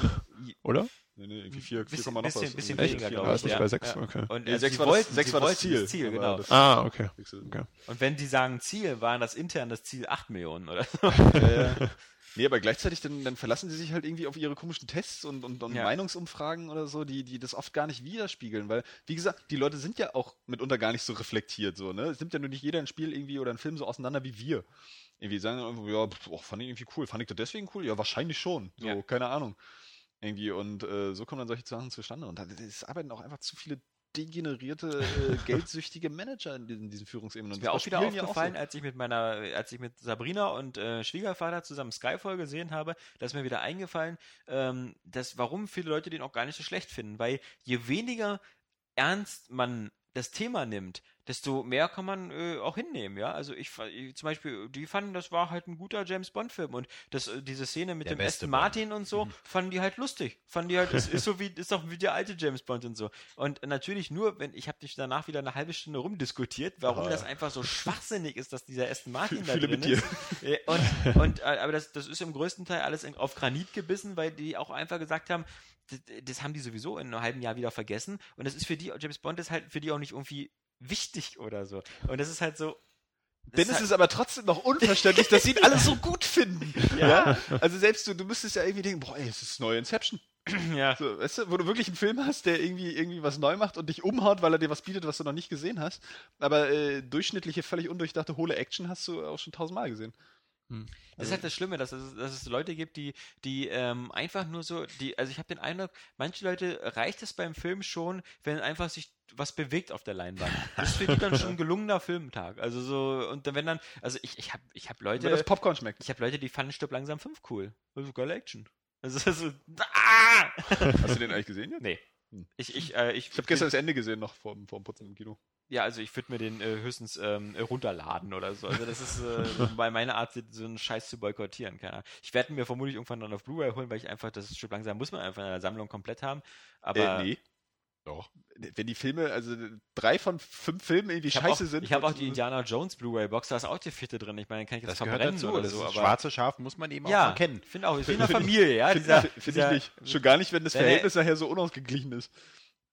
oder? Nee, nee, irgendwie 4, 4, bisschen, noch bisschen, was. Bisschen weniger, glaube ich. Ja. bei 6, okay. Und nee, 6 war, wollten, das, 6 war das Ziel. Das Ziel genau. Das ah, okay. okay. Und wenn die sagen Ziel, waren das intern das Ziel 8 Millionen oder so. Nee, aber gleichzeitig dann, dann verlassen sie sich halt irgendwie auf ihre komischen Tests und, und, und ja. Meinungsumfragen oder so, die, die das oft gar nicht widerspiegeln, weil, wie gesagt, die Leute sind ja auch mitunter gar nicht so reflektiert, so, ne? Es nimmt ja nur nicht jeder ein Spiel irgendwie oder ein Film so auseinander wie wir. Irgendwie sagen dann, ja, boah, fand ich irgendwie cool. Fand ich das deswegen cool? Ja, wahrscheinlich schon. So, ja. keine Ahnung. Irgendwie, und äh, so kommen dann solche Sachen zustande. Und da es arbeiten auch einfach zu viele degenerierte, äh, geldsüchtige Manager in diesen, diesen Führungsebenen. Und mir auch wieder aufgefallen, auch so. als ich mit meiner, als ich mit Sabrina und äh, Schwiegervater zusammen Skyfall gesehen habe, da ist mir wieder eingefallen, ähm, dass warum viele Leute den auch gar nicht so schlecht finden, weil je weniger ernst man das Thema nimmt, desto mehr kann man äh, auch hinnehmen, ja. Also ich, ich, zum Beispiel, die fanden, das war halt ein guter James Bond Film und das, äh, diese Szene mit der dem Aston Martin und so, mhm. fanden die halt lustig. Fanden die halt, ist, ist so wie, ist doch wie der alte James Bond und so. Und natürlich nur, wenn, ich habe dich danach wieder eine halbe Stunde rumdiskutiert, warum oh, das einfach so schwachsinnig ist, dass dieser Aston Martin da drin ist. Und, und, äh, aber das, das ist im größten Teil alles auf Granit gebissen, weil die auch einfach gesagt haben, das, das, haben die sowieso in einem halben Jahr wieder vergessen. Und das ist für die, James Bond ist halt für die auch nicht irgendwie wichtig oder so. Und das ist halt so. Denn es ist aber trotzdem noch unverständlich, dass sie ihn alle so gut finden. Ja. ja. Also selbst du, du müsstest ja irgendwie denken, boah, ey, es ist neue Inception. Ja. So, weißt du, wo du wirklich einen Film hast, der irgendwie, irgendwie was neu macht und dich umhaut, weil er dir was bietet, was du noch nicht gesehen hast. Aber äh, durchschnittliche, völlig undurchdachte, hohle Action hast du auch schon tausendmal gesehen. Hm. Das ist halt das Schlimme, dass es, dass es Leute gibt, die, die ähm, einfach nur so, die, also ich habe den Eindruck, manche Leute reicht es beim Film schon, wenn einfach sich was bewegt auf der Leinwand. Das ist für die dann schon ein gelungener Filmtag. Also so, und wenn dann, also ich, ich habe ich hab Leute. Wenn das Popcorn schmeckt. Ich habe Leute, die fanden Stück langsam 5 cool. Also geile Action. Also, so, ah! Hast du den eigentlich gesehen jetzt? Nee. Hm. Ich, ich, äh, ich, ich habe gestern das Ende gesehen, noch vor, vor dem Putzen im Kino. Ja, also ich würde mir den äh, höchstens ähm, runterladen oder so. Also das ist äh, bei meiner Art, so einen Scheiß zu boykottieren. Keine Ich werde mir vermutlich irgendwann dann auf Blu-ray holen, weil ich einfach, das Stück langsam muss man einfach in der Sammlung komplett haben. Aber äh, nee. Doch. Wenn die Filme, also drei von fünf Filmen irgendwie scheiße auch, sind. Ich habe auch die Indiana Jones Blu-ray Box, da ist auch die vierte drin. Ich meine, kann ich das, das verbrennen dazu, oder so. Aber schwarze Schaf muss man eben ja, auch erkennen. Ich finde auch, ist wie in der Familie, ja. Finde find ich nicht. Schon gar nicht, wenn das Verhältnis nachher so unausgeglichen ist.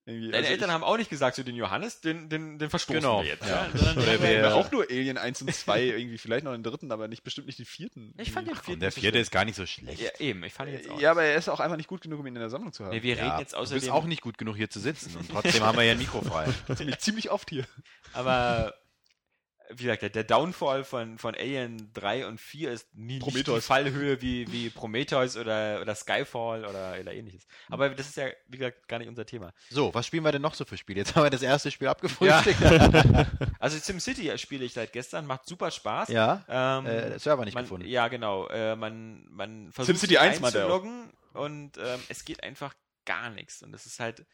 Irgendwie. Deine also Eltern haben auch nicht gesagt, so den Johannes, den, den, den verstoßen genau. wir jetzt. Ja. Ja. Oder wäre auch nur Alien 1 und 2, irgendwie vielleicht noch den dritten, aber nicht bestimmt nicht den vierten. Ich fand den vierten. der vierte ist gar nicht so schlecht. Ja, eben, ich fand ihn jetzt auch. Ja, aber er ist auch einfach nicht gut genug, um ihn in der Sammlung zu haben. Nee, wir reden jetzt außerdem. Du bist auch nicht gut genug, hier zu sitzen und trotzdem haben wir ja ein Mikro frei. ziemlich, ziemlich oft hier. Aber wie gesagt, der, Downfall von, von Alien 3 und 4 ist nie Prometheus. die Fallhöhe wie, wie Prometheus oder, oder Skyfall oder, oder ähnliches. Aber das ist ja, wie gesagt, gar nicht unser Thema. So, was spielen wir denn noch so für Spiele? Jetzt haben wir das erste Spiel abgefrühstückt. Ja. also SimCity spiele ich seit gestern, macht super Spaß. Ja, ähm, äh, Server nicht man, gefunden. Ja, genau. Äh, man, man versucht SimCity 1 einzuloggen und ähm, es geht einfach gar nichts. Und das ist halt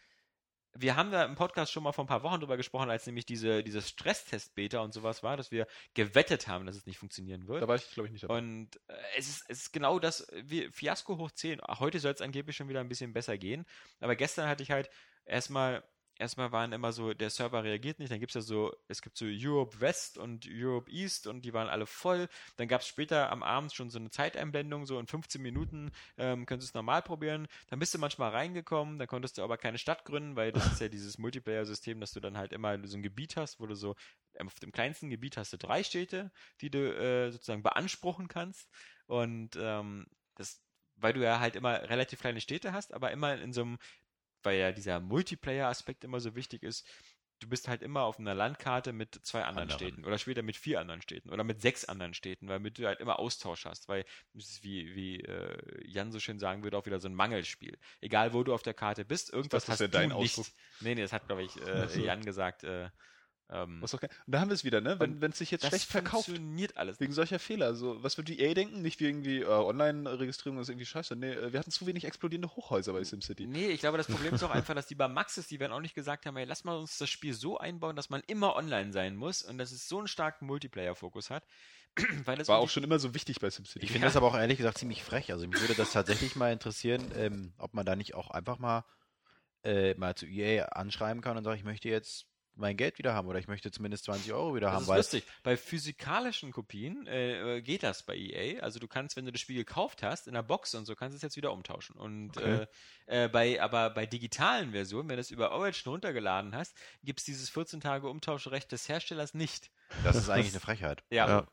wir haben da im Podcast schon mal vor ein paar Wochen drüber gesprochen, als nämlich diese, diese Stresstest-Beta und sowas war, dass wir gewettet haben, dass es nicht funktionieren wird. Da war ich, glaube ich, nicht dabei. Und äh, es, ist, es ist genau das, wie Fiasko hoch 10. Heute soll es angeblich schon wieder ein bisschen besser gehen. Aber gestern hatte ich halt erstmal erstmal waren immer so, der Server reagiert nicht, dann gibt es ja so, es gibt so Europe West und Europe East und die waren alle voll. Dann gab es später am Abend schon so eine Zeiteinblendung, so in 15 Minuten ähm, könntest du es normal probieren. Dann bist du manchmal reingekommen, dann konntest du aber keine Stadt gründen, weil das ist ja dieses Multiplayer-System, dass du dann halt immer so ein Gebiet hast, wo du so, ähm, auf dem kleinsten Gebiet hast du drei Städte, die du äh, sozusagen beanspruchen kannst. Und ähm, das, weil du ja halt immer relativ kleine Städte hast, aber immer in so einem, weil ja dieser Multiplayer-Aspekt immer so wichtig ist, du bist halt immer auf einer Landkarte mit zwei anderen, anderen. Städten oder später mit vier anderen Städten oder mit sechs anderen Städten, weil du halt immer Austausch hast, weil es ist wie, wie äh, Jan so schön sagen würde, auch wieder so ein Mangelspiel. Egal wo du auf der Karte bist, irgendwas das hast du dein nicht. Ausdruck. Nee, nee, das hat, glaube ich, äh, Jan gesagt, äh, ähm, was okay. Und da haben wir es wieder, ne? Wenn es sich jetzt schlecht verkauft. funktioniert alles. Wegen solcher Fehler. Also, was wird die EA denken? Nicht wie irgendwie äh, Online-Registrierung ist irgendwie scheiße. Nee, äh, wir hatten zu wenig explodierende Hochhäuser bei SimCity. Nee, ich glaube, das Problem ist auch einfach, dass die bei Maxis, die werden auch nicht gesagt haben, ey, lass mal uns das Spiel so einbauen, dass man immer online sein muss und dass es so einen starken Multiplayer-Fokus hat. Weil das war auch schon immer so wichtig bei SimCity. Ich finde ja. das aber auch ehrlich gesagt ziemlich frech. Also mich würde das tatsächlich mal interessieren, ähm, ob man da nicht auch einfach mal äh, mal zu EA anschreiben kann und sagt, ich möchte jetzt mein Geld wieder haben oder ich möchte zumindest 20 Euro wieder das haben. Das ist lustig. Bei physikalischen Kopien äh, geht das bei EA. Also du kannst, wenn du das Spiel gekauft hast, in der Box und so, kannst du es jetzt wieder umtauschen. Und okay. äh, äh, bei, aber bei digitalen Versionen, wenn du es über Origin runtergeladen hast, gibt es dieses 14 Tage Umtauschrecht des Herstellers nicht. Das ist eigentlich eine Frechheit. Ja. ja.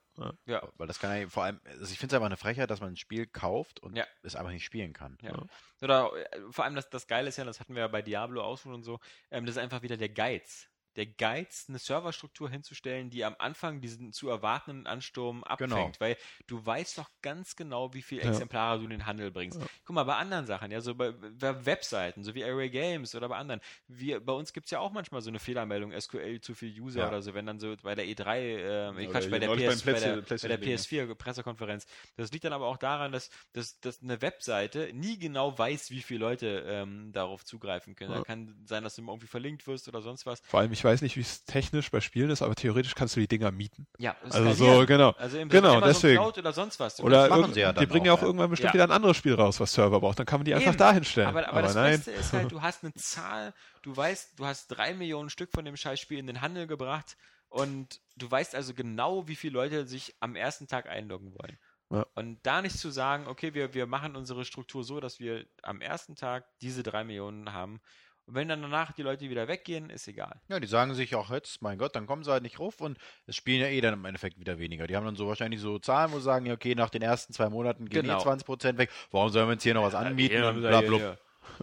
Ja. Weil das kann ja vor allem, also ich finde es einfach eine Frechheit, dass man ein Spiel kauft und ja. es einfach nicht spielen kann. Ja. Oder äh, vor allem das, das Geile ist ja, das hatten wir ja bei Diablo auch schon und so, ähm, das ist einfach wieder der Geiz der Geiz, eine Serverstruktur hinzustellen, die am Anfang diesen zu erwartenden Ansturm abfängt, genau. weil du weißt doch ganz genau, wie viele Exemplare ja. du in den Handel bringst. Ja. Guck mal, bei anderen Sachen, ja, so bei, bei Webseiten, so wie Array Games oder bei anderen, wir, bei uns gibt es ja auch manchmal so eine Fehlermeldung, SQL zu viel User ja. oder so, wenn dann so bei der E3, äh, Quatsch, bei der, PS, bei der, bei der PS4 Pressekonferenz. Das liegt dann aber auch daran, dass, dass, dass eine Webseite nie genau weiß, wie viele Leute ähm, darauf zugreifen können. Da kann sein, dass du irgendwie verlinkt wirst oder sonst was. Vor allem, ich weiß nicht, wie es technisch bei Spielen ist, aber theoretisch kannst du die Dinger mieten. Ja, also so, genau. Also im genau, deswegen. Cloud oder sonst was. Oder machen sie ja dann Die bringen ja auch, irgendwann bestimmt ja. wieder ein anderes Spiel raus, was Server braucht. Dann kann man die Eben. einfach dahin stellen. Aber, aber, aber das nein. Beste ist halt, du hast eine Zahl, du weißt, du hast drei Millionen Stück von dem Scheißspiel in den Handel gebracht und du weißt also genau, wie viele Leute sich am ersten Tag einloggen wollen. Ja. Und da nicht zu sagen, okay, wir, wir machen unsere Struktur so, dass wir am ersten Tag diese drei Millionen haben und wenn dann danach die Leute wieder weggehen, ist egal. Ja, die sagen sich auch jetzt, mein Gott, dann kommen sie halt nicht ruf und es spielen ja eh dann im Endeffekt wieder weniger. Die haben dann so wahrscheinlich so Zahlen, wo sie sagen, ja, okay, nach den ersten zwei Monaten gehen genau. eh 20% weg. Warum sollen wir uns hier noch was anmieten? Ja, und bla, bla. Ja,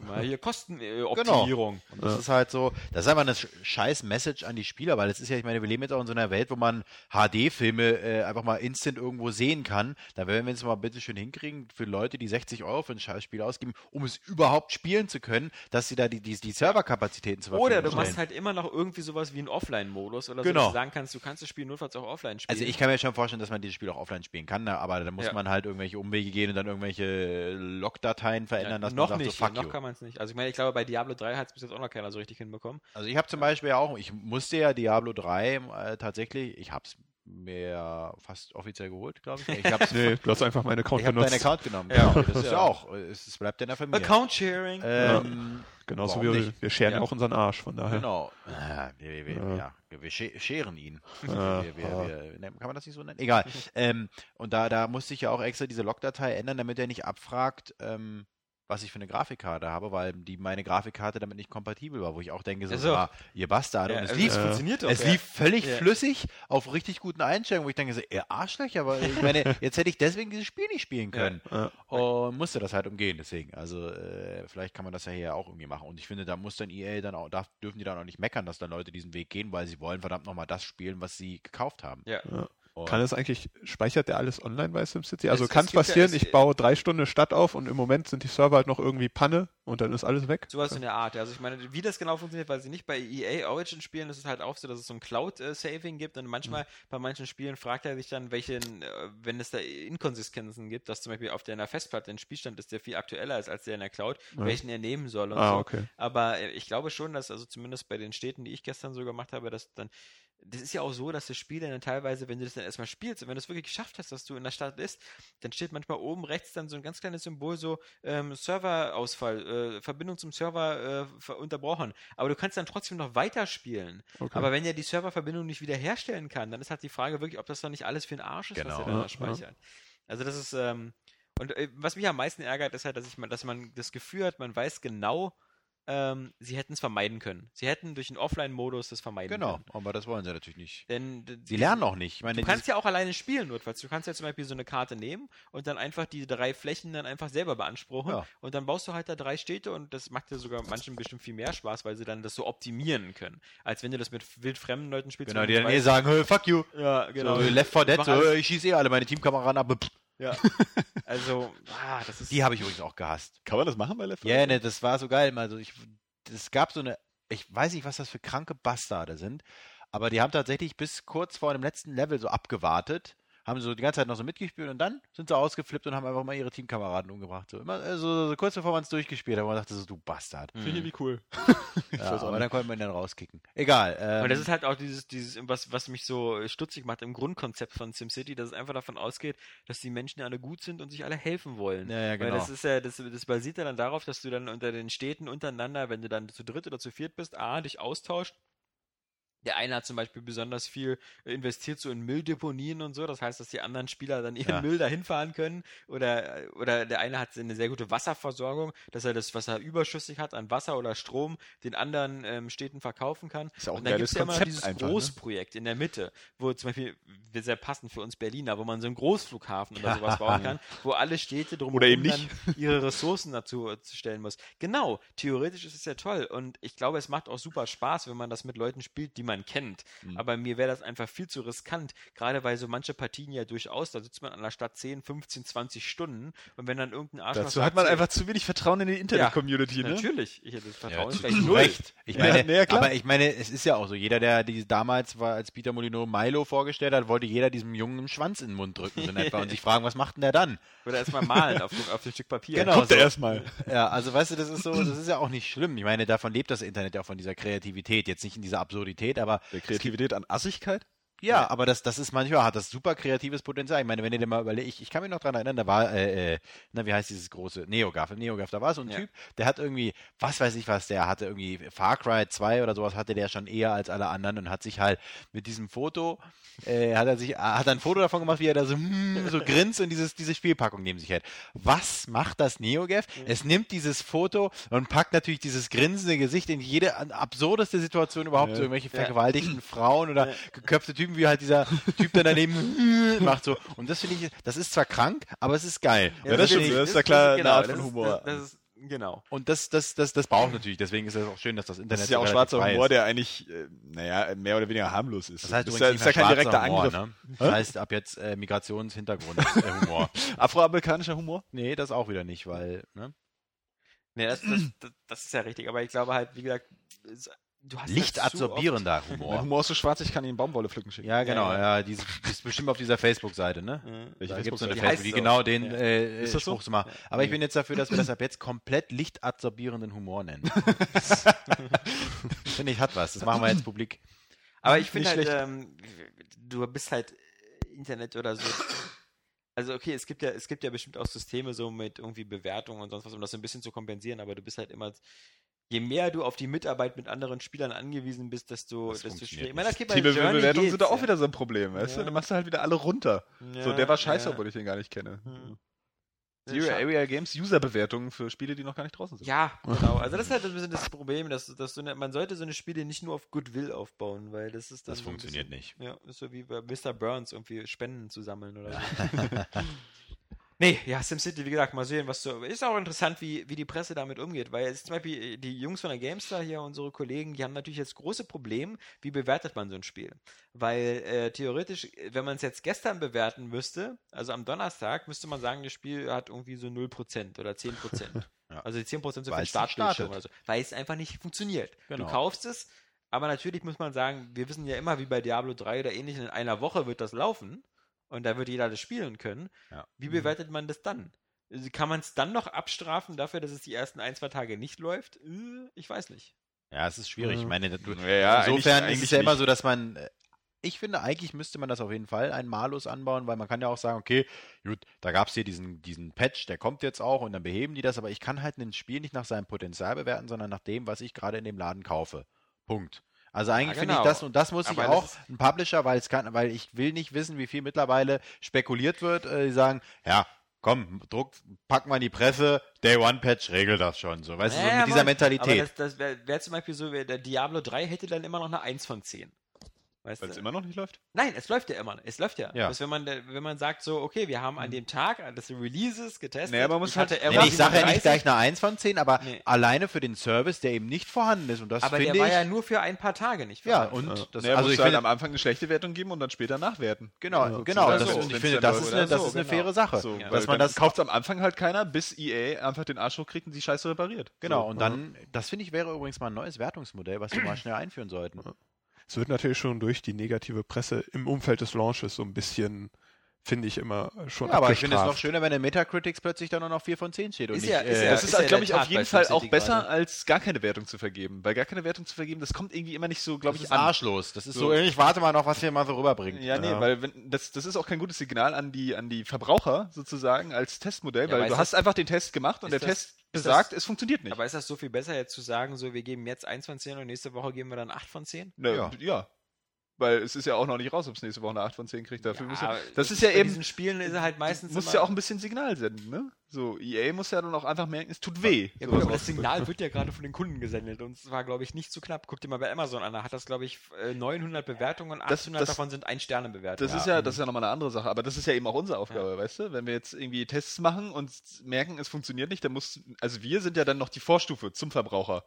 Mal hier Kostenoptimierung. Genau. Und das ja. ist halt so, das ist einfach eine scheiß Message an die Spieler, weil es ist ja, ich meine, wir leben jetzt auch in so einer Welt, wo man HD-Filme äh, einfach mal instant irgendwo sehen kann. Da werden wir es mal bitte schön hinkriegen, für Leute, die 60 Euro für ein Scheißspiel ausgeben, um es überhaupt spielen zu können, dass sie da die, die, die Serverkapazitäten zur Verfügung Oder du machst halt immer noch irgendwie sowas wie einen Offline-Modus oder genau. so, dass du sagen kannst, du kannst das Spiel notfalls auch offline spielen. Also ich kann mir schon vorstellen, dass man dieses Spiel auch offline spielen kann, ne? aber da muss ja. man halt irgendwelche Umwege gehen und dann irgendwelche Logdateien verändern, ja, dass noch man sagt, nicht, so fuck noch kann man es nicht. Also ich meine, ich glaube, bei Diablo 3 hat es bis jetzt auch noch keiner so richtig hinbekommen. Also ich habe zum Beispiel auch, ich musste ja Diablo 3 äh, tatsächlich, ich habe es mir fast offiziell geholt, glaube ich. ich hab's nee, du hast einfach meinen Account ich benutzt. Ich habe deinen Account genommen. Ja, genau. das ist ja auch, es bleibt in der Familie. Account Sharing. Ähm, ja. Genauso wie wir, wir scheren ja. auch unseren Arsch, von daher. Genau. Ja, wir, wir, ja. ja wir scheren ihn. Wir, wir, kann man das nicht so nennen? Egal. ähm, und da, da musste ich ja auch extra diese Logdatei ändern, damit er nicht abfragt, ähm, was ich für eine Grafikkarte habe, weil die meine Grafikkarte damit nicht kompatibel war, wo ich auch denke, so, also, ah, ihr Bastarde. Ja, und es also lief, es funktioniert doch, es ja. lief völlig ja. flüssig auf richtig guten Einstellungen, wo ich denke, so, ihr Arschlöcher, aber ich meine, jetzt hätte ich deswegen dieses Spiel nicht spielen können. Und musste das halt umgehen, deswegen. Also, äh, vielleicht kann man das ja hier auch irgendwie machen. Und ich finde, da muss dann EA dann auch, darf, dürfen die dann auch nicht meckern, dass dann Leute diesen Weg gehen, weil sie wollen verdammt nochmal das spielen, was sie gekauft haben. Ja. Kann es eigentlich, speichert der alles online bei SimCity? Also kann es passieren, ja, ich baue drei Stunden eine Stadt auf und im Moment sind die Server halt noch irgendwie Panne und dann ist alles weg? Sowas in der Art. Also ich meine, wie das genau funktioniert, weil sie nicht bei EA Origin spielen, ist es halt auch so, dass es so ein Cloud-Saving gibt und manchmal, mhm. bei manchen Spielen fragt er sich dann, welchen, äh, wenn es da Inkonsistenzen gibt, dass zum Beispiel auf deiner Festplatte ein Spielstand ist, der viel aktueller ist als der in der Cloud, ja. welchen er nehmen soll und ah, so. Okay. Aber äh, ich glaube schon, dass also zumindest bei den Städten, die ich gestern so gemacht habe, dass dann das ist ja auch so, dass das Spiel dann teilweise, wenn du das dann erstmal spielst und wenn du es wirklich geschafft hast, dass du in der Stadt bist, dann steht manchmal oben rechts dann so ein ganz kleines Symbol, so ähm, Serverausfall, äh, Verbindung zum Server äh, unterbrochen. Aber du kannst dann trotzdem noch weiterspielen. Okay. Aber wenn er die Serververbindung nicht wiederherstellen kann, dann ist halt die Frage wirklich, ob das dann nicht alles für den Arsch ist, genau. was er da speichert. Ja. Also das ist, ähm, und äh, was mich am meisten ärgert, ist halt, dass, ich, dass man das Gefühl hat, man weiß genau, ähm, sie hätten es vermeiden können. Sie hätten durch den Offline-Modus das vermeiden genau, können. Genau, aber das wollen sie natürlich nicht. Denn sie lernen auch nicht. Meine, du kannst ja auch alleine spielen, notfalls. Du kannst ja zum Beispiel so eine Karte nehmen und dann einfach die drei Flächen dann einfach selber beanspruchen ja. und dann baust du halt da drei Städte und das macht dir sogar manchen bestimmt viel mehr Spaß, weil sie dann das so optimieren können, als wenn du das mit wildfremden Leuten spielst. Genau, die dann eh sagen, hey, fuck you. Ja, genau. So, Left 4 Dead, so, ich schieße eh alle meine Teamkameraden ab. Ja. Also, ah, das ist. Die habe ich übrigens auch gehasst. Kann man das machen bei Left 4 Dead? Ja, ne, das war so geil. Also ich, es gab so eine, ich weiß nicht, was das für kranke Bastarde sind, aber die haben tatsächlich bis kurz vor dem letzten Level so abgewartet haben so die ganze Zeit noch so mitgespielt und dann sind sie ausgeflippt und haben einfach mal ihre Teamkameraden umgebracht. So immer also, so kurz bevor man es durchgespielt hat, wo man dachte so, du Bastard. Finde ich wie cool. ja, aber dann konnte man ihn dann rauskicken. Egal. Ähm, und das ist halt auch dieses, dieses, was, was mich so stutzig macht im Grundkonzept von SimCity, dass es einfach davon ausgeht, dass die Menschen alle gut sind und sich alle helfen wollen. Ja, ja, genau. Weil das ist ja, das, das basiert ja dann darauf, dass du dann unter den Städten untereinander, wenn du dann zu dritt oder zu viert bist, A, dich austauscht der eine hat zum Beispiel besonders viel investiert so in Mülldeponien und so. Das heißt, dass die anderen Spieler dann ihren ja. Müll dahin fahren können. Oder, oder der eine hat eine sehr gute Wasserversorgung, dass er das, was er überschüssig hat an Wasser oder Strom, den anderen ähm, Städten verkaufen kann. Ist ja auch und dann gibt es ja immer dieses einfach, ne? Großprojekt ne? in der Mitte, wo zum Beispiel, sehr passend für uns Berliner, wo man so einen Großflughafen oder sowas bauen kann, wo alle Städte drumherum dann ihre Ressourcen dazu stellen muss. Genau, theoretisch ist es ja toll. Und ich glaube, es macht auch super Spaß, wenn man das mit Leuten spielt, die man kennt. Mhm. Aber mir wäre das einfach viel zu riskant, gerade weil so manche Partien ja durchaus, da sitzt man an der Stadt 10, 15, 20 Stunden und wenn dann irgendein Arschloch Dazu hat man einfach zu wenig Vertrauen in die Internet-Community, ja, ne? Natürlich. Ich hätte das Vertrauen ja, vielleicht null. Recht. Ich ja, meine, ja, aber ich meine, es ist ja auch so, jeder, der die damals war, als Peter Molino Milo vorgestellt hat, wollte jeder diesem Jungen einen Schwanz in den Mund drücken so etwa, und sich fragen, was macht denn der dann? Oder erstmal malen auf, auf dem Stück Papier. Genau. Guckt so. erstmal. Ja, also weißt du, das ist so, das ist ja auch nicht schlimm. Ich meine, davon lebt das Internet ja auch von dieser Kreativität. Jetzt nicht in dieser Absurdität, aber. Der Kreativität an Assigkeit? Ja, aber das, das ist manchmal, hat das super kreatives Potenzial. Ich meine, wenn ihr dir mal überlegt, ich, ich kann mich noch dran erinnern, da war, äh, äh, na, wie heißt dieses große, Neogaf, Neogaf, da war so ein ja. Typ, der hat irgendwie, was weiß ich was, der hatte irgendwie Far Cry 2 oder sowas hatte der schon eher als alle anderen und hat sich halt mit diesem Foto, äh, hat er sich, hat ein Foto davon gemacht, wie er da so, mm, so grinst und dieses, diese Spielpackung neben sich hält. Was macht das Neogaf? Mhm. Es nimmt dieses Foto und packt natürlich dieses grinsende Gesicht in jede absurdeste Situation überhaupt, ja. so irgendwelche vergewaltigten Frauen oder geköpfte Typen Typen, wie halt dieser Typ dann daneben macht so. Und das finde ich, das ist zwar krank, aber es ist geil. Ja, das, das stimmt, das ist ja klar genau, eine Art von Humor. Das, das ist, Genau. Und das, das, das, das braucht natürlich, deswegen ist es auch schön, dass das Internet. Das ist ja auch schwarzer Humor, ist. der eigentlich, äh, naja, mehr oder weniger harmlos ist. Das heißt, das ist, ja, ist ja kein direkter Humor, Angriff. Ne? Das heißt ab jetzt äh, Migrationshintergrund-Humor. Äh, Afroamerikanischer Humor? Nee, das auch wieder nicht, weil, ne? Nee, das, das, das, ist ja richtig, aber ich glaube halt, wie gesagt, Lichtabsorbierender Humor. Mein Humor ist so schwarz, ich kann Ihnen Baumwolle pflücken schicken. Ja, genau. Ja, ja. Die, ist, die, ist bestimmt auf dieser Facebook-seite, ne? Ja. Da gibt es so eine Facebook, die genau den ja. äh, ist das Spruch so? machen. Aber ich bin jetzt dafür, dass wir das ab jetzt komplett lichtabsorbierenden Humor nennen. Finde ich, hat was. Das machen wir jetzt publik. Aber ich finde halt, ähm, du bist halt Internet oder so also okay, es gibt ja, es gibt ja bestimmt auch Systeme so mit irgendwie Bewertungen und sonst was, um das ein bisschen zu kompensieren, aber du bist halt immer je mehr du auf die Mitarbeit mit anderen Spielern angewiesen bist, desto, das desto schwieriger. Ich meine, okay, Teambewertungen sind da auch wieder so ein Problem, weißt ja. du? Dann machst du halt wieder alle runter. Ja, so, der war scheiße, ja. obwohl ich den gar nicht kenne. Hm. Zero Area Games User-Bewertungen für Spiele, die noch gar nicht draußen sind. Ja, genau. Also das ist halt ein bisschen das Problem, dass, dass so eine, man sollte so eine Spiele nicht nur auf Goodwill aufbauen, weil das ist Das funktioniert bisschen, nicht. Ja, ist so wie bei Mr. Burns irgendwie Spenden zu sammeln oder so. Nee, ja, SimCity, wie gesagt, mal sehen, was so. Ist auch interessant, wie, wie die Presse damit umgeht, weil jetzt zum Beispiel die Jungs von der GameStar hier, unsere Kollegen, die haben natürlich jetzt große Probleme, wie bewertet man so ein Spiel. Weil äh, theoretisch, wenn man es jetzt gestern bewerten müsste, also am Donnerstag, müsste man sagen, das Spiel hat irgendwie so 0% oder 10%. ja. Also die 10% sind für den Startbildschirm oder so. Weil es einfach nicht funktioniert. Genau. Du kaufst es, aber natürlich muss man sagen, wir wissen ja immer, wie bei Diablo 3 oder ähnlich, in einer Woche wird das laufen und da wird jeder das spielen können. Ja. Wie mhm. bewertet man das dann? Kann man es dann noch abstrafen dafür, dass es die ersten ein, zwei Tage nicht läuft? Äh, ich weiß nicht. Ja, es ist schwierig. Ich mhm. meine, du, ja, ja, insofern eigentlich, ist es ja immer so, dass man. Äh, ich finde, eigentlich müsste man das auf jeden Fall einen Malus anbauen, weil man kann ja auch sagen, okay, gut, da gab es hier diesen, diesen Patch, der kommt jetzt auch und dann beheben die das, aber ich kann halt ein Spiel nicht nach seinem Potenzial bewerten, sondern nach dem, was ich gerade in dem Laden kaufe. Punkt. Also eigentlich ja, genau. finde ich genau. das und das muss Aber ich auch ein Publisher, weil es kann, weil ich will nicht wissen, wie viel mittlerweile spekuliert wird. Äh, die sagen, ja, komm, Druck, pack mal in die Presse, Day One Patch regelt das schon, so, weißt naja, du, so mit dieser Mentalität. Aber das, das wäre wär zum Beispiel so, der Diablo 3 hätte dann immer noch eine 1 von 10. Weil es immer noch nicht läuft? Nein, es läuft ja immer. Es läuft ja. ja. wenn, man, wenn man sagt so, okay, wir haben an mhm. dem Tag des Releases getestet. Nee, aber muss halt, nee, ich sage ja nicht gleich eine 1 von 10, aber nee. alleine für den Service, der eben nicht vorhanden ist. Und das aber der war ja nur für ein paar Tage nicht vorhanden. Ja, und ja. Das, naja, also ich halt am Anfang eine schlechte Wertung geben und dann später nachwerten. Genau, ja, genau. Das, so. ich finde, das ist eine, das ist eine genau. faire Sache. So, dass man das kauft am Anfang halt keiner, bis EA einfach den Arsch hochkriegt und die Scheiße repariert. Genau, und dann, das finde ich wäre übrigens mal ein neues Wertungsmodell, was wir mal schnell einführen sollten es wird natürlich schon durch die negative Presse im Umfeld des Launches so ein bisschen finde ich immer schon. Ja, aber ich finde es noch schöner, wenn in Metacritics plötzlich dann nur noch 4 von 10 steht. Und ist nicht, ja, ist ja, das ist, ja glaube ich, auf jeden Fall auch besser, gerade. als gar keine Wertung zu vergeben. Weil gar keine Wertung zu vergeben, das kommt irgendwie immer nicht so, glaube ich, an. arschlos. Das ist so, so ich warte mal noch, was wir mal so rüberbringen. Ja, nee, ja. weil wenn, das, das ist auch kein gutes Signal an die, an die Verbraucher sozusagen als Testmodell, weil du hast einfach den Test gemacht und der Test besagt, das, es funktioniert nicht. Aber ist das so viel besser, jetzt zu sagen, so, wir geben jetzt 1 von 10 und nächste Woche geben wir dann 8 von 10? Ne, ja. ja. Weil es ist ja auch noch nicht raus, ob es nächste Woche eine 8 von 10 kriegt. Dafür ja, müssen, das ist ja eben. Diesen Spielen ist halt meistens. Muss ja auch ein bisschen Signal senden, ne? So, EA muss ja dann auch einfach merken, es tut weh. Ja, gut, aber das Signal wird ja gerade von den Kunden gesendet und es war, glaube ich, nicht zu knapp. Guck dir mal bei Amazon an, da hat das, glaube ich, 900 äh, Bewertungen und 800 das, das, davon sind Ein-Sterne-Bewertungen. Das ist ja, das ist ja nochmal eine andere Sache, aber das ist ja eben auch unsere Aufgabe, ja. weißt du? Wenn wir jetzt irgendwie Tests machen und merken, es funktioniert nicht, dann muss, also wir sind ja dann noch die Vorstufe zum Verbraucher.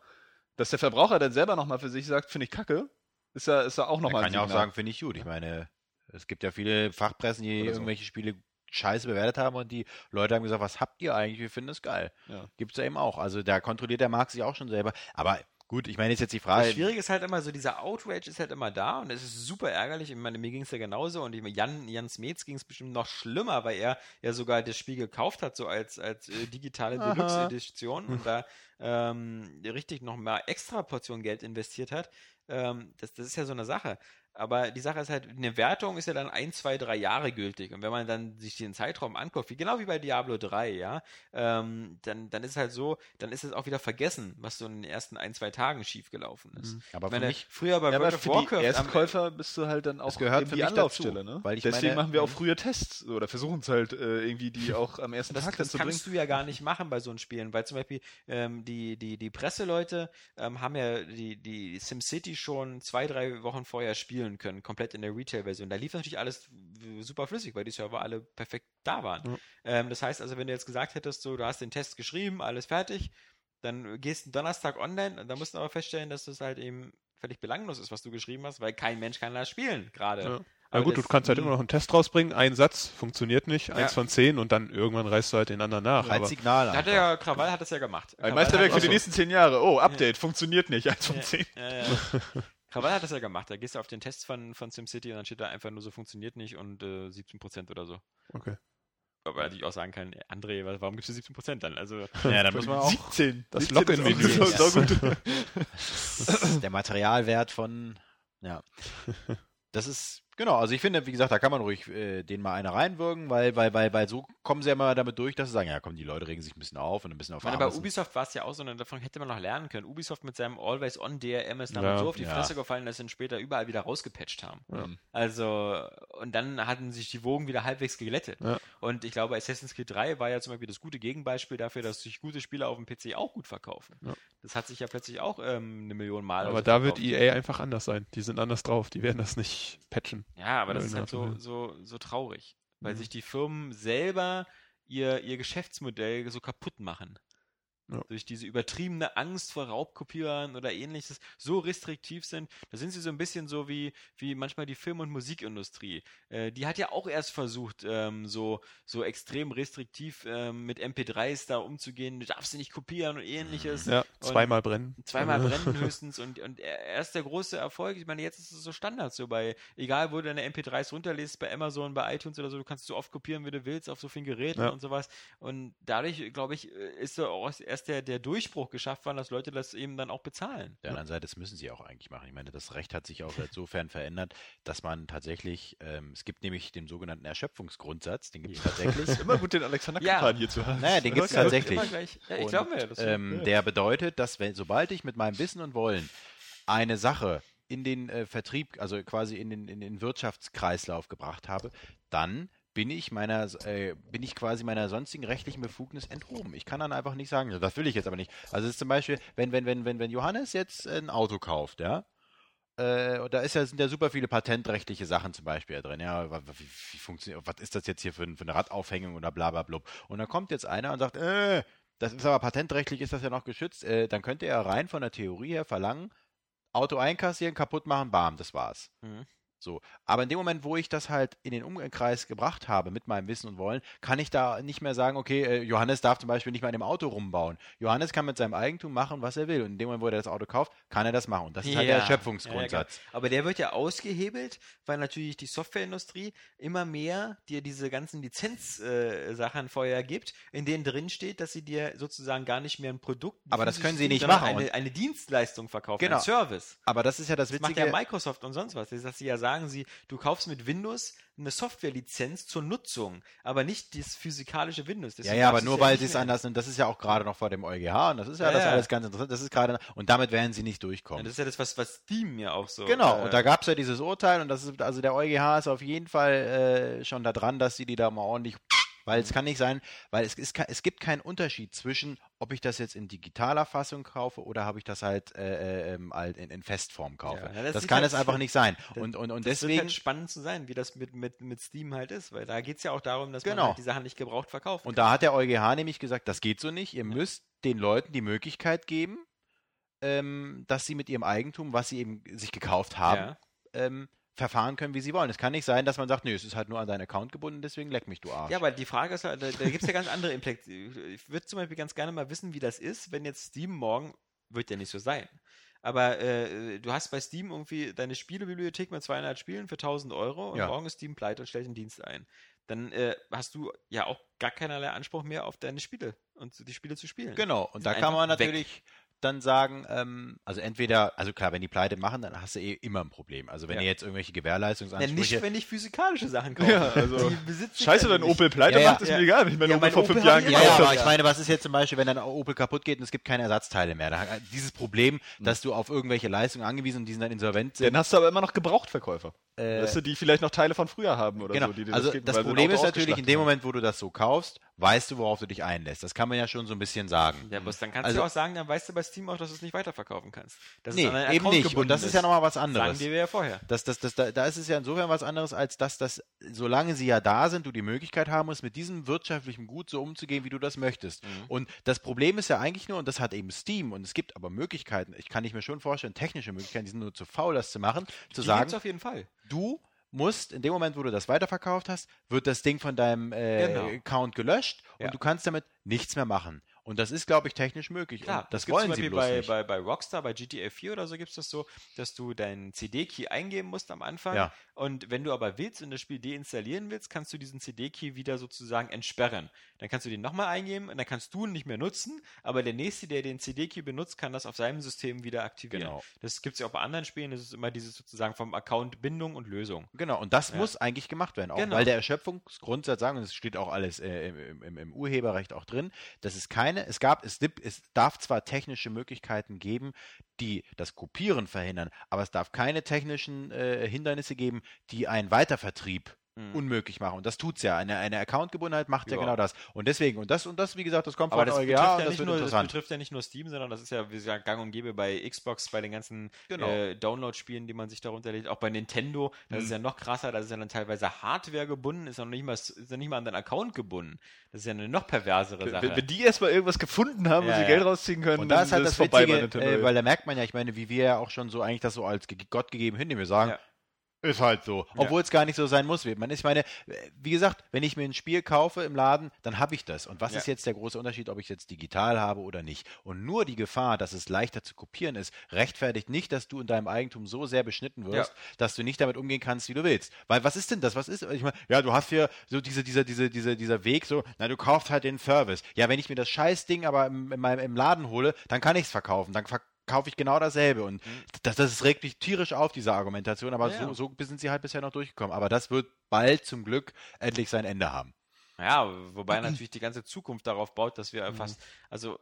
Dass der Verbraucher dann selber nochmal für sich sagt, finde ich kacke, ist ja, ist ja auch nochmal. Man kann ja auch sagen, finde ich gut. Ich meine, es gibt ja viele Fachpressen, die so. irgendwelche Spiele scheiße bewertet haben und die Leute haben gesagt, was habt ihr eigentlich? Wir finden es geil. Ja. Gibt es ja eben auch. Also da kontrolliert der Markt sich auch schon selber. Aber Gut, ich meine, ist jetzt die Frage. Das Schwierige ist halt immer so, dieser Outrage ist halt immer da und es ist super ärgerlich. Ich meine, mir ging es ja genauso und Jan, Jan Smets ging es bestimmt noch schlimmer, weil er ja sogar das Spiel gekauft hat, so als, als äh, digitale Deluxe-Edition und da ähm, richtig noch mal extra Portion Geld investiert hat. Ähm, das, das ist ja so eine Sache. Aber die Sache ist halt, eine Wertung ist ja dann ein, zwei, drei Jahre gültig. Und wenn man dann sich den Zeitraum anguckt, wie genau wie bei Diablo 3, ja, ähm, dann, dann ist es halt so, dann ist es auch wieder vergessen, was so in den ersten ein, zwei Tagen schiefgelaufen ist. Mhm. Aber ich meine, mich, früher bei ja, World of Warcraft. Erstkäufer bist du halt dann auch gehört für die Anlaufstelle, ne? Weil ich Deswegen meine, machen wir auch mhm. früher Tests oder versuchen es halt äh, irgendwie die auch am ersten das, Tag das zu bringen. Das kannst du ja gar nicht machen bei so einem Spielen, weil zum Beispiel ähm, die, die, die Presseleute ähm, haben ja die, die SimCity schon zwei, drei Wochen vorher spielen können, komplett in der Retail-Version. Da lief natürlich alles super flüssig, weil die Server alle perfekt da waren. Ja. Ähm, das heißt also, wenn du jetzt gesagt hättest, so, du hast den Test geschrieben, alles fertig, dann gehst du Donnerstag online und dann musst du aber feststellen, dass das halt eben völlig belanglos ist, was du geschrieben hast, weil kein Mensch kann das spielen, gerade. Ja. Na gut, du kannst halt immer noch einen Test rausbringen, ein Satz funktioniert nicht, ja. eins von zehn und dann irgendwann reißt du halt den anderen nach. Als Signal. Hat ja, Krawall hat das ja gemacht. Ein Meisterwerk für die nächsten zehn Jahre. Oh, Update, funktioniert nicht, eins von zehn. Ja, ja. Krawall hat das ja gemacht. Da gehst du auf den Test von, von SimCity und dann steht da einfach nur so funktioniert nicht und äh, 17% oder so. Okay. Aber ich auch sagen kann, André, warum gibst du 17% dann? Also, ja, dann muss man auch. 17. Das Login-Menü. ist so gut. Der Materialwert von, ja. Das ist Genau, also ich finde, wie gesagt, da kann man ruhig äh, den mal einer reinwirken, weil, weil, weil, weil so kommen sie ja mal damit durch, dass sie sagen, ja komm, die Leute regen sich ein bisschen auf und ein bisschen auf Meine, Bei Ubisoft war es ja auch so, und davon hätte man noch lernen können. Ubisoft mit seinem Always-On DRM ist damit ja, so auf die ja. Fresse gefallen, dass sie ihn später überall wieder rausgepatcht haben. Ja. Also, und dann hatten sich die Wogen wieder halbwegs geglättet. Und ich glaube, Assassin's Creed 3 war ja zum Beispiel das gute Gegenbeispiel dafür, dass sich gute Spiele auf dem PC auch gut verkaufen. Das hat sich ja plötzlich auch ähm, eine Million Mal. Aber da wird EA einfach anders sein. Die sind anders drauf. Die werden das nicht patchen. Ja, aber das ist halt so, so, so traurig, weil mhm. sich die Firmen selber ihr, ihr Geschäftsmodell so kaputt machen ja. durch diese übertriebene Angst vor Raubkopierern oder ähnliches so restriktiv sind. Da sind sie so ein bisschen so wie, wie manchmal die Film- und Musikindustrie. Äh, die hat ja auch erst versucht, ähm, so, so extrem restriktiv ähm, mit MP3s da umzugehen. Du darfst sie nicht kopieren und ähnliches. Ja, zweimal brennen. Zweimal brennen höchstens. Und, und erst der große Erfolg. Ich meine, jetzt ist es so Standard so bei, egal wo du deine MP3s runterlässt, bei Amazon, bei iTunes oder so, du kannst so oft kopieren, wie du willst, auf so vielen Geräten ja. und sowas. Und dadurch, glaube ich, ist so auch erst erst der, der Durchbruch geschafft worden, dass Leute das eben dann auch bezahlen. Der anderen Seite, das müssen sie auch eigentlich machen. Ich meine, das Recht hat sich auch insofern verändert, dass man tatsächlich, ähm, es gibt nämlich den sogenannten Erschöpfungsgrundsatz, den gibt es tatsächlich. immer gut, den Alexander ja. hier zu haben. Naja, den gibt es tatsächlich. Ja, ich glaube ja, das ähm, Der bedeutet, dass wenn, sobald ich mit meinem Wissen und Wollen eine Sache in den äh, Vertrieb, also quasi in den, in den Wirtschaftskreislauf gebracht habe, dann bin ich meiner, äh, bin ich quasi meiner sonstigen rechtlichen Befugnis enthoben. Ich kann dann einfach nicht sagen, das will ich jetzt aber nicht. Also es ist zum Beispiel, wenn, wenn, wenn, wenn, wenn Johannes jetzt ein Auto kauft, ja, äh, da ist ja, sind ja super viele patentrechtliche Sachen zum Beispiel drin. Ja, wie, wie funktioniert, was ist das jetzt hier für, für eine Radaufhängung oder bla bla blub. Und dann kommt jetzt einer und sagt, äh, das ist aber patentrechtlich, ist das ja noch geschützt. Äh, dann könnte er rein von der Theorie her verlangen, Auto einkassieren, kaputt machen, bam, das war's. Mhm. So. Aber in dem Moment, wo ich das halt in den Umkreis gebracht habe mit meinem Wissen und Wollen, kann ich da nicht mehr sagen, okay, äh, Johannes darf zum Beispiel nicht mehr an dem Auto rumbauen. Johannes kann mit seinem Eigentum machen, was er will. Und in dem Moment, wo er das Auto kauft, kann er das machen. Und das ist ja. halt der Schöpfungsgrundsatz. Ja, Aber der wird ja ausgehebelt, weil natürlich die Softwareindustrie immer mehr dir diese ganzen Lizenzsachen äh, vorher gibt, in denen drin steht, dass sie dir sozusagen gar nicht mehr ein Produkt. Aber das können sie nicht machen. Eine, eine Dienstleistung verkaufen, genau. einen Service. Aber das ist ja das Witzige. Das macht ja Microsoft und sonst was. Das dass sie ja sagen, sagen sie, du kaufst mit Windows eine Softwarelizenz zur Nutzung, aber nicht das physikalische Windows. Deswegen ja, ja, aber nur ja weil sie es anders sind, das ist ja auch gerade noch vor dem EuGH und das ist ja, ja das ja. alles ganz interessant. Das ist gerade und damit werden sie nicht durchkommen. das ist ja das, was, was Steam ja auch so. Genau, äh, und da gab es ja dieses Urteil und das ist, also der EuGH ist auf jeden Fall äh, schon da dran, dass sie die da mal ordentlich weil es kann nicht sein, weil es, ist, es gibt keinen Unterschied zwischen, ob ich das jetzt in digitaler Fassung kaufe oder habe ich das halt äh, äh, ähm, in, in, Festform kaufe. Ja, das, das kann halt es einfach nicht sein. Und, und, und das deswegen. Halt spannend zu sein, wie das mit, mit, mit Steam halt ist, weil da geht es ja auch darum, dass genau. man halt die Sachen nicht gebraucht verkauft. Und da hat der EuGH nämlich gesagt, das geht so nicht. Ihr ja. müsst den Leuten die Möglichkeit geben, ähm, dass sie mit ihrem Eigentum, was sie eben sich gekauft haben, ja. ähm, verfahren können, wie sie wollen. Es kann nicht sein, dass man sagt, nö, es ist halt nur an deinen Account gebunden, deswegen leck mich, du Arsch. Ja, aber die Frage ist halt, da, da gibt es ja ganz andere Implikationen. Ich würde zum Beispiel ganz gerne mal wissen, wie das ist, wenn jetzt Steam morgen, wird ja nicht so sein, aber äh, du hast bei Steam irgendwie deine Spielebibliothek mit 200 Spielen für 1000 Euro und ja. morgen ist Steam pleite und stellt den Dienst ein. Dann äh, hast du ja auch gar keinerlei Anspruch mehr auf deine Spiele und die Spiele zu spielen. Genau, und da kann man natürlich weg dann sagen, ähm, also entweder, also klar, wenn die Pleite machen, dann hast du eh immer ein Problem. Also wenn ja. ihr jetzt irgendwelche Gewährleistungsansprüche... Ja, nicht, wenn ich physikalische Sachen kaufe. Ja, also Scheiße, wenn Opel Pleite ja, macht, ist mir egal. Ich meine, Opel vor fünf Jahren gekauft Ja, aber ich meine, was ist jetzt zum Beispiel, wenn dann Opel kaputt geht und es gibt keine Ersatzteile mehr? Da, dieses Problem, hm. dass du auf irgendwelche Leistungen angewiesen und die sind dann insolvent sind. Dann hast du aber immer noch Gebrauchtverkäufer. Äh, weißt du, die vielleicht noch Teile von früher haben oder genau. so. Die also das, geben, das Problem ist natürlich, in dem Moment, wo du das so kaufst, weißt du, worauf du dich einlässt. Das kann man ja schon so ein bisschen sagen. Ja, aber dann kannst also, du auch sagen, dann weißt du bei Steam auch, dass du es nicht weiterverkaufen kannst. Das nee, eben nicht. Und das ist ja nochmal was anderes. Sagen wir ja vorher. Das, das, das, da, da ist es ja insofern was anderes, als dass das, solange sie ja da sind, du die Möglichkeit haben musst, mit diesem wirtschaftlichen Gut so umzugehen, wie du das möchtest. Mhm. Und das Problem ist ja eigentlich nur, und das hat eben Steam, und es gibt aber Möglichkeiten, ich kann nicht mir schon vorstellen, technische Möglichkeiten, die sind nur zu faul, das zu machen, zu die sagen. auf jeden Fall. Du musst, in dem Moment, wo du das weiterverkauft hast, wird das Ding von deinem äh, genau. Account gelöscht und ja. du kannst damit nichts mehr machen. Und das ist, glaube ich, technisch möglich. Klar, das, das wollen sie bloß bei, nicht. Bei, bei Rockstar, bei GTA 4 oder so gibt es das so, dass du deinen CD-Key eingeben musst am Anfang. Ja. Und wenn du aber willst und das Spiel deinstallieren willst, kannst du diesen CD-Key wieder sozusagen entsperren. Dann kannst du den nochmal eingeben und dann kannst du ihn nicht mehr nutzen, aber der Nächste, der den CD-Key benutzt, kann das auf seinem System wieder aktivieren. Genau. Das gibt es ja auch bei anderen Spielen, das ist immer dieses sozusagen vom Account Bindung und Lösung. Genau, und das ja. muss eigentlich gemacht werden, auch genau. weil der Erschöpfungsgrundsatz sagen, und es steht auch alles äh, im, im, im Urheberrecht auch drin, dass es keine, es gab, es, es darf zwar technische Möglichkeiten geben, die das Kopieren verhindern, aber es darf keine technischen äh, Hindernisse geben, die einen Weitervertrieb mhm. unmöglich machen. Und das tut's ja. Eine, eine Accountgebundenheit macht ja. ja. genau das. Und deswegen, und das, und das, wie gesagt, das kommt Aber von das EuGH und das wird nur, interessant. Das betrifft ja nicht nur Steam, sondern das ist ja, wie gesagt, gang und gäbe bei Xbox, bei den ganzen genau. äh, Download-Spielen, die man sich darunter lädt. Auch bei Nintendo, das mhm. ist ja noch krasser, das ist ja dann teilweise Hardware gebunden, ist ja noch nicht mal, ist ja nicht mal an deinen Account gebunden. Das ist ja eine noch perversere Sache. Wenn, wenn die erstmal irgendwas gefunden haben, ja, wo sie ja. Geld rausziehen können, und da ist halt das Witzige, äh, weil da merkt man ja, ich meine, wie wir ja auch schon so eigentlich das so als Gott gegeben hinnehmen. Wir sagen, ja ist halt so. Obwohl ja. es gar nicht so sein muss. Man ich meine, wie gesagt, wenn ich mir ein Spiel kaufe im Laden, dann habe ich das. Und was ja. ist jetzt der große Unterschied, ob ich es jetzt digital habe oder nicht? Und nur die Gefahr, dass es leichter zu kopieren ist, rechtfertigt nicht, dass du in deinem Eigentum so sehr beschnitten wirst, ja. dass du nicht damit umgehen kannst, wie du willst. Weil was ist denn das? Was ist? Ich meine, ja, du hast hier so diese, dieser, diese, diese, dieser Weg, so, na, du kaufst halt den Service. Ja, wenn ich mir das Scheißding aber im, im, im Laden hole, dann kann ich es verkaufen. Dann ver kaufe ich genau dasselbe. Und mhm. das, das regt mich tierisch auf, diese Argumentation, aber ja, so, so sind sie halt bisher noch durchgekommen. Aber das wird bald zum Glück endlich sein Ende haben. Ja, wobei natürlich die ganze Zukunft darauf baut, dass wir mhm. fast, also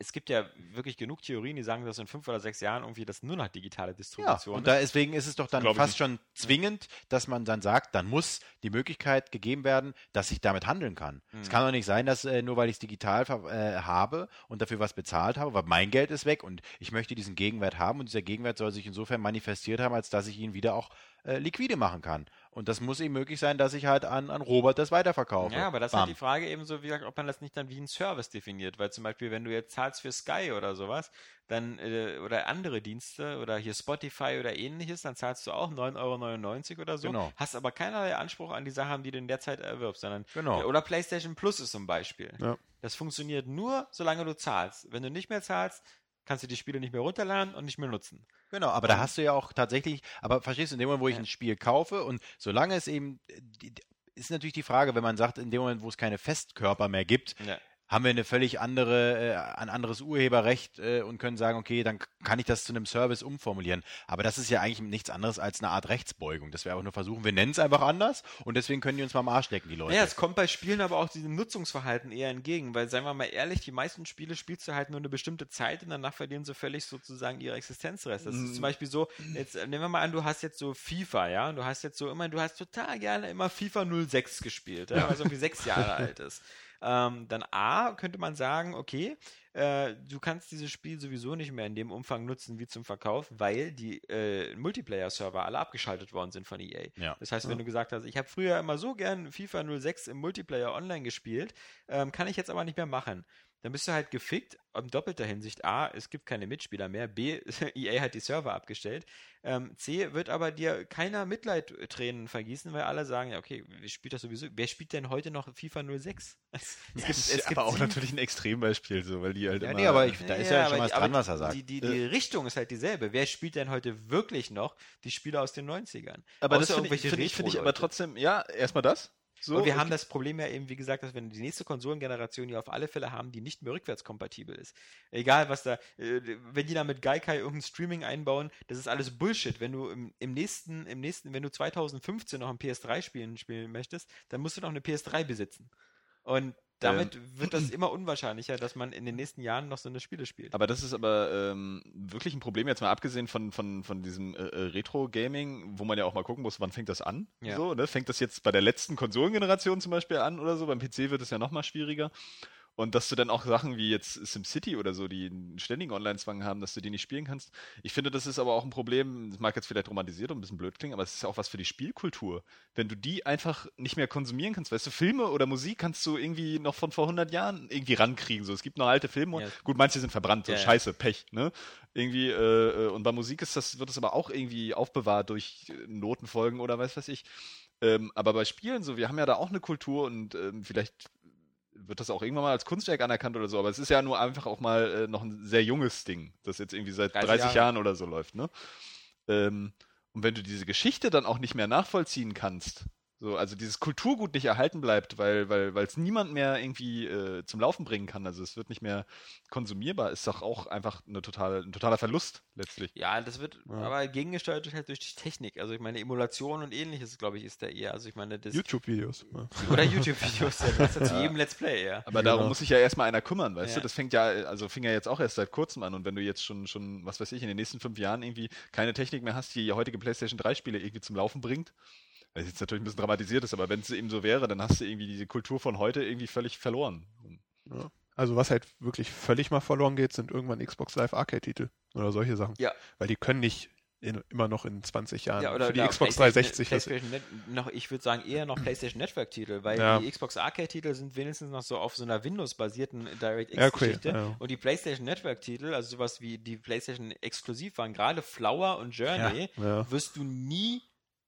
es gibt ja wirklich genug Theorien, die sagen, dass in fünf oder sechs Jahren irgendwie das nur noch digitale Distribution ja, und ist. deswegen ist es doch dann fast schon zwingend, dass man dann sagt, dann muss die Möglichkeit gegeben werden, dass ich damit handeln kann. Mhm. Es kann doch nicht sein, dass äh, nur weil ich es digital äh, habe und dafür was bezahlt habe, weil mein Geld ist weg und ich möchte diesen Gegenwert haben und dieser Gegenwert soll sich insofern manifestiert haben, als dass ich ihn wieder auch äh, liquide machen kann. Und das muss eben möglich sein, dass ich halt an, an Robert das weiterverkaufe. Ja, aber das Bam. ist halt die Frage eben so, wie gesagt, ob man das nicht dann wie ein Service definiert. Weil zum Beispiel, wenn du jetzt zahlst für Sky oder sowas, dann, äh, oder andere Dienste oder hier Spotify oder ähnliches, dann zahlst du auch 9,99 Euro oder so. Genau. Hast aber keinerlei Anspruch an die Sachen, die du in der Zeit erwirbst, sondern, genau. oder PlayStation Plus ist zum Beispiel. Ja. Das funktioniert nur, solange du zahlst. Wenn du nicht mehr zahlst, kannst du die Spiele nicht mehr runterladen und nicht mehr nutzen. Genau, aber da hast du ja auch tatsächlich, aber verstehst du, in dem Moment, wo ich ja. ein Spiel kaufe und solange es eben, ist natürlich die Frage, wenn man sagt, in dem Moment, wo es keine Festkörper mehr gibt, ja haben wir eine völlig andere, äh, ein anderes Urheberrecht äh, und können sagen, okay, dann kann ich das zu einem Service umformulieren. Aber das ist ja eigentlich nichts anderes als eine Art Rechtsbeugung. Das wir einfach nur versuchen, wir nennen es einfach anders und deswegen können die uns mal am Arsch lecken, die Leute. Ja, es kommt bei Spielen aber auch diesem Nutzungsverhalten eher entgegen, weil, seien wir mal ehrlich, die meisten Spiele spielst du halt nur eine bestimmte Zeit und danach verlieren sie völlig sozusagen ihre Existenzrest. Das ist zum mhm. Beispiel so, jetzt äh, nehmen wir mal an, du hast jetzt so FIFA, ja, und du hast jetzt so immer, du hast total gerne immer FIFA 06 gespielt, ja. weil es irgendwie sechs Jahre alt ist ähm, dann A, könnte man sagen, okay, äh, du kannst dieses Spiel sowieso nicht mehr in dem Umfang nutzen wie zum Verkauf, weil die äh, Multiplayer-Server alle abgeschaltet worden sind von EA. Ja. Das heißt, wenn ja. du gesagt hast, ich habe früher immer so gern FIFA 06 im Multiplayer online gespielt, ähm, kann ich jetzt aber nicht mehr machen dann bist du halt gefickt in doppelter Hinsicht. A, es gibt keine Mitspieler mehr. B, EA hat die Server abgestellt. Ähm, C, wird aber dir keiner Mitleidtränen vergießen, weil alle sagen, ja, okay, wer spielt das sowieso? Wer spielt denn heute noch FIFA 06? Es, es gibt, es gibt aber auch natürlich ein Extrembeispiel, so, weil die halt ja, immer... Nee, aber ich, da ist ja, ja schon was dran, was er sagt. Die, die, die äh. Richtung ist halt dieselbe. Wer spielt denn heute wirklich noch die Spiele aus den 90ern? Aber Außer das finde ich, find ich, find ich aber trotzdem, ja, erstmal das. So, und wir haben das Problem ja eben, wie gesagt, dass wir die nächste Konsolengeneration ja auf alle Fälle haben, die nicht mehr rückwärtskompatibel ist. Egal, was da, äh, wenn die da mit Gaikai irgendein Streaming einbauen, das ist alles Bullshit. Wenn du im, im, nächsten, im nächsten, wenn du 2015 noch ein PS3 spielen, spielen möchtest, dann musst du noch eine PS3 besitzen. Und damit ähm, wird das immer unwahrscheinlicher, dass man in den nächsten Jahren noch so eine Spiele spielt. Aber das ist aber ähm, wirklich ein Problem, jetzt mal abgesehen von, von, von diesem äh, äh, Retro-Gaming, wo man ja auch mal gucken muss, wann fängt das an? Ja. So, ne? Fängt das jetzt bei der letzten Konsolengeneration zum Beispiel an oder so? Beim PC wird es ja noch mal schwieriger. Und dass du dann auch Sachen wie jetzt SimCity oder so, die einen ständigen Online-Zwang haben, dass du die nicht spielen kannst. Ich finde, das ist aber auch ein Problem, das mag jetzt vielleicht romantisiert und ein bisschen blöd klingen, aber es ist ja auch was für die Spielkultur. Wenn du die einfach nicht mehr konsumieren kannst, weißt du, Filme oder Musik kannst du irgendwie noch von vor 100 Jahren irgendwie rankriegen. So, es gibt noch alte Filme. Ja. Gut, manche sind verbrannt, so ja, scheiße, Pech, ne? Irgendwie, äh, äh, und bei Musik ist das, wird das aber auch irgendwie aufbewahrt durch Notenfolgen oder weiß was ich. Ähm, aber bei Spielen so, wir haben ja da auch eine Kultur und ähm, vielleicht wird das auch irgendwann mal als Kunstwerk anerkannt oder so, aber es ist ja nur einfach auch mal äh, noch ein sehr junges Ding, das jetzt irgendwie seit 30, 30 Jahre. Jahren oder so läuft, ne? Ähm, und wenn du diese Geschichte dann auch nicht mehr nachvollziehen kannst, so, also dieses Kulturgut nicht erhalten bleibt, weil weil weil es niemand mehr irgendwie äh, zum Laufen bringen kann. Also es wird nicht mehr konsumierbar. Ist doch auch einfach eine totale, ein totaler Verlust letztlich. Ja, das wird ja. aber gegengesteuert halt durch die Technik. Also ich meine Emulation und ähnliches, glaube ich, ist da eher. Also ich meine das YouTube-Videos. Ja. Oder YouTube-Videos. ja, das ist ja zu jedem Let's Play. Ja. Aber darum muss sich ja erstmal einer kümmern, weißt du? Das fängt ja also fing ja jetzt auch erst seit kurzem an. Und wenn du jetzt schon schon was weiß ich in den nächsten fünf Jahren irgendwie keine Technik mehr hast, die die heutige PlayStation 3 Spiele irgendwie zum Laufen bringt weil es jetzt natürlich ein bisschen dramatisiert ist, aber wenn es eben so wäre, dann hast du irgendwie diese Kultur von heute irgendwie völlig verloren. Ja. Also was halt wirklich völlig mal verloren geht, sind irgendwann Xbox Live Arcade-Titel oder solche Sachen. Ja. Weil die können nicht in, immer noch in 20 Jahren ja, oder für die Xbox 360. PlayStation Net, noch, ich würde sagen eher noch PlayStation Network Titel, weil ja. die Xbox Arcade Titel sind wenigstens noch so auf so einer Windows-basierten DirectX-Geschichte ja, okay, und die PlayStation Network Titel, also sowas wie die PlayStation exklusiv waren, gerade Flower und Journey, wirst du nie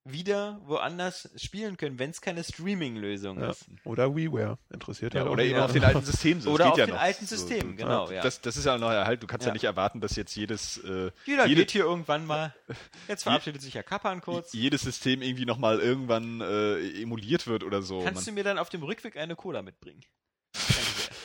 wieder woanders spielen können, wenn es keine Streaming-Lösung ja. ist. Oder WiiWare, interessiert ja. Oder eben auf den alten Systemen. So. Oder auf ja den noch. alten Systemen, so, genau. Ja. Das, das ist ja noch halt, du kannst ja. nicht erwarten, dass jetzt jedes... Äh, Jeder jede, geht hier irgendwann mal, jetzt verabschiedet sich ja Kappan kurz. Jedes System irgendwie nochmal irgendwann äh, emuliert wird oder so. Kannst Man, du mir dann auf dem Rückweg eine Cola mitbringen?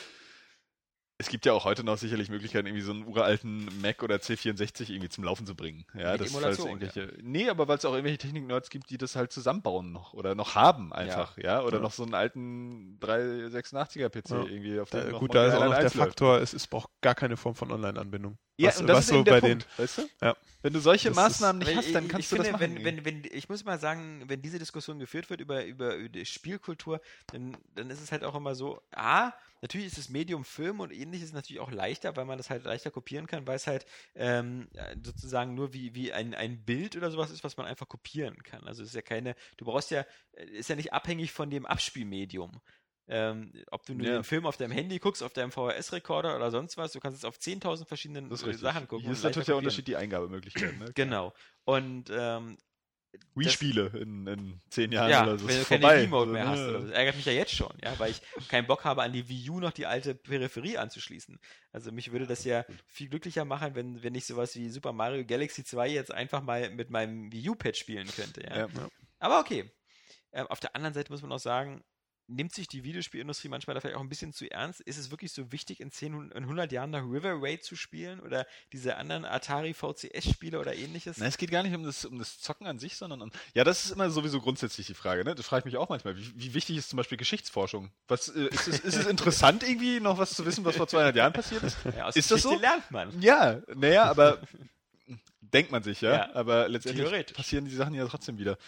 es gibt ja auch heute noch sicherlich Möglichkeiten, irgendwie so einen uralten Mac oder C64 irgendwie zum Laufen zu bringen. Ja, Mit das Emulation, irgendwelche, ja. Nee, aber weil es auch irgendwelche Technik-Nerds gibt, die das halt zusammenbauen noch oder noch haben einfach, ja. ja? Oder ja. noch so einen alten 386er PC irgendwie auf dem da, Gut, da ist auch noch der Faktor, es, es braucht gar keine Form von Online-Anbindung. Ja, was, und das was ist so bei Punkt, den, weißt du? Ja. Wenn du solche das Maßnahmen ist, nicht hast, dann kannst du finde, das machen. Wenn, wenn, wenn, ich muss mal sagen, wenn diese Diskussion geführt wird über, über, über Spielkultur, dann, dann ist es halt auch immer so, A, natürlich ist das Medium Film und ähnliches natürlich auch leichter, weil man das halt leichter kopieren kann, weil es halt ähm, sozusagen nur wie, wie ein, ein Bild oder sowas ist, was man einfach kopieren kann. Also es ist ja keine, du brauchst ja, äh, ist ja nicht abhängig von dem Abspielmedium. Ähm, ob du nur ja. den Film auf deinem Handy guckst, auf deinem VHS-Rekorder oder sonst was, du kannst es auf 10.000 verschiedenen Sachen gucken. Hier ist natürlich der Unterschied die Eingabemöglichkeiten. Ne? Genau. Und ähm, Wii-Spiele in, in zehn Jahren ja, oder so. Wenn du keine Wii-Mode mehr hast. Oder so. Das ärgert mich ja jetzt schon, ja, weil ich keinen Bock habe, an die Wii U noch die alte Peripherie anzuschließen. Also mich würde das ja viel glücklicher machen, wenn, wenn ich sowas wie Super Mario Galaxy 2 jetzt einfach mal mit meinem Wii U-Pad spielen könnte. Ja. ja. Aber okay. Ähm, auf der anderen Seite muss man auch sagen, nimmt sich die Videospielindustrie manchmal da vielleicht auch ein bisschen zu ernst? Ist es wirklich so wichtig, in 10, in 100 Jahren nach River Raid zu spielen oder diese anderen Atari VCS-Spiele oder ähnliches? Nein, es geht gar nicht um das, um das Zocken an sich, sondern um, ja, das ist immer sowieso grundsätzlich die Frage, ne? Das frage ich mich auch manchmal. Wie, wie wichtig ist zum Beispiel Geschichtsforschung? Was, äh, ist, es, ist es interessant irgendwie noch was zu wissen, was vor 200 Jahren passiert ist? Ja, aus ist Geschichte das so? lernt man. Ja, naja, aber denkt man sich, ja. ja aber letztendlich passieren die Sachen ja trotzdem wieder.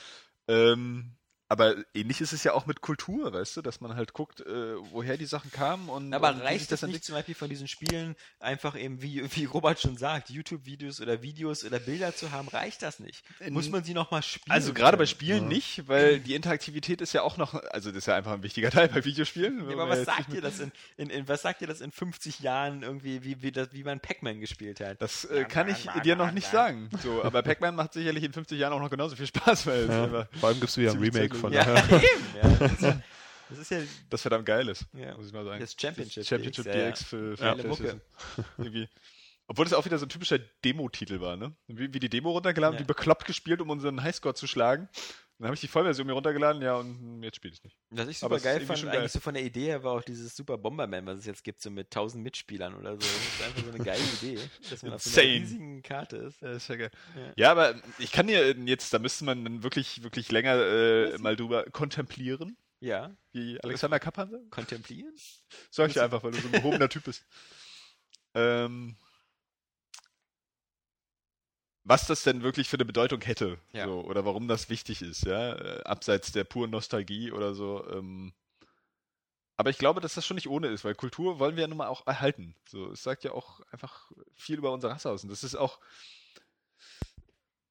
Ähm, aber ähnlich ist es ja auch mit Kultur, weißt du, dass man halt guckt, äh, woher die Sachen kamen und. Aber und reicht das nicht zum Beispiel von diesen Spielen einfach eben, wie, wie Robert schon sagt, YouTube-Videos oder Videos oder Bilder zu haben, reicht das nicht? Muss man sie nochmal spielen? Also gerade bei Spielen ja. nicht, weil die Interaktivität ist ja auch noch, also das ist ja einfach ein wichtiger Teil bei Videospielen. Ja, aber was sagt dir das in, in, in, was sagt dir das in 50 Jahren irgendwie, wie, wie, das, wie man Pac-Man gespielt hat? Das äh, kann ich dir noch nicht sagen. So, aber Pac-Man macht sicherlich in 50 Jahren auch noch genauso viel Spaß, weil ja. Vor allem gibt es wieder ein Remake von ja, daher. Eben, ja, das, ist ja, das ist ja. Das verdammt geil ist, ja. muss ich mal sagen. Das Championship, das Championship DX, DX für, für ja. PlayStation. Irgendwie. Obwohl das auch wieder so ein typischer Demo-Titel war, ne? Wie, wie die Demo runtergeladen, ja. wie bekloppt gespielt, um unseren Highscore zu schlagen. Dann habe ich die Vollversion mir runtergeladen, ja, und jetzt spiele ich nicht. Was ich super geil fand, eigentlich so von der Idee her, war auch dieses Super Bomberman, was es jetzt gibt, so mit 1000 Mitspielern oder so. Das ist einfach so eine geile Idee, dass man auf so einer riesigen Karte ist. Ja, ist ja geil. Ja. ja, aber ich kann dir jetzt, da müsste man dann wirklich, wirklich länger äh, mal drüber kontemplieren. Ja. Wie Alexander Kappan. Kontemplieren? Sag ich dir einfach, weil du so ein gehobener Typ bist. Ähm, was das denn wirklich für eine Bedeutung hätte ja. so, oder warum das wichtig ist, ja, äh, abseits der puren Nostalgie oder so. Ähm. Aber ich glaube, dass das schon nicht ohne ist, weil Kultur wollen wir ja nun mal auch erhalten. So, es sagt ja auch einfach viel über unsere Rasse aus. Und das ist auch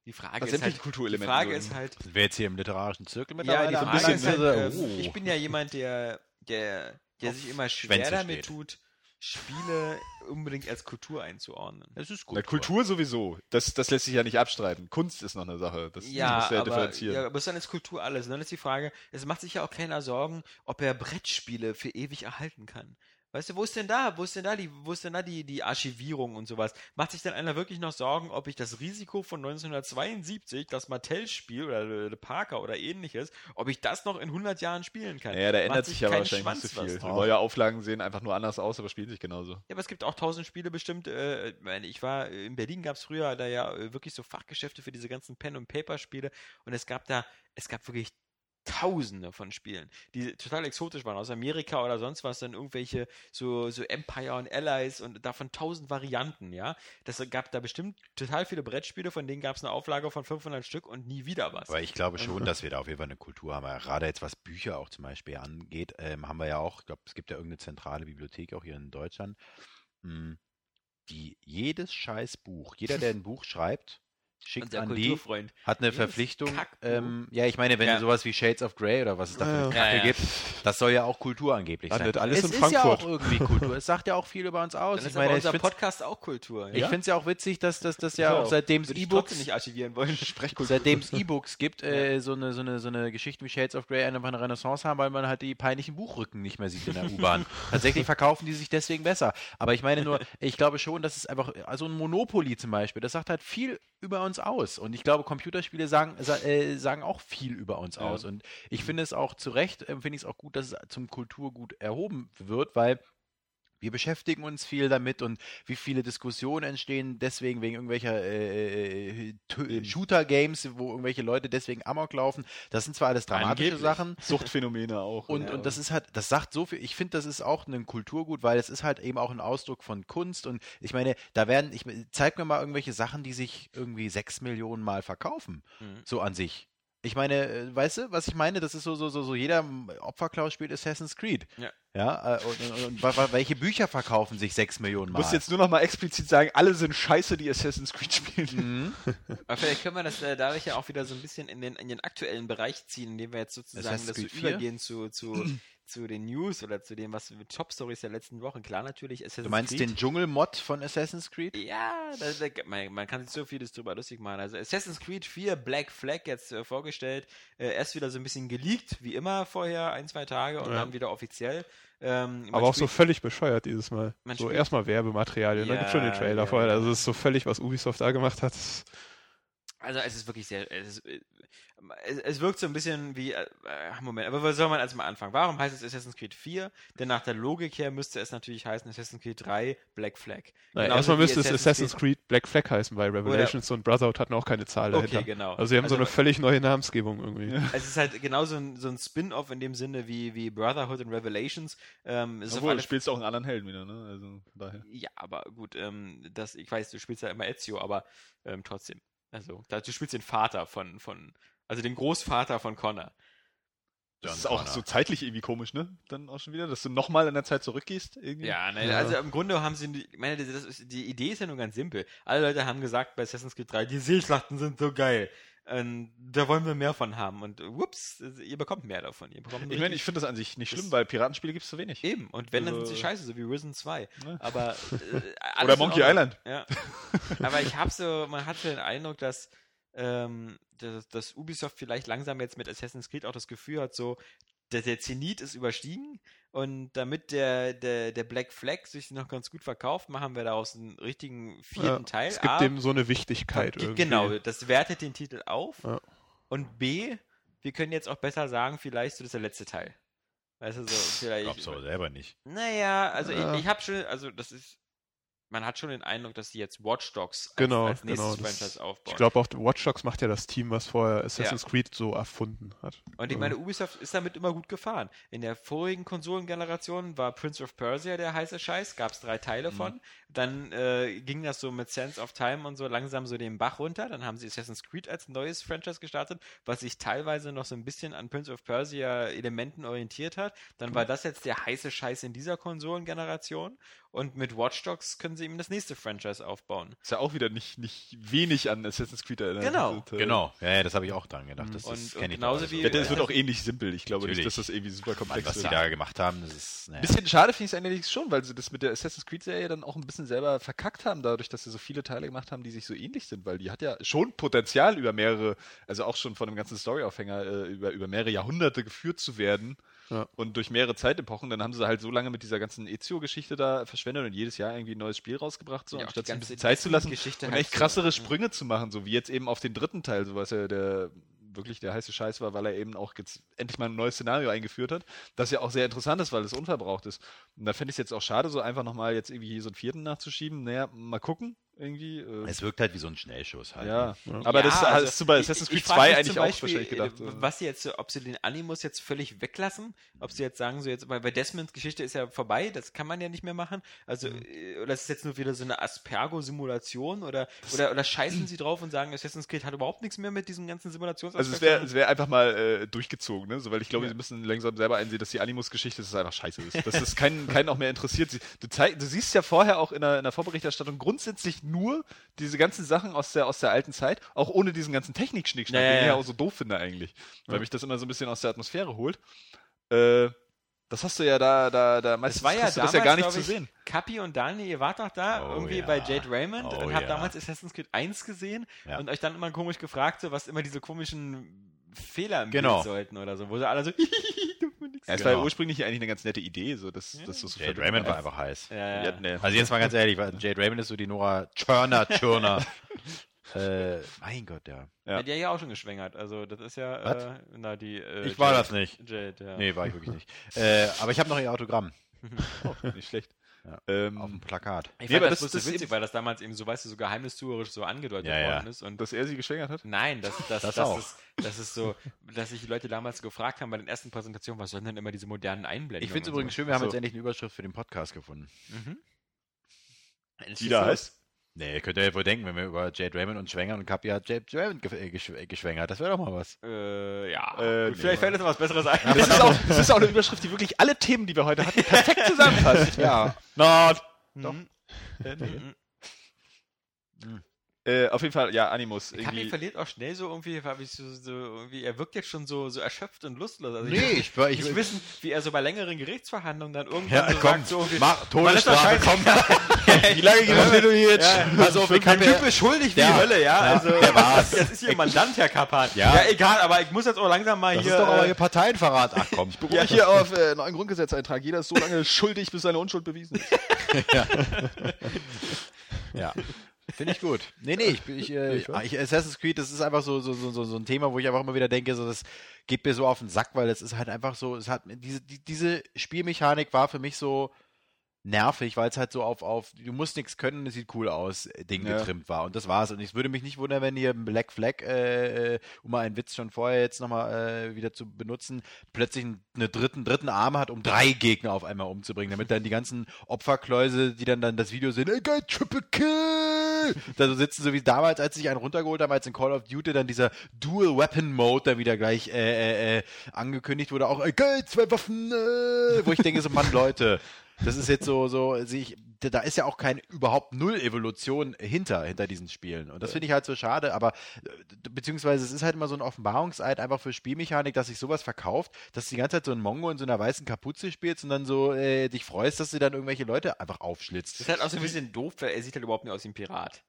die Frage ist halt, Kulturelemente die Frage ist halt, wer jetzt hier im literarischen Zirkel mittlerweile ja, die Frage ist halt, äh, oh. ich bin ja jemand, der, der, der sich immer schwer damit steht. tut, Spiele unbedingt als Kultur einzuordnen. Das ist Kultur. Na, Kultur sowieso. Das, das lässt sich ja nicht abstreiten. Kunst ist noch eine Sache. Das ja, muss ja aber, differenzieren. Ja, aber es ist dann ist Kultur alles. Und dann ist die Frage, es macht sich ja auch keiner Sorgen, ob er Brettspiele für ewig erhalten kann. Weißt du, wo ist denn da? Wo ist denn da die, wo ist denn da die, die Archivierung und sowas? Macht sich denn einer wirklich noch Sorgen, ob ich das Risiko von 1972, das Mattel-Spiel oder Parker oder ähnliches, ob ich das noch in 100 Jahren spielen kann? Ja, da ändert sich ja wahrscheinlich Schwanz nicht so viel. Neue Auflagen sehen einfach nur anders aus, aber spielen sich genauso. Ja, aber es gibt auch tausend Spiele bestimmt. Äh, ich war, in Berlin gab es früher da ja äh, wirklich so Fachgeschäfte für diese ganzen Pen- und Paper-Spiele und es gab da, es gab wirklich Tausende von Spielen, die total exotisch waren, aus Amerika oder sonst was, dann irgendwelche so, so Empire und Allies und davon tausend Varianten, ja. Das gab da bestimmt total viele Brettspiele, von denen gab es eine Auflage von 500 Stück und nie wieder was. Aber ich glaube schon, dass wir da auf jeden Fall eine Kultur haben. Gerade jetzt, was Bücher auch zum Beispiel angeht, ähm, haben wir ja auch, ich glaube, es gibt ja irgendeine zentrale Bibliothek auch hier in Deutschland, hm, die jedes scheiß Buch, jeder, der ein Buch schreibt, schickt an die, hat eine Verpflichtung. Ähm, ja, ich meine, wenn ja. du sowas wie Shades of Grey oder was es da für eine Kacke ja, ja. gibt, das soll ja auch Kultur angeblich sein. Alles es in ist Frankfurt. ja auch irgendwie Kultur. Es sagt ja auch viel über uns aus. Dann ich ist meine, unser Podcast auch Kultur. Ich finde es ja auch witzig, dass das, das ja auch seitdem es E-Books nicht archivieren wollen. seitdem es E-Books gibt, äh, so eine so eine so eine Geschichte wie Shades of Grey einfach eine Renaissance haben, weil man halt die peinlichen Buchrücken nicht mehr sieht in der U-Bahn. Tatsächlich verkaufen die sich deswegen besser. Aber ich meine nur, ich glaube schon, dass es einfach also ein Monopoly zum Beispiel. Das sagt halt viel über uns aus. Und ich glaube, Computerspiele sagen, äh, sagen auch viel über uns ja. aus. Und ich finde es auch zu Recht, äh, finde ich es auch gut, dass es zum Kulturgut erhoben wird, weil wir beschäftigen uns viel damit und wie viele Diskussionen entstehen deswegen wegen irgendwelcher äh, äh Shooter-Games, wo irgendwelche Leute deswegen Amok laufen. Das sind zwar alles dramatische Angeblich. Sachen. Suchtphänomene auch. Und, ja. und das ist halt, das sagt so viel. Ich finde, das ist auch ein Kulturgut, weil es ist halt eben auch ein Ausdruck von Kunst. Und ich meine, da werden, ich zeig mir mal irgendwelche Sachen, die sich irgendwie sechs Millionen Mal verkaufen. Mhm. So an sich. Ich meine, äh, weißt du, was ich meine? Das ist so, so, so, so jeder Opferklaus spielt Assassin's Creed. Ja. Ja, äh, und, und, und, welche Bücher verkaufen sich sechs Millionen Mal? Du musst jetzt nur noch mal explizit sagen, alle sind scheiße, die Assassin's Creed spielen. Mhm. Aber vielleicht können wir das äh, dadurch ja auch wieder so ein bisschen in den, in den aktuellen Bereich ziehen, indem wir jetzt sozusagen das so übergehen zu, zu zu den News oder zu dem, was mit Top Stories der letzten Wochen. Klar, natürlich Assassin's Creed. Du meinst Creed. den Dschungel-Mod von Assassin's Creed? Ja, da, da, man, man, kann sich so vieles drüber lustig machen. Also Assassin's Creed 4 Black Flag jetzt äh, vorgestellt. Äh, erst wieder so ein bisschen geleakt, wie immer vorher, ein, zwei Tage und ja. dann wieder offiziell. Ähm, Aber auch so völlig bescheuert dieses Mal. So erstmal Werbematerialien, ja, dann gibt schon den Trailer ja, vorher. Also es ist so völlig, was Ubisoft da gemacht hat. Also es ist wirklich sehr, es, ist, es, es wirkt so ein bisschen wie, äh, Moment, aber wo soll man erstmal anfangen? Warum heißt es Assassin's Creed 4? Denn nach der Logik her müsste es natürlich heißen Assassin's Creed 3 Black Flag. Naja, erstmal müsste es Assassin's Creed, Black Flag heißen, weil Revelations und Brotherhood hatten auch keine Zahl dahinter. Okay, genau. Also sie haben also, so eine völlig neue Namensgebung irgendwie. Es ist halt genau so ein, so ein Spin-off in dem Sinne wie, wie Brotherhood und Revelations. Ähm, Obwohl, du spielst auch einen anderen Helden wieder, ne? Also daher. Ja, aber gut, ähm, das, ich weiß, du spielst ja immer Ezio, aber ähm, trotzdem. Also, du spielst den Vater von, von, also den Großvater von Connor. Das John ist auch Connor. so zeitlich irgendwie komisch, ne? Dann auch schon wieder, dass du nochmal in der Zeit zurückgehst. Irgendwie. Ja, ne, ja. also im Grunde haben sie, ich meine, das ist, die Idee ist ja nur ganz simpel. Alle Leute haben gesagt bei Assassin's Creed 3, die Seeschlachten sind so geil. Und da wollen wir mehr von haben. Und ups, ihr bekommt mehr davon. Ihr bekommt ich meine, ich finde das an sich nicht schlimm, weil Piratenspiele gibt es zu wenig. Eben. Und wenn, also, dann sind sie scheiße, so wie Risen 2. Ne? Aber, äh, Oder Monkey Island. Ja. Aber ich habe so, man hat so den Eindruck, dass ähm, dass, dass, Ubisoft vielleicht langsam jetzt mit Assassin's Creed auch das Gefühl hat, so, der, der Zenit ist überstiegen und damit der, der, der Black Flag sich noch ganz gut verkauft, machen wir daraus einen richtigen vierten ja, Teil. Es gibt A, dem so eine Wichtigkeit irgendwie. Genau, das wertet den Titel auf. Ja. Und B, wir können jetzt auch besser sagen, vielleicht so das ist der letzte Teil. Weißt du, so, vielleicht. Glaubst du aber selber nicht. Naja, also ja. ich, ich habe schon, also das ist, man hat schon den Eindruck, dass sie jetzt Watch Dogs als, genau, als nächstes genau, Franchise aufbauen. Ich glaube auch, Watch Dogs macht ja das Team, was vorher Assassin's ja. Creed so erfunden hat. Und ich meine, Ubisoft ist damit immer gut gefahren. In der vorigen Konsolengeneration war Prince of Persia der heiße Scheiß, gab es drei Teile mhm. von. Dann äh, ging das so mit Sense of Time und so langsam so den Bach runter. Dann haben sie Assassin's Creed als neues Franchise gestartet, was sich teilweise noch so ein bisschen an Prince of Persia Elementen orientiert hat. Dann war das jetzt der heiße Scheiß in dieser Konsolengeneration. Und mit Watch Dogs können sie eben das nächste Franchise aufbauen. Ist ja auch wieder nicht, nicht wenig an Assassin's Creed erinnert. Genau. Äh, genau. Ja, ja, das habe ich auch dran gedacht. Das, und, das und genauso ich wie. Ja, das wird auch ähnlich simpel. Ich glaube Natürlich. nicht, dass das irgendwie super komplex Mann, was ist. Was sie da gemacht haben, das ist. Naja. Bisschen schade finde ich es eigentlich schon, weil sie das mit der Assassin's Creed-Serie dann auch ein bisschen selber verkackt haben, dadurch, dass sie so viele Teile gemacht haben, die sich so ähnlich sind, weil die hat ja schon Potenzial über mehrere, also auch schon von einem ganzen Storyaufhänger, äh, über, über mehrere Jahrhunderte geführt zu werden. Ja. Und durch mehrere Zeitepochen, dann haben sie halt so lange mit dieser ganzen Ezio-Geschichte da verschwendet und jedes Jahr irgendwie ein neues Spiel rausgebracht, so, ja, anstatt ein bisschen Zeit zu lassen Geschichte und echt krassere so, Sprünge ja. zu machen, so wie jetzt eben auf den dritten Teil, so was ja der wirklich der heiße Scheiß war, weil er eben auch jetzt endlich mal ein neues Szenario eingeführt hat, das ja auch sehr interessant ist, weil es unverbraucht ist. Und da fände ich es jetzt auch schade, so einfach nochmal jetzt irgendwie so einen vierten nachzuschieben. Naja, mal gucken irgendwie. Äh es wirkt halt wie so ein Schnellschuss halt. Ja, ne? aber ja, das also, hast du bei Assassin's Creed 2 eigentlich Beispiel, auch wahrscheinlich gedacht. Äh, was sie jetzt, ob sie den Animus jetzt völlig weglassen, ob sie jetzt sagen, so jetzt, weil bei Desmonds Geschichte ist ja vorbei, das kann man ja nicht mehr machen. Also, mhm. Äh, oder ist es jetzt nur wieder so eine Aspergo-Simulation oder, oder, oder scheißen sie drauf und sagen, Assassin's Creed hat überhaupt nichts mehr mit diesem ganzen Simulations Also es wäre wär einfach mal äh, durchgezogen, ne? So, weil ich glaube, ja. sie müssen langsam selber einsehen, dass die Animus-Geschichte einfach scheiße ist. Dass das keinen, keinen auch mehr interessiert. Du, zeig, du siehst ja vorher auch in der, in der Vorberichterstattung grundsätzlich nur die diese ganzen Sachen aus der, aus der alten Zeit, auch ohne diesen ganzen Technik-Schnickschnack, ja, den ich ja auch so doof finde eigentlich, weil mich das immer so ein bisschen aus der Atmosphäre holt. Äh, das hast du ja da, da, da meistens war ja damals, das ja gar nicht zu sehen. Kapi und Dani, ihr wart doch da oh, irgendwie ja. bei Jade Raymond oh, und habt ja. damals Assassin's Creed 1 gesehen ja. und euch dann immer komisch gefragt, so, was immer diese komischen Fehler im genau. Bild sollten oder so, wo sie alle so Ja, es genau. war ja ursprünglich eigentlich eine ganz nette Idee, so dass, ja. dass das so Jade Raymond war einfach heiß. Ja, ja. Also jetzt mal ganz ehrlich, Jade Raymond ist so die Nora Turner Turner. äh, mein Gott, ja. ja. Hat ja ja auch schon geschwängert. Also das ist ja äh, na, die. Äh, ich war Jade, das nicht. Jade, ja. Nee, war ich wirklich nicht. äh, aber ich habe noch ihr Autogramm. oh, nicht schlecht. Ja, ähm, auf dem Plakat. Ich fand nee, das, das, das witzig, weil das damals eben so, weißt du, so geheimnistuerisch so angedeutet ja, worden ist. Und dass er sie geschwängert hat? Nein, das, das, das, das, ist, das ist so, dass sich die Leute damals gefragt haben bei den ersten Präsentationen, was sollen denn immer diese modernen Einblendungen? Ich finde es übrigens so. schön, wir haben so. jetzt endlich eine Überschrift für den Podcast gefunden. Mhm. Die da heißt? Nee, könnt ihr ja wohl denken, wenn wir über Jade Raymond und schwängern und Kapi hat Jade Raymond äh, geschwängert. Das wäre doch mal was. Äh, ja. Äh, vielleicht fällt uns was Besseres ein. Das ist, auch, das ist auch eine Überschrift, die wirklich alle Themen, die wir heute hatten, perfekt zusammenfasst. ja. Not. Mhm. Doch. Äh, nee. Mhm. Äh, auf jeden Fall, ja, Animus. Kapi verliert auch schnell so irgendwie, so, so, irgendwie, er wirkt jetzt schon so, so erschöpft und lustlos. Also nee, ich, ich, ich, ich wissen, wie er so bei längeren Gerichtsverhandlungen dann irgendwann ja, so komm, sagt, so irgendwie, mach, Todesstrafe, komm. wie lange geht du jetzt? Ja, also, wie kein Typ ist schuldig wie die Hölle, ja, also, das, das ist Ihr Mandant, Herr Kapan. Ja. ja. egal, aber ich muss jetzt auch langsam mal das hier... Das ist doch aber Ihr Parteienverrat. Ach komm. Ich berufe ja. hier auf äh, neuen Grundgesetzeintrag. Jeder ist so lange schuldig, bis seine Unschuld bewiesen ist. ja. ja. Finde ich gut. Nee, nee, ich, ich, äh, ich, Assassin's Creed, das ist einfach so, so, so, so ein Thema, wo ich einfach immer wieder denke, so, das geht mir so auf den Sack, weil es ist halt einfach so, es hat, diese, die, diese Spielmechanik war für mich so, nervig, weil es halt so auf, auf, du musst nichts können, es sieht cool aus, äh, Ding ja. getrimmt war. Und das war's. Und ich würde mich nicht wundern, wenn hier Black Flag, äh, äh, um mal einen Witz schon vorher jetzt nochmal äh, wieder zu benutzen, plötzlich einen dritten, dritten Arm hat, um drei Gegner auf einmal umzubringen, damit dann die ganzen Opferkläuse, die dann, dann das Video sehen, ey geil, Triple Kill! da so sitzen, so wie damals, als ich einen runtergeholt habe, als in Call of Duty dann dieser Dual Weapon Mode da wieder gleich äh, äh, äh angekündigt wurde, auch, ey geil, zwei Waffen, äh, wo ich denke so, Mann, Leute, das ist jetzt so, so, sich, da ist ja auch kein überhaupt null Evolution hinter, hinter diesen Spielen. Und das finde ich halt so schade, aber äh, beziehungsweise es ist halt immer so ein Offenbarungseid einfach für Spielmechanik, dass sich sowas verkauft, dass du die ganze Zeit so ein Mongo in so einer weißen Kapuze spielst und dann so äh, dich freust, dass du dann irgendwelche Leute einfach aufschlitzt. Das ist halt auch so ein bisschen doof, weil er sieht halt überhaupt nicht aus wie ein Pirat.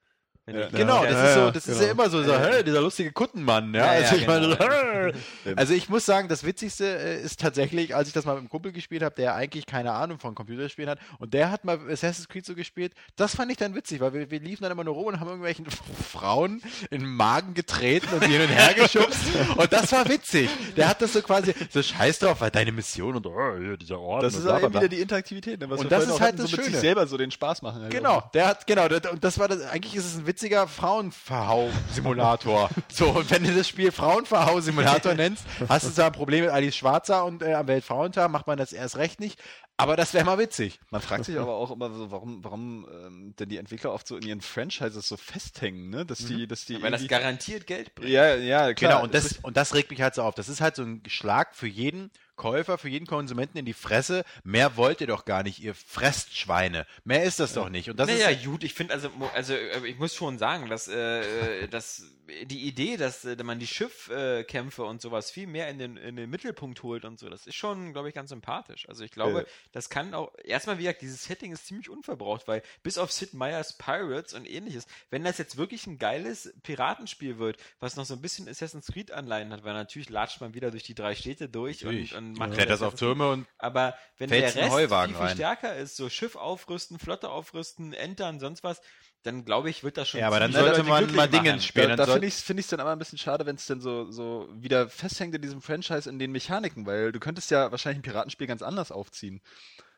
Ja, genau, das, ist, so, das genau. ist ja immer so, so hey, dieser lustige Kuttenmann. Ja? also, ich genau. meine, also ich muss sagen, das Witzigste äh, ist tatsächlich, als ich das mal mit einem Kumpel gespielt habe, der eigentlich keine Ahnung von Computerspielen hat und der hat mal Assassin's Creed so gespielt, das fand ich dann witzig, weil wir, wir liefen dann immer nur rum und haben irgendwelchen Frauen in den Magen getreten und die hin und her geschubst und das war witzig. Der hat das so quasi, so scheiß drauf, weil deine Mission und oh, dieser Orden. Das ist halt eben wieder die Interaktivität, ne, was und das ist halt das so mit Schöne. sich selber so den Spaß machen. Halt genau, der hat, genau, und das war das, eigentlich ist es ein witziger Frauenverhau-Simulator. so, und wenn du das Spiel Frauenverhau-Simulator nennst, hast du zwar ein Problem mit Alice Schwarzer und äh, am Weltfrauentag macht man das erst recht nicht. Aber das wäre mal witzig. Man fragt sich aber auch immer so, warum, warum ähm, denn die Entwickler oft so in ihren Franchises so festhängen, ne? Dass die, mhm. dass die. Weil das garantiert Geld bringt. Ja, ja, klar. Genau, und das, und das regt mich halt so auf. Das ist halt so ein Schlag für jeden Käufer, für jeden Konsumenten in die Fresse. Mehr wollt ihr doch gar nicht, ihr fresst Schweine. Mehr ist das doch nicht. Und das naja, ist gut, ich finde, also, also äh, ich muss schon sagen, dass, äh, dass die Idee, dass äh, man die Schiffkämpfe äh, und sowas viel mehr in den, in den Mittelpunkt holt und so, das ist schon, glaube ich, ganz sympathisch. Also ich glaube, das kann auch, erstmal wie gesagt, dieses Setting ist ziemlich unverbraucht, weil bis auf Sid Meier's Pirates und ähnliches, wenn das jetzt wirklich ein geiles Piratenspiel wird, was noch so ein bisschen Assassin's Creed Anleihen hat, weil natürlich latscht man wieder durch die drei Städte durch und, und macht ja. das auf Türme und aber wenn der Rest viel, viel stärker ist, so Schiff aufrüsten, Flotte aufrüsten, entern, sonst was, dann glaube ich, wird das schon. Ja, aber dann sollte man mal Dinge spielen. Da, da finde ich es find dann aber ein bisschen schade, wenn es dann so, so wieder festhängt in diesem Franchise in den Mechaniken, weil du könntest ja wahrscheinlich ein Piratenspiel ganz anders aufziehen.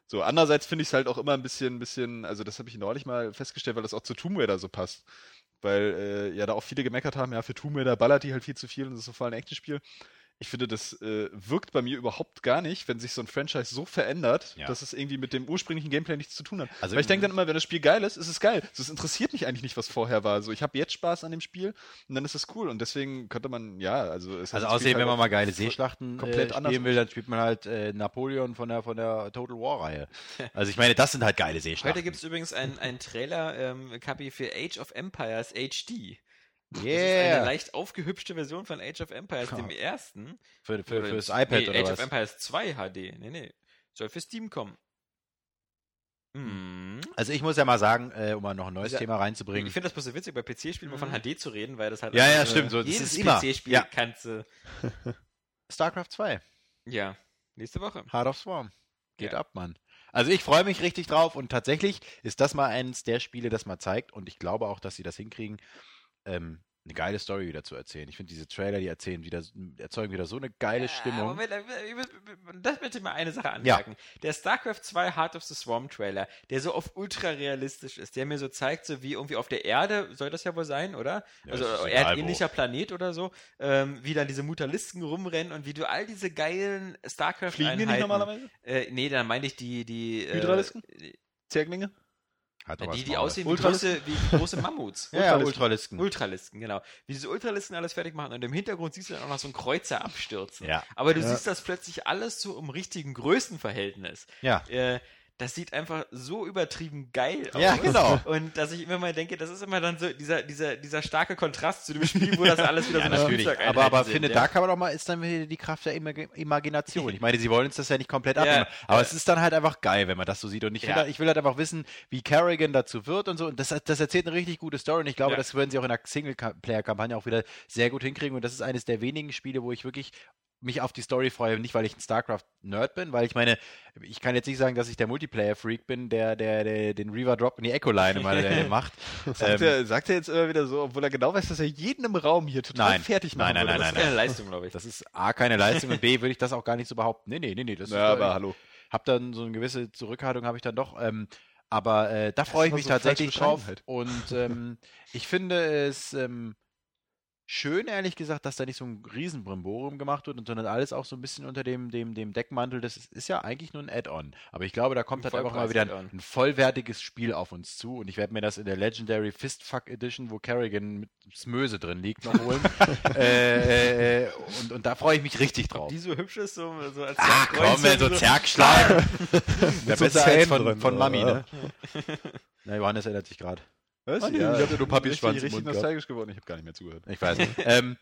So, andererseits finde ich es halt auch immer ein bisschen, bisschen, also das habe ich neulich mal festgestellt, weil das auch zu Tomb Raider so passt. Weil äh, ja da auch viele gemeckert haben, ja, für Tomb Raider ballert die halt viel zu viel und das ist so voll ein Action-Spiel ich finde, das äh, wirkt bei mir überhaupt gar nicht, wenn sich so ein Franchise so verändert, ja. dass es irgendwie mit dem ursprünglichen Gameplay nichts zu tun hat. Also Weil ich denke dann immer, wenn das Spiel geil ist, ist es geil. So, es interessiert mich eigentlich nicht, was vorher war. So, ich habe jetzt Spaß an dem Spiel und dann ist es cool. Und deswegen könnte man, ja, also es Also außerdem, wenn man mal geile Seeschlachten komplett äh, spielen will, dann spielt man halt äh, Napoleon von der von der Total War-Reihe. Also ich meine, das sind halt geile Seeschlachten. Heute gibt es übrigens einen Trailer, ähm, Kapi, für Age of Empires HD. Yeah. Das ist eine leicht aufgehübschte Version von Age of Empires, dem ersten. Für, für, fürs iPad nee, oder Age was? of Empires 2 HD. Nee, nee. Soll für Steam kommen. Hm. Also ich muss ja mal sagen, äh, um mal noch ein neues ja, Thema reinzubringen. Ich finde das bloß so witzig, bei PC-Spielen mhm. von HD zu reden, weil das halt ja, ja, stimmt. So, jedes PC-Spiel ja. kannst du. StarCraft 2. Ja, nächste Woche. Heart of Swarm. Geht ja. ab, Mann. Also ich freue mich richtig drauf und tatsächlich ist das mal eines der Spiele, das mal zeigt und ich glaube auch, dass sie das hinkriegen, ähm, eine geile Story wieder zu erzählen. Ich finde diese Trailer, die erzählen wieder, erzeugen wieder so eine geile Stimmung. Moment, das möchte ich mal eine Sache anmerken. Ja. Der StarCraft 2 Heart of the Swarm Trailer, der so auf ultra realistisch ist, der mir so zeigt, so wie irgendwie auf der Erde, soll das ja wohl sein, oder? Ja, also erdähnlicher Planet oder so, ähm, wie dann diese Mutalisten rumrennen und wie du all diese geilen StarCraft Fliegen die nicht normalerweise? Äh, nee, dann meine ich die, die Hydralisten? Äh, Zerglinge? Die, die aussehen wie große, wie große Mammuts. ja, Ultralisten. Ultralisten, genau. Wie diese Ultralisten alles fertig machen und im Hintergrund siehst du dann auch noch so einen Kreuzer abstürzen. Ja. Aber du ja. siehst das plötzlich alles so im richtigen Größenverhältnis. Ja. Äh, das sieht einfach so übertrieben geil aus. Ja, genau. Und dass ich immer mal denke, das ist immer dann so dieser, dieser, dieser starke Kontrast zu dem Spiel, wo das alles wieder ja, so natürlich. Aber, aber finde, ja. da kann man doch mal, ist dann wieder die Kraft der Imagination. Ich meine, sie wollen uns das ja nicht komplett abnehmen. Ja, aber es ist dann halt einfach geil, wenn man das so sieht. Und ich, will, halt, ich will halt einfach wissen, wie Kerrigan dazu wird und so. Und das, das erzählt eine richtig gute Story. Und ich glaube, das würden sie auch in der Singleplayer-Kampagne auch wieder sehr gut hinkriegen. Und das ist eines der wenigen Spiele, wo ich wirklich mich auf die Story freue, nicht weil ich ein StarCraft-Nerd bin, weil ich meine, ich kann jetzt nicht sagen, dass ich der Multiplayer-Freak bin, der, der, der den Reaver-Drop in die Echo-Line mal der macht. sagt, ähm, er, sagt er jetzt immer wieder so, obwohl er genau weiß, dass er jeden im Raum hier total nein, fertig macht. Nein, nein, nein, nein. Das ist keine Leistung, glaube ich. Das ist A, keine Leistung und B, würde ich das auch gar nicht so behaupten. Nee, nee, nee, nee. Das ja, ist, aber äh, hallo. Hab dann so eine gewisse Zurückhaltung, habe ich dann doch. Ähm, aber äh, da freue ich mich so tatsächlich drauf. Und ähm, ich finde es ähm, schön, ehrlich gesagt, dass da nicht so ein Riesenbrimborium gemacht wird, sondern alles auch so ein bisschen unter dem, dem, dem Deckmantel. Das ist, ist ja eigentlich nur ein Add-on. Aber ich glaube, da kommt halt einfach mal wieder ein, ein, vollwertiges Spiel auf uns zu. Und ich werde mir das in der Legendary Fistfuck Edition, wo Kerrigan mit Smöse drin liegt, noch holen. äh, äh, und, und da freue ich mich richtig drauf. die so hübsch ist, so, so als Ach komm, so Zergschlag. Der so besser als von, von Mami, ne? Na, Johannes erinnert sich gerade. Was? Oh, ja, ich hatte nur Papi-Schwanz Ich bin richtig nostalgisch geworden. Ich habe gar nicht mehr zugehört. Ich weiß nicht. ähm,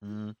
hm.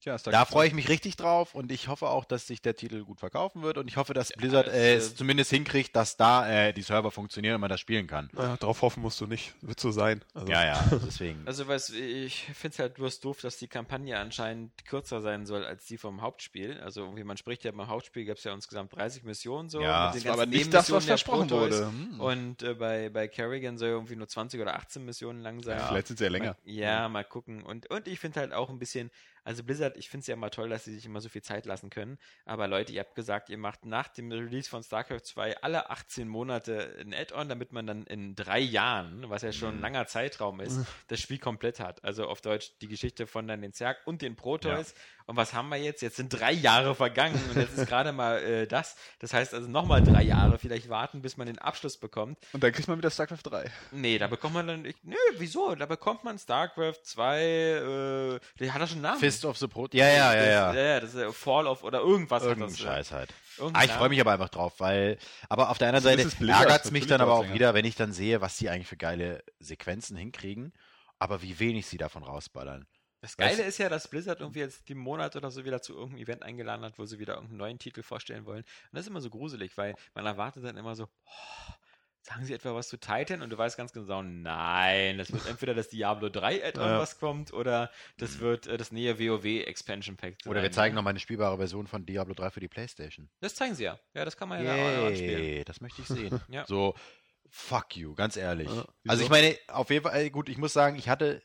Tja, da freue ich mich richtig drauf und ich hoffe auch, dass sich der Titel gut verkaufen wird und ich hoffe, dass Blizzard ja, äh, es zumindest hinkriegt, dass da äh, die Server funktionieren und man das spielen kann. Ja, darauf hoffen musst du nicht. Wird so sein. Also. Ja, ja, deswegen. Also was ich finde es halt bloß doof, dass die Kampagne anscheinend kürzer sein soll als die vom Hauptspiel. Also irgendwie man spricht ja beim Hauptspiel gab es ja insgesamt 30 Missionen so. Ja, mit den aber nicht das, was versprochen wurde. Hm. Und äh, bei, bei Kerrigan soll irgendwie nur 20 oder 18 Missionen lang sein. Ja, vielleicht sind sie ja länger. Mal, ja, mal gucken. Und, und ich finde halt auch ein bisschen, also Blizzard, ich finde es ja immer toll, dass sie sich immer so viel Zeit lassen können. Aber Leute, ihr habt gesagt, ihr macht nach dem Release von StarCraft 2 alle 18 Monate ein Add-on, damit man dann in drei Jahren, was ja schon ein mhm. langer Zeitraum ist, das Spiel komplett hat. Also auf Deutsch die Geschichte von dann den Zerg und den Proteus. Ja. Und was haben wir jetzt? Jetzt sind drei Jahre vergangen und jetzt ist gerade mal äh, das. Das heißt also nochmal drei Jahre vielleicht warten, bis man den Abschluss bekommt. Und dann kriegt man wieder StarCraft 3. Nee, da bekommt man dann. Ich, nö, wieso? Da bekommt man StarCraft 2. Äh, der hat ja schon einen Namen. Fist of the Pro. Ja, ja, ja, ja. Ja, ja, das ist Fall of oder irgendwas. Irgendein Scheiß halt. Ah, ich freue mich aber einfach drauf, weil, aber auf der anderen Seite ärgert es mich dann aber auch wieder, wenn ich dann sehe, was die eigentlich für geile Sequenzen hinkriegen, aber wie wenig sie davon rausballern. Das Geile weißt, ist ja, dass Blizzard irgendwie jetzt die Monat oder so wieder zu irgendeinem Event eingeladen hat, wo sie wieder irgendeinen neuen Titel vorstellen wollen. Und das ist immer so gruselig, weil man erwartet dann immer so, oh, sagen sie etwa was zu Titan? Und du weißt ganz genau, nein, das wird entweder das Diablo 3 Add-on, ja. was kommt, oder das mhm. wird äh, das nähe WoW Expansion Pack. Oder wir zeigen nochmal eine spielbare Version von Diablo 3 für die Playstation. Das zeigen sie ja. Ja, das kann man ja spielen. Das möchte ich sehen. ja. So, fuck you, ganz ehrlich. Ja, also ich meine, auf jeden Fall, gut, ich muss sagen, ich hatte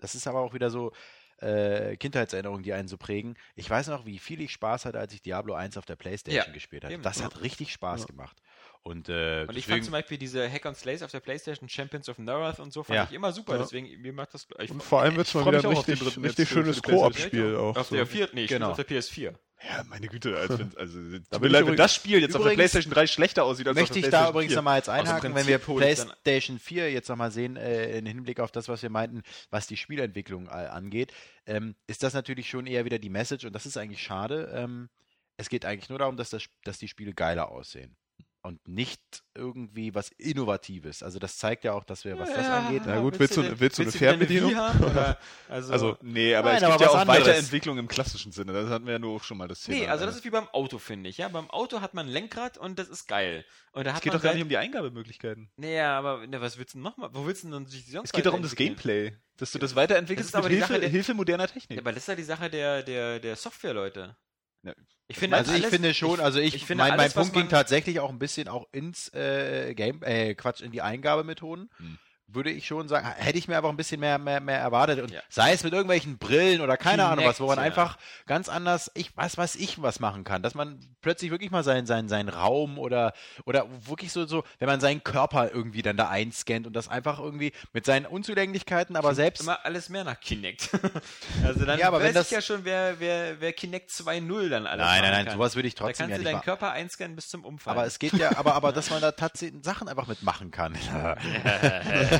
das ist aber auch wieder so äh, Kindheitserinnerungen, die einen so prägen. Ich weiß noch, wie viel ich Spaß hatte, als ich Diablo 1 auf der Playstation ja, gespielt habe. Das hat richtig Spaß ja. gemacht. Und, äh, und ich fand zum Beispiel diese Hack and Slays auf der Playstation, Champions of Norath und so, fand ja. ich immer super. Deswegen, mir macht das. Ich, und vor allem wird es mal wieder ein richtig, richtig schönes Koop-Spiel auch. Auf so. der vierten, nee, genau. auf der PS4. Ja, meine Güte, also, also tut mir leid, wenn das Spiel jetzt übrigens, auf der PlayStation 3 schlechter aussieht als möchte auf der ich da übrigens nochmal jetzt einhaken, wenn wir PlayStation 4 jetzt nochmal sehen, äh, im Hinblick auf das, was wir meinten, was die Spielentwicklung äh, angeht, ähm, ist das natürlich schon eher wieder die Message und das ist eigentlich schade. Ähm, es geht eigentlich nur darum, dass, das, dass die Spiele geiler aussehen und nicht irgendwie was Innovatives. Also das zeigt ja auch, dass wir, was ja, das angeht. Na gut, willst, du, willst du eine Fernbedienung? also, also, nee, aber nein, es gibt ja auch anderes. Weiterentwicklung im klassischen Sinne. Das hatten wir ja nur auch schon mal das Thema. Nee, also das ist wie beim Auto, finde ich. Ja, beim Auto hat man ein Lenkrad und das ist geil. Und da es geht doch gar nicht um die Eingabemöglichkeiten. Nee, aber ne, was willst du noch mal? Wo willst du denn sich sonst Es geht doch um das Gameplay, dass du das weiterentwickelst das mit Hilfe, der, Hilfe moderner Technik. Ja, aber das ist ja die Sache der, der, der Software-Leute. Ja. Ich finde, also alles, ich finde schon, also ich, ich finde mein, alles, mein Punkt ging tatsächlich auch ein bisschen auch ins äh, Game, äh, Quatsch, in die Eingabemethoden. Hm. Würde ich schon sagen, hätte ich mir einfach ein bisschen mehr, mehr, mehr erwartet. Und ja. sei es mit irgendwelchen Brillen oder keine Kinect, Ahnung was, wo man ja. einfach ganz anders, ich weiß, was ich was machen kann. Dass man plötzlich wirklich mal seinen, seinen, seinen Raum oder, oder wirklich so, so, wenn man seinen Körper irgendwie dann da einscannt und das einfach irgendwie mit seinen Unzulänglichkeiten, aber selbst. Immer alles mehr nach Kinect. also dann ja, aber weiß wenn das, ich ja schon, wer, wer, wer Kinect 2.0 dann alles Nein, nein, nein, kann. sowas würde ich trotzdem da kannst ja du deinen Körper einscannen bis zum Umfallen. Aber es geht ja, aber, aber dass man da tatsächlich Sachen einfach mitmachen kann.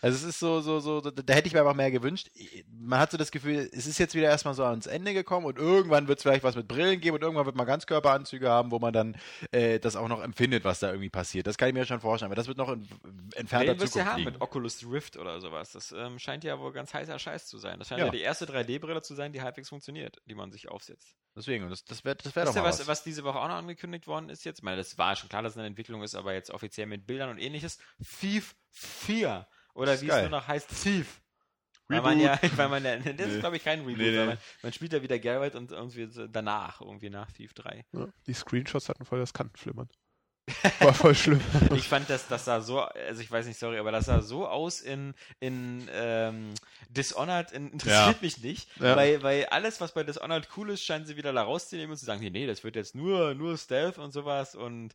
also es ist so, so, so, da hätte ich mir einfach mehr gewünscht. Man hat so das Gefühl, es ist jetzt wieder erstmal so ans Ende gekommen und irgendwann wird es vielleicht was mit Brillen geben und irgendwann wird man Ganzkörperanzüge haben, wo man dann äh, das auch noch empfindet, was da irgendwie passiert. Das kann ich mir schon vorstellen, aber das wird noch in entfernter Zukunft ja haben mit Oculus Rift oder sowas. Das ähm, scheint ja wohl ganz heißer Scheiß zu sein. Das scheint ja, ja die erste 3D-Brille zu sein, die halbwegs funktioniert, die man sich aufsetzt. Deswegen, das, das wäre das wär doch mal was, was. was diese Woche auch noch angekündigt worden ist jetzt? Ich meine, das war schon klar, dass es eine Entwicklung ist, aber jetzt offiziell mit Bildern und ähnliches. Thief 4 oder wie geil. es nur noch heißt, Thief. Weil man ja, weil man ja, das ist glaube ich kein Reboot, nee, nee. Man, man, spielt ja wieder Geralt und irgendwie danach, irgendwie nach Thief 3. Ja, die Screenshots hatten voll das Kantenflimmern. War voll schlimm. ich fand, dass das sah so, also ich weiß nicht, sorry, aber das sah so aus in, in ähm, Dishonored, in, interessiert ja. mich nicht, ja. weil, weil alles, was bei Dishonored cool ist, scheinen sie wieder da rauszunehmen und zu sagen, nee, nee, das wird jetzt nur, nur Stealth und sowas und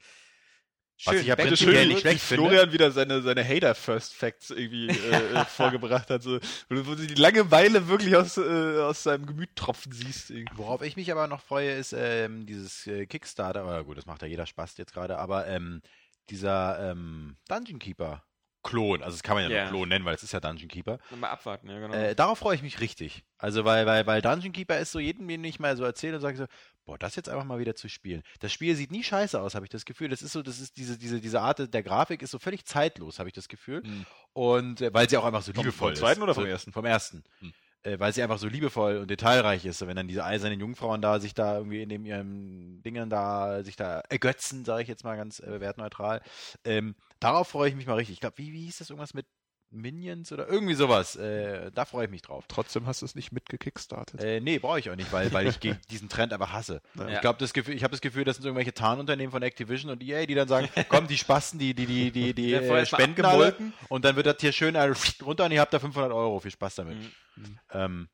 Schön, Was ich ja prinzipiell nicht schlecht finde. Florian wieder seine, seine Hater-First-Facts irgendwie äh, äh vorgebracht hat, so, wo du die Langeweile wirklich aus, äh, aus seinem Gemüt tropfen siehst. Irgendwie. Worauf ich mich aber noch freue, ist ähm, dieses äh, Kickstarter, oder gut, das macht ja jeder Spaß jetzt gerade, aber ähm, dieser ähm, Dungeon Keeper. Klon, also das kann man ja yeah. noch Klon nennen, weil es ist ja Dungeon Keeper. Mal abwarten, ja genau. Äh, darauf freue ich mich richtig. Also weil, weil, weil Dungeon Keeper ist so jedem, den ich mal so erzähle und sage so, boah, das jetzt einfach mal wieder zu spielen. Das Spiel sieht nie scheiße aus, habe ich das Gefühl. Das ist so, das ist diese, diese, diese Art der Grafik ist so völlig zeitlos, habe ich das Gefühl. Mhm. Und äh, weil sie auch einfach so liebevoll ist. Vom zweiten oder vom so, ersten? Vom ersten. Mhm. Äh, weil sie einfach so liebevoll und detailreich ist. wenn dann diese eisernen Jungfrauen da sich da irgendwie in dem ihren Dingen da sich da ergötzen, sage ich jetzt mal ganz äh, wertneutral. Ähm, darauf freue ich mich mal richtig. Ich glaube, wie, wie hieß das irgendwas mit Minions oder irgendwie sowas. Äh, da freue ich mich drauf. Trotzdem hast du es nicht mitgekickstartet. Äh, nee, brauche ich auch nicht, weil, weil ich diesen Trend einfach hasse. Ja. Ich glaube, das Gefühl, ich habe das Gefühl, das sind irgendwelche Tarnunternehmen von Activision und EA, die dann sagen, komm, die Spasten, die, die, die, die, die äh, spenden alle und dann wird das hier schön runter und ihr habt da 500 Euro. Viel Spaß damit. Mhm. Ähm,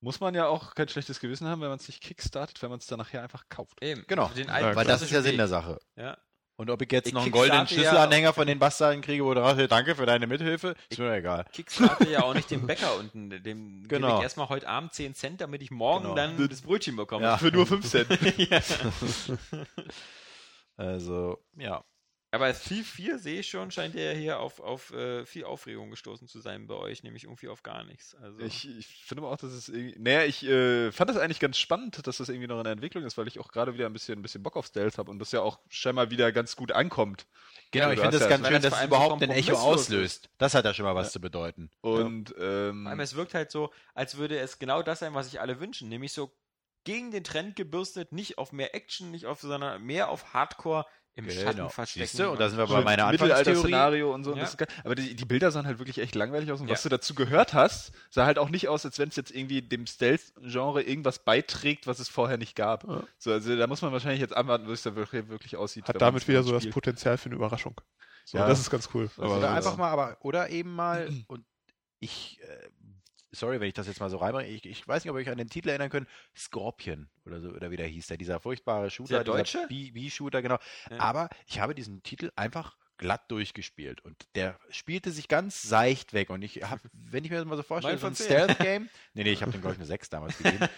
muss man ja auch kein schlechtes Gewissen haben, wenn man es nicht kickstartet, wenn man es dann nachher einfach kauft. Eben. Genau. weil das ist ja Sinn der Sache. Ja. Und ob ich jetzt ich noch einen goldenen Schlüsselanhänger ja von den Bastarden kriege, wo drauf danke für deine Mithilfe, ist mir egal. Kickstarte ja auch nicht dem Bäcker unten, dem genau. gebe ich erstmal heute Abend 10 Cent, damit ich morgen genau. dann das Brötchen bekomme. Ja. Für nur 5 Cent. also, ja. Aber Thief 4 sehe ich schon, scheint ja hier auf, auf äh, viel Aufregung gestoßen zu sein bei euch, nämlich irgendwie auf gar nichts. Also ich, ich finde aber auch, dass es irgendwie. Naja, ich äh, fand das eigentlich ganz spannend, dass das irgendwie noch in der Entwicklung ist, weil ich auch gerade wieder ein bisschen, ein bisschen Bock auf Stealth habe und das ja auch scheinbar wieder ganz gut ankommt. Genau, ja, ich finde das ja ganz schön, dass es überhaupt ein Echo auslöst. Das hat ja schon mal was ja. zu bedeuten. Und ja. ähm, es wirkt halt so, als würde es genau das sein, was sich alle wünschen, nämlich so gegen den Trend gebürstet, nicht auf mehr Action, nicht auf, sondern mehr auf Hardcore im genau. Schatten verstecken. Siehste? Und da sind wir bei meiner Mittelalter-Szenario und so. Ja. aber die, die, Bilder sahen halt wirklich echt langweilig aus. Und ja. was du dazu gehört hast, sah halt auch nicht aus, als wenn es jetzt irgendwie dem Stealth-Genre irgendwas beiträgt, was es vorher nicht gab. Ja. So, also da muss man wahrscheinlich jetzt anwarten, wie es da wirklich, wirklich aussieht. Hat damit wieder so das Potenzial für eine Überraschung. So, ja. das ist ganz cool. Also oder einfach mal, aber, oder eben mal, und ich äh, sorry, wenn ich das jetzt mal so reinbringe, ich, ich weiß nicht, ob ihr euch an den Titel erinnern könnt, Scorpion oder so, oder wie der hieß, der, dieser furchtbare Shooter, der deutsche? B-Shooter, genau. Ja. Aber ich habe diesen Titel einfach glatt durchgespielt und der spielte sich ganz seicht weg und ich habe, wenn ich mir das mal so vorstelle, so ein Stealth-Game, nee, nee, ich habe den glaube ich eine 6 damals gegeben.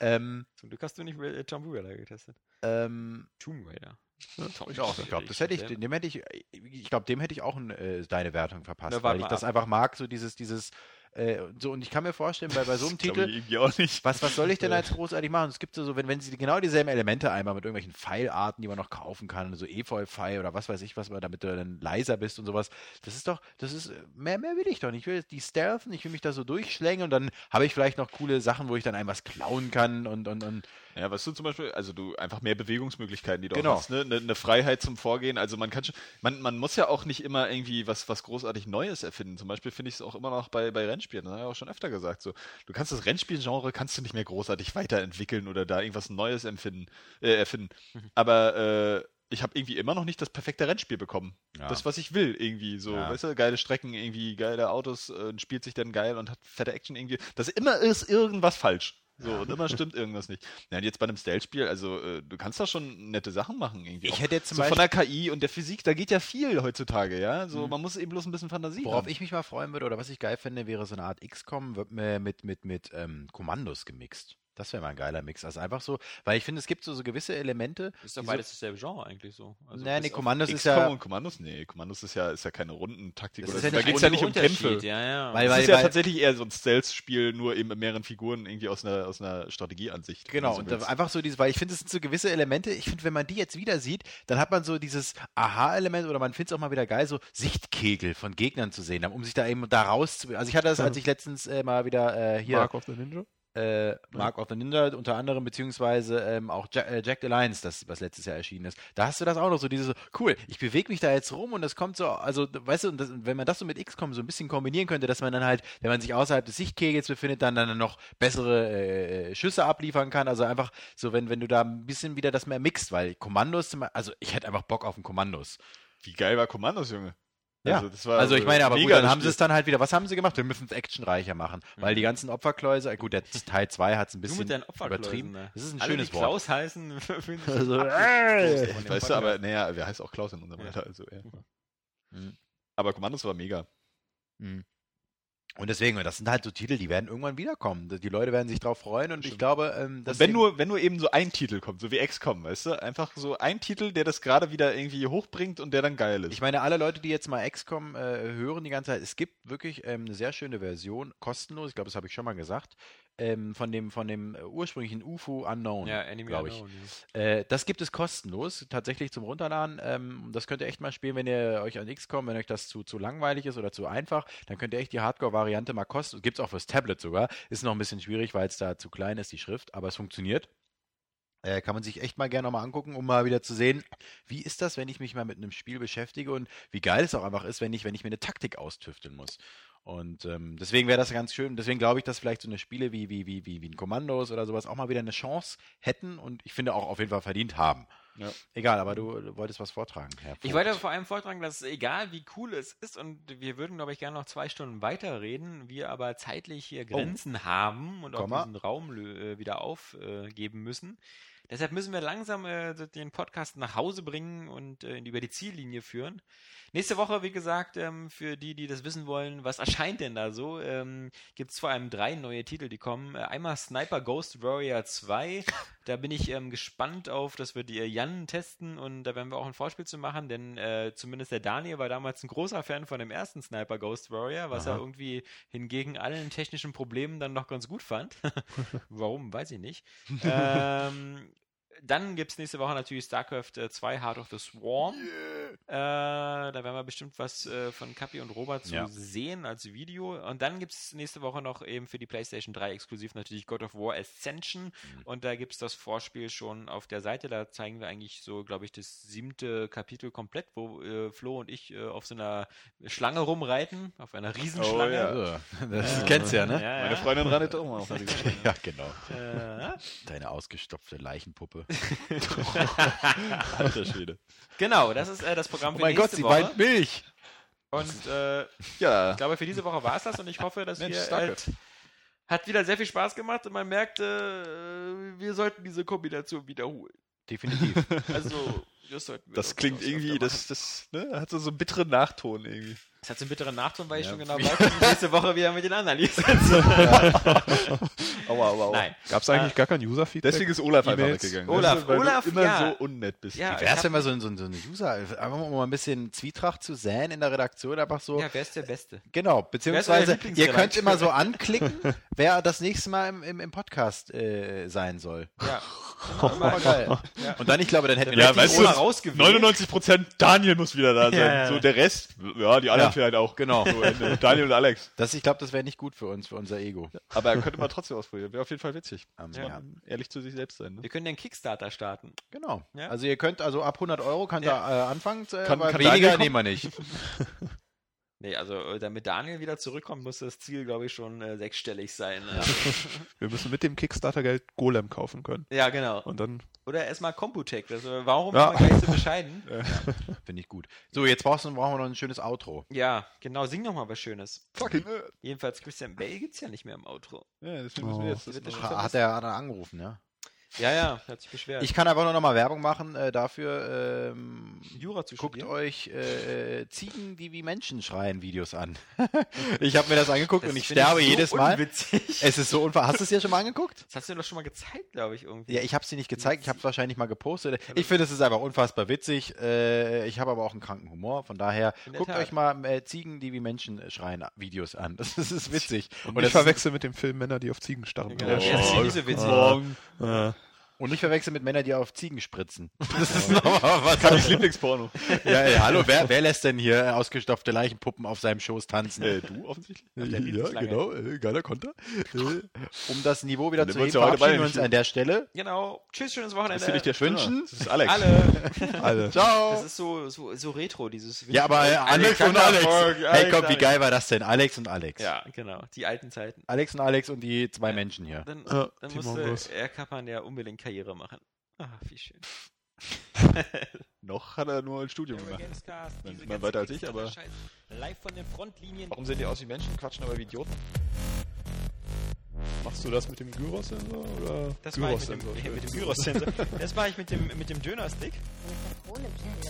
ähm, Zum Glück hast du nicht äh, Tomb Raider getestet. Ähm, Tomb Raider. Ja, ich glaube, das hätte ich, dem hätte ich, ich glaube, dem hätte ich auch äh, deine Wertung verpasst, Na, weil ich das einfach mag, so dieses, dieses äh, so, und ich kann mir vorstellen, bei, bei so einem Titel, Was, was soll ich denn als großartig machen? Es gibt so, wenn, wenn sie genau dieselben Elemente einmal mit irgendwelchen Pfeilarten, die man noch kaufen kann, so Efeu-Pfeil oder was weiß ich, was damit du dann leiser bist und sowas, das ist doch, das ist, mehr, mehr will ich doch nicht. Ich will die stealthen, ich will mich da so durchschlängen und dann habe ich vielleicht noch coole Sachen, wo ich dann einem was klauen kann und, und, und ja, was du zum Beispiel, also du einfach mehr Bewegungsmöglichkeiten, die du genau. hast, ne? Eine, eine Freiheit zum Vorgehen. Also man kann schon, man, man muss ja auch nicht immer irgendwie was, was großartig Neues erfinden. Zum Beispiel finde ich es auch immer noch bei, bei Rennspielen, das habe ich auch schon öfter gesagt. So, du kannst das Rennspielgenre kannst du nicht mehr großartig weiterentwickeln oder da irgendwas Neues empfinden, äh, erfinden. Mhm. Aber äh, ich habe irgendwie immer noch nicht das perfekte Rennspiel bekommen. Ja. Das, was ich will, irgendwie. So, ja. weißt du, geile Strecken, irgendwie geile Autos, äh, spielt sich dann geil und hat fette Action irgendwie. Das immer ist irgendwas falsch. So, und immer stimmt irgendwas nicht. Ja, und jetzt bei einem Stealth-Spiel, also äh, du kannst da schon nette Sachen machen irgendwie. Ich hätte jetzt zum so Beispiel von der KI und der Physik, da geht ja viel heutzutage, ja. So, mhm. man muss eben bloß ein bisschen Fantasie Worauf haben. ich mich mal freuen würde oder was ich geil fände, wäre so eine Art XCOM mit, mit, mit, mit ähm, Kommandos gemixt. Das wäre mal ein geiler Mix. Also einfach so, weil ich finde, es gibt so, so gewisse Elemente. Ist doch beides so, dasselbe Genre eigentlich so. Also nee, nee, Kommandos ist ja. und Kommandos? Nee, Kommandos ist ja, ist ja keine Rundentaktik. Oder ja da geht es ja nicht um Kämpfe. Ja, ja. Weil, weil, das ist ja weil, tatsächlich eher so ein Stealth-Spiel, nur eben mit mehreren Figuren irgendwie aus einer, aus einer Strategieansicht. Genau, und einfach so dieses, weil ich finde, es sind so gewisse Elemente. Ich finde, wenn man die jetzt wieder sieht, dann hat man so dieses Aha-Element oder man findet es auch mal wieder geil, so Sichtkegel von Gegnern zu sehen, um sich da eben da raus Also ich hatte das, als ich letztens äh, mal wieder äh, hier. Mark of the Ninja? Äh, Mark of the Ninja unter anderem, beziehungsweise ähm, auch Jack, äh, Jack Alliance, das, was letztes Jahr erschienen ist. Da hast du das auch noch so, diese so, cool, ich bewege mich da jetzt rum und das kommt so, also, weißt du, das, wenn man das so mit XCOM so ein bisschen kombinieren könnte, dass man dann halt, wenn man sich außerhalb des Sichtkegels befindet, dann, dann noch bessere äh, Schüsse abliefern kann. Also einfach so, wenn, wenn du da ein bisschen wieder das mehr mixt, weil Kommandos, also ich hätte einfach Bock auf ein Kommandos. Wie geil war Kommandos, Junge? Ja, also, also ich meine, aber gut, dann haben sie es dann halt wieder, was haben sie gemacht? Wir müssen es actionreicher machen, mhm. weil die ganzen Opferkläuse, gut, der Teil 2 hat es ein bisschen übertrieben. Ne? Das ist ein Alle, schönes die Wort. Klaus heißen, also, äh, weißt du, aber naja, wer heißt auch Klaus in unserem Alter, also, ja. mhm. Aber Kommandos war mega. Mhm. Und deswegen, das sind halt so Titel, die werden irgendwann wiederkommen. Die Leute werden sich drauf freuen und Stimmt. ich glaube, ähm, dass. Wenn nur, wenn nur eben so ein Titel kommt, so wie XCOM, weißt du? Einfach so ein Titel, der das gerade wieder irgendwie hochbringt und der dann geil ist. Ich meine, alle Leute, die jetzt mal XCOM äh, hören die ganze Zeit, es gibt wirklich ähm, eine sehr schöne Version, kostenlos, ich glaube, das habe ich schon mal gesagt, ähm, von dem, von dem äh, ursprünglichen UFO Unknown, ja, glaube ich. Unknown, ja. äh, das gibt es kostenlos, tatsächlich zum Runterladen. Ähm, das könnt ihr echt mal spielen, wenn ihr euch an X kommt, wenn euch das zu, zu langweilig ist oder zu einfach, dann könnt ihr echt die Hardcore-Variante mal kosten. Gibt es auch fürs Tablet sogar. Ist noch ein bisschen schwierig, weil es da zu klein ist, die Schrift, aber es funktioniert. Äh, kann man sich echt mal gerne nochmal angucken, um mal wieder zu sehen, wie ist das, wenn ich mich mal mit einem Spiel beschäftige und wie geil es auch einfach ist, wenn ich, wenn ich mir eine Taktik austüfteln muss. Und ähm, deswegen wäre das ganz schön. Deswegen glaube ich, dass vielleicht so eine Spiele wie, wie, wie, wie, wie ein Kommandos oder sowas auch mal wieder eine Chance hätten und ich finde auch auf jeden Fall verdient haben. Ja. Egal, aber du, du, wolltest was vortragen, Herr Ich wollte vor allem vortragen, dass egal wie cool es ist und wir würden, glaube ich, gerne noch zwei Stunden weiterreden, wir aber zeitlich hier oh. Grenzen oh. haben und Komma. auch diesen Raum äh, wieder aufgeben müssen. Deshalb müssen wir langsam äh, den Podcast nach Hause bringen und äh, über die Ziellinie führen. Nächste Woche, wie gesagt, ähm, für die, die das wissen wollen, was erscheint denn da so, ähm, gibt es vor allem drei neue Titel, die kommen. Äh, einmal Sniper Ghost Warrior 2. Da bin ich ähm, gespannt auf, das wird ihr Jan testen und da werden wir auch ein Vorspiel zu machen, denn äh, zumindest der Daniel war damals ein großer Fan von dem ersten Sniper Ghost Warrior, was Aha. er irgendwie hingegen allen technischen Problemen dann noch ganz gut fand. Warum, weiß ich nicht. ähm, dann gibt es nächste Woche natürlich StarCraft 2 äh, Heart of the Swarm. Yeah. Äh, da werden wir bestimmt was äh, von Kapi und Robert zu ja. sehen als Video. Und dann gibt es nächste Woche noch eben für die PlayStation 3 exklusiv natürlich God of War Ascension. Mhm. Und da gibt es das Vorspiel schon auf der Seite. Da zeigen wir eigentlich so, glaube ich, das siebte Kapitel komplett, wo äh, Flo und ich äh, auf so einer Schlange rumreiten, auf einer Riesenschlange. Oh, ja. Das kennst du ja, ne? Ja, Meine Freundin reitet auch mal auf einer Riesenschlange. ja, genau. Deine ausgestopfte Leichenpuppe. Alter Schwede. Genau, das ist äh, das Programm oh für oh mein Gott, sie weint Milch. Und äh, ja. ich glaube, für diese Woche war es das und ich hoffe, dass Mensch, wir halt, hat wieder sehr viel Spaß gemacht und man merkt, äh, wir sollten diese Kombination wiederholen. Definitiv. Also, das, das klingt irgendwie, das, das ne, hat so, so einen bitteren Nachton irgendwie. Es hat so einen bitteren Nachton, weil ja. ich schon genau weiß, dass nächste Woche wieder mit den anderen liest. aua, aua, aua. Nein. Gab es eigentlich äh, gar kein User-Feedback? Deswegen ist Olaf einfach weggegangen. Olaf, weil Olaf, du immer ja. so unnett bist. Ja, Wie wär's, wenn wir so, so, so eine User, einfach mal ein bisschen Zwietracht zu säen in der Redaktion, einfach so. Ja, wer ist der Beste? Genau, beziehungsweise ihr könnt immer so anklicken, wer das nächste Mal im, im, im Podcast äh, sein soll. Ja. Immer geil. Ja. Und dann, ich glaube, dann hätten wir ja, weißt du, 99 Prozent Daniel muss wieder da sein. Ja, so der Rest, ja, die anderen vielleicht auch. Genau. So, Daniel und Alex. Das, ich glaube, das wäre nicht gut für uns, für unser Ego. Aber er könnte mal trotzdem ausprobieren. Wäre auf jeden Fall witzig. Um, ja. Ehrlich zu sich selbst sein. Ne? Wir können den Kickstarter starten. Genau. Also ihr könnt, also ab 100 Euro könnt ihr äh, anfangen, äh, kann, aber kann weniger nehmen wir nicht. Nee, also äh, damit Daniel wieder zurückkommt, muss das Ziel, glaube ich, schon äh, sechsstellig sein. Ne? Wir müssen mit dem Kickstarter-Geld Golem kaufen können. Ja, genau. Und dann Oder erstmal Computech. Also, warum ja. gleich so bescheiden? Ja. Finde ich gut. So, jetzt brauchst du, brauchen wir noch ein schönes Outro. Ja, genau. Sing noch mal was Schönes. Fucking Jedenfalls Christian Bale gibt es ja nicht mehr im Outro. Ja, deswegen müssen wir jetzt. Das hat, er, hat er angerufen, ja? Ja, ja, hat sich beschwert. Ich kann einfach nur noch mal Werbung machen äh, dafür. Ähm, Jura zu Guckt studieren? euch äh, Ziegen, die wie Menschen schreien, Videos an. ich habe mir das angeguckt das und ich sterbe ich so jedes Mal. Unwitzig. Es ist so unfassbar. Hast du es dir schon mal angeguckt? Das hast du doch schon mal gezeigt, glaube ich, irgendwie. Ja, ich habe es dir nicht gezeigt. Ich habe es wahrscheinlich mal gepostet. Ich finde, es ist einfach unfassbar witzig. Äh, ich habe aber auch einen kranken Humor. Von daher, guckt Tat. euch mal äh, Ziegen, die wie Menschen schreien, Videos an. Das, das ist witzig. Und, und ich verwechsel mit dem Film Männer, die auf Ziegen starren. Genau. Ja, oh, oh, diese witzig. Oh. Ja. Und nicht verwechseln mit Männern, die auf Ziegen spritzen. Das ist nochmal was. Das ist Lieblingsporno. Ja, ja, hallo, wer, wer lässt denn hier ausgestopfte Leichenpuppen auf seinem Schoß tanzen? Äh, du offensichtlich. Ja, genau, äh, geiler Konter. Äh, um das Niveau wieder zu heben, verabschieden wir uns an der Stelle. Genau. Tschüss, schönes Wochenende. Das will ich dir wünschen. Das ist Alex. Alle. Alle. Ciao. Das ist so, so, so retro, dieses Ja, aber Alex, und Alex. Hey, komm, wie geil war das denn? Alex und Alex. Ja, genau. Die alten Zeiten. Alex und Alex und die zwei Menschen hier. Dann, dann musste er Kappan ja unbedingt Karriere machen. Ah, wie schön. Noch hat er nur ein Studium gemacht. Gamescast, Man weiter als ich, aber. Live von den Frontlinien. Warum sehen die aus wie Menschen, quatschen aber wie Idioten? Machst du das mit dem Gyros-Sensor oder? Das war ich mit dem, mit dem Gyros-Sensor. das war ich mit dem, mit dem Döner-Stick.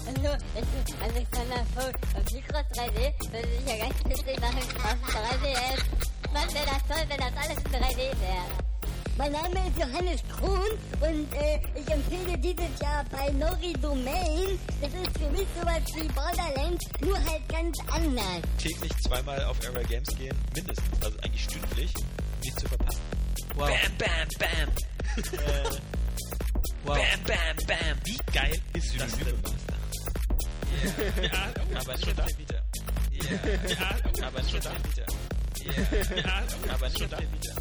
Hallo, ich bin Alexander Vogt und Mikros 3D würde sich ja ganz witzig machen auf 3DS. Man wäre das toll, wenn das alles in 3D wäre. Mein Name ist Johannes Kron und äh, ich empfehle dieses Jahr bei Nori Domain. Das ist für mich sowas wie Borderlands, nur halt ganz anders. Täglich zweimal auf Area Games gehen, mindestens, also eigentlich stündlich, nicht zu verpassen. Wow. Bam, bam, bam. äh, wow. Bam, bam, bam. Wie geil ist das denn? Yeah. ja, oh, aber schon da. Wieder. Yeah. Ja, oh, aber schon da. Wieder. Yeah. Ja, oh, aber schon da. Wieder.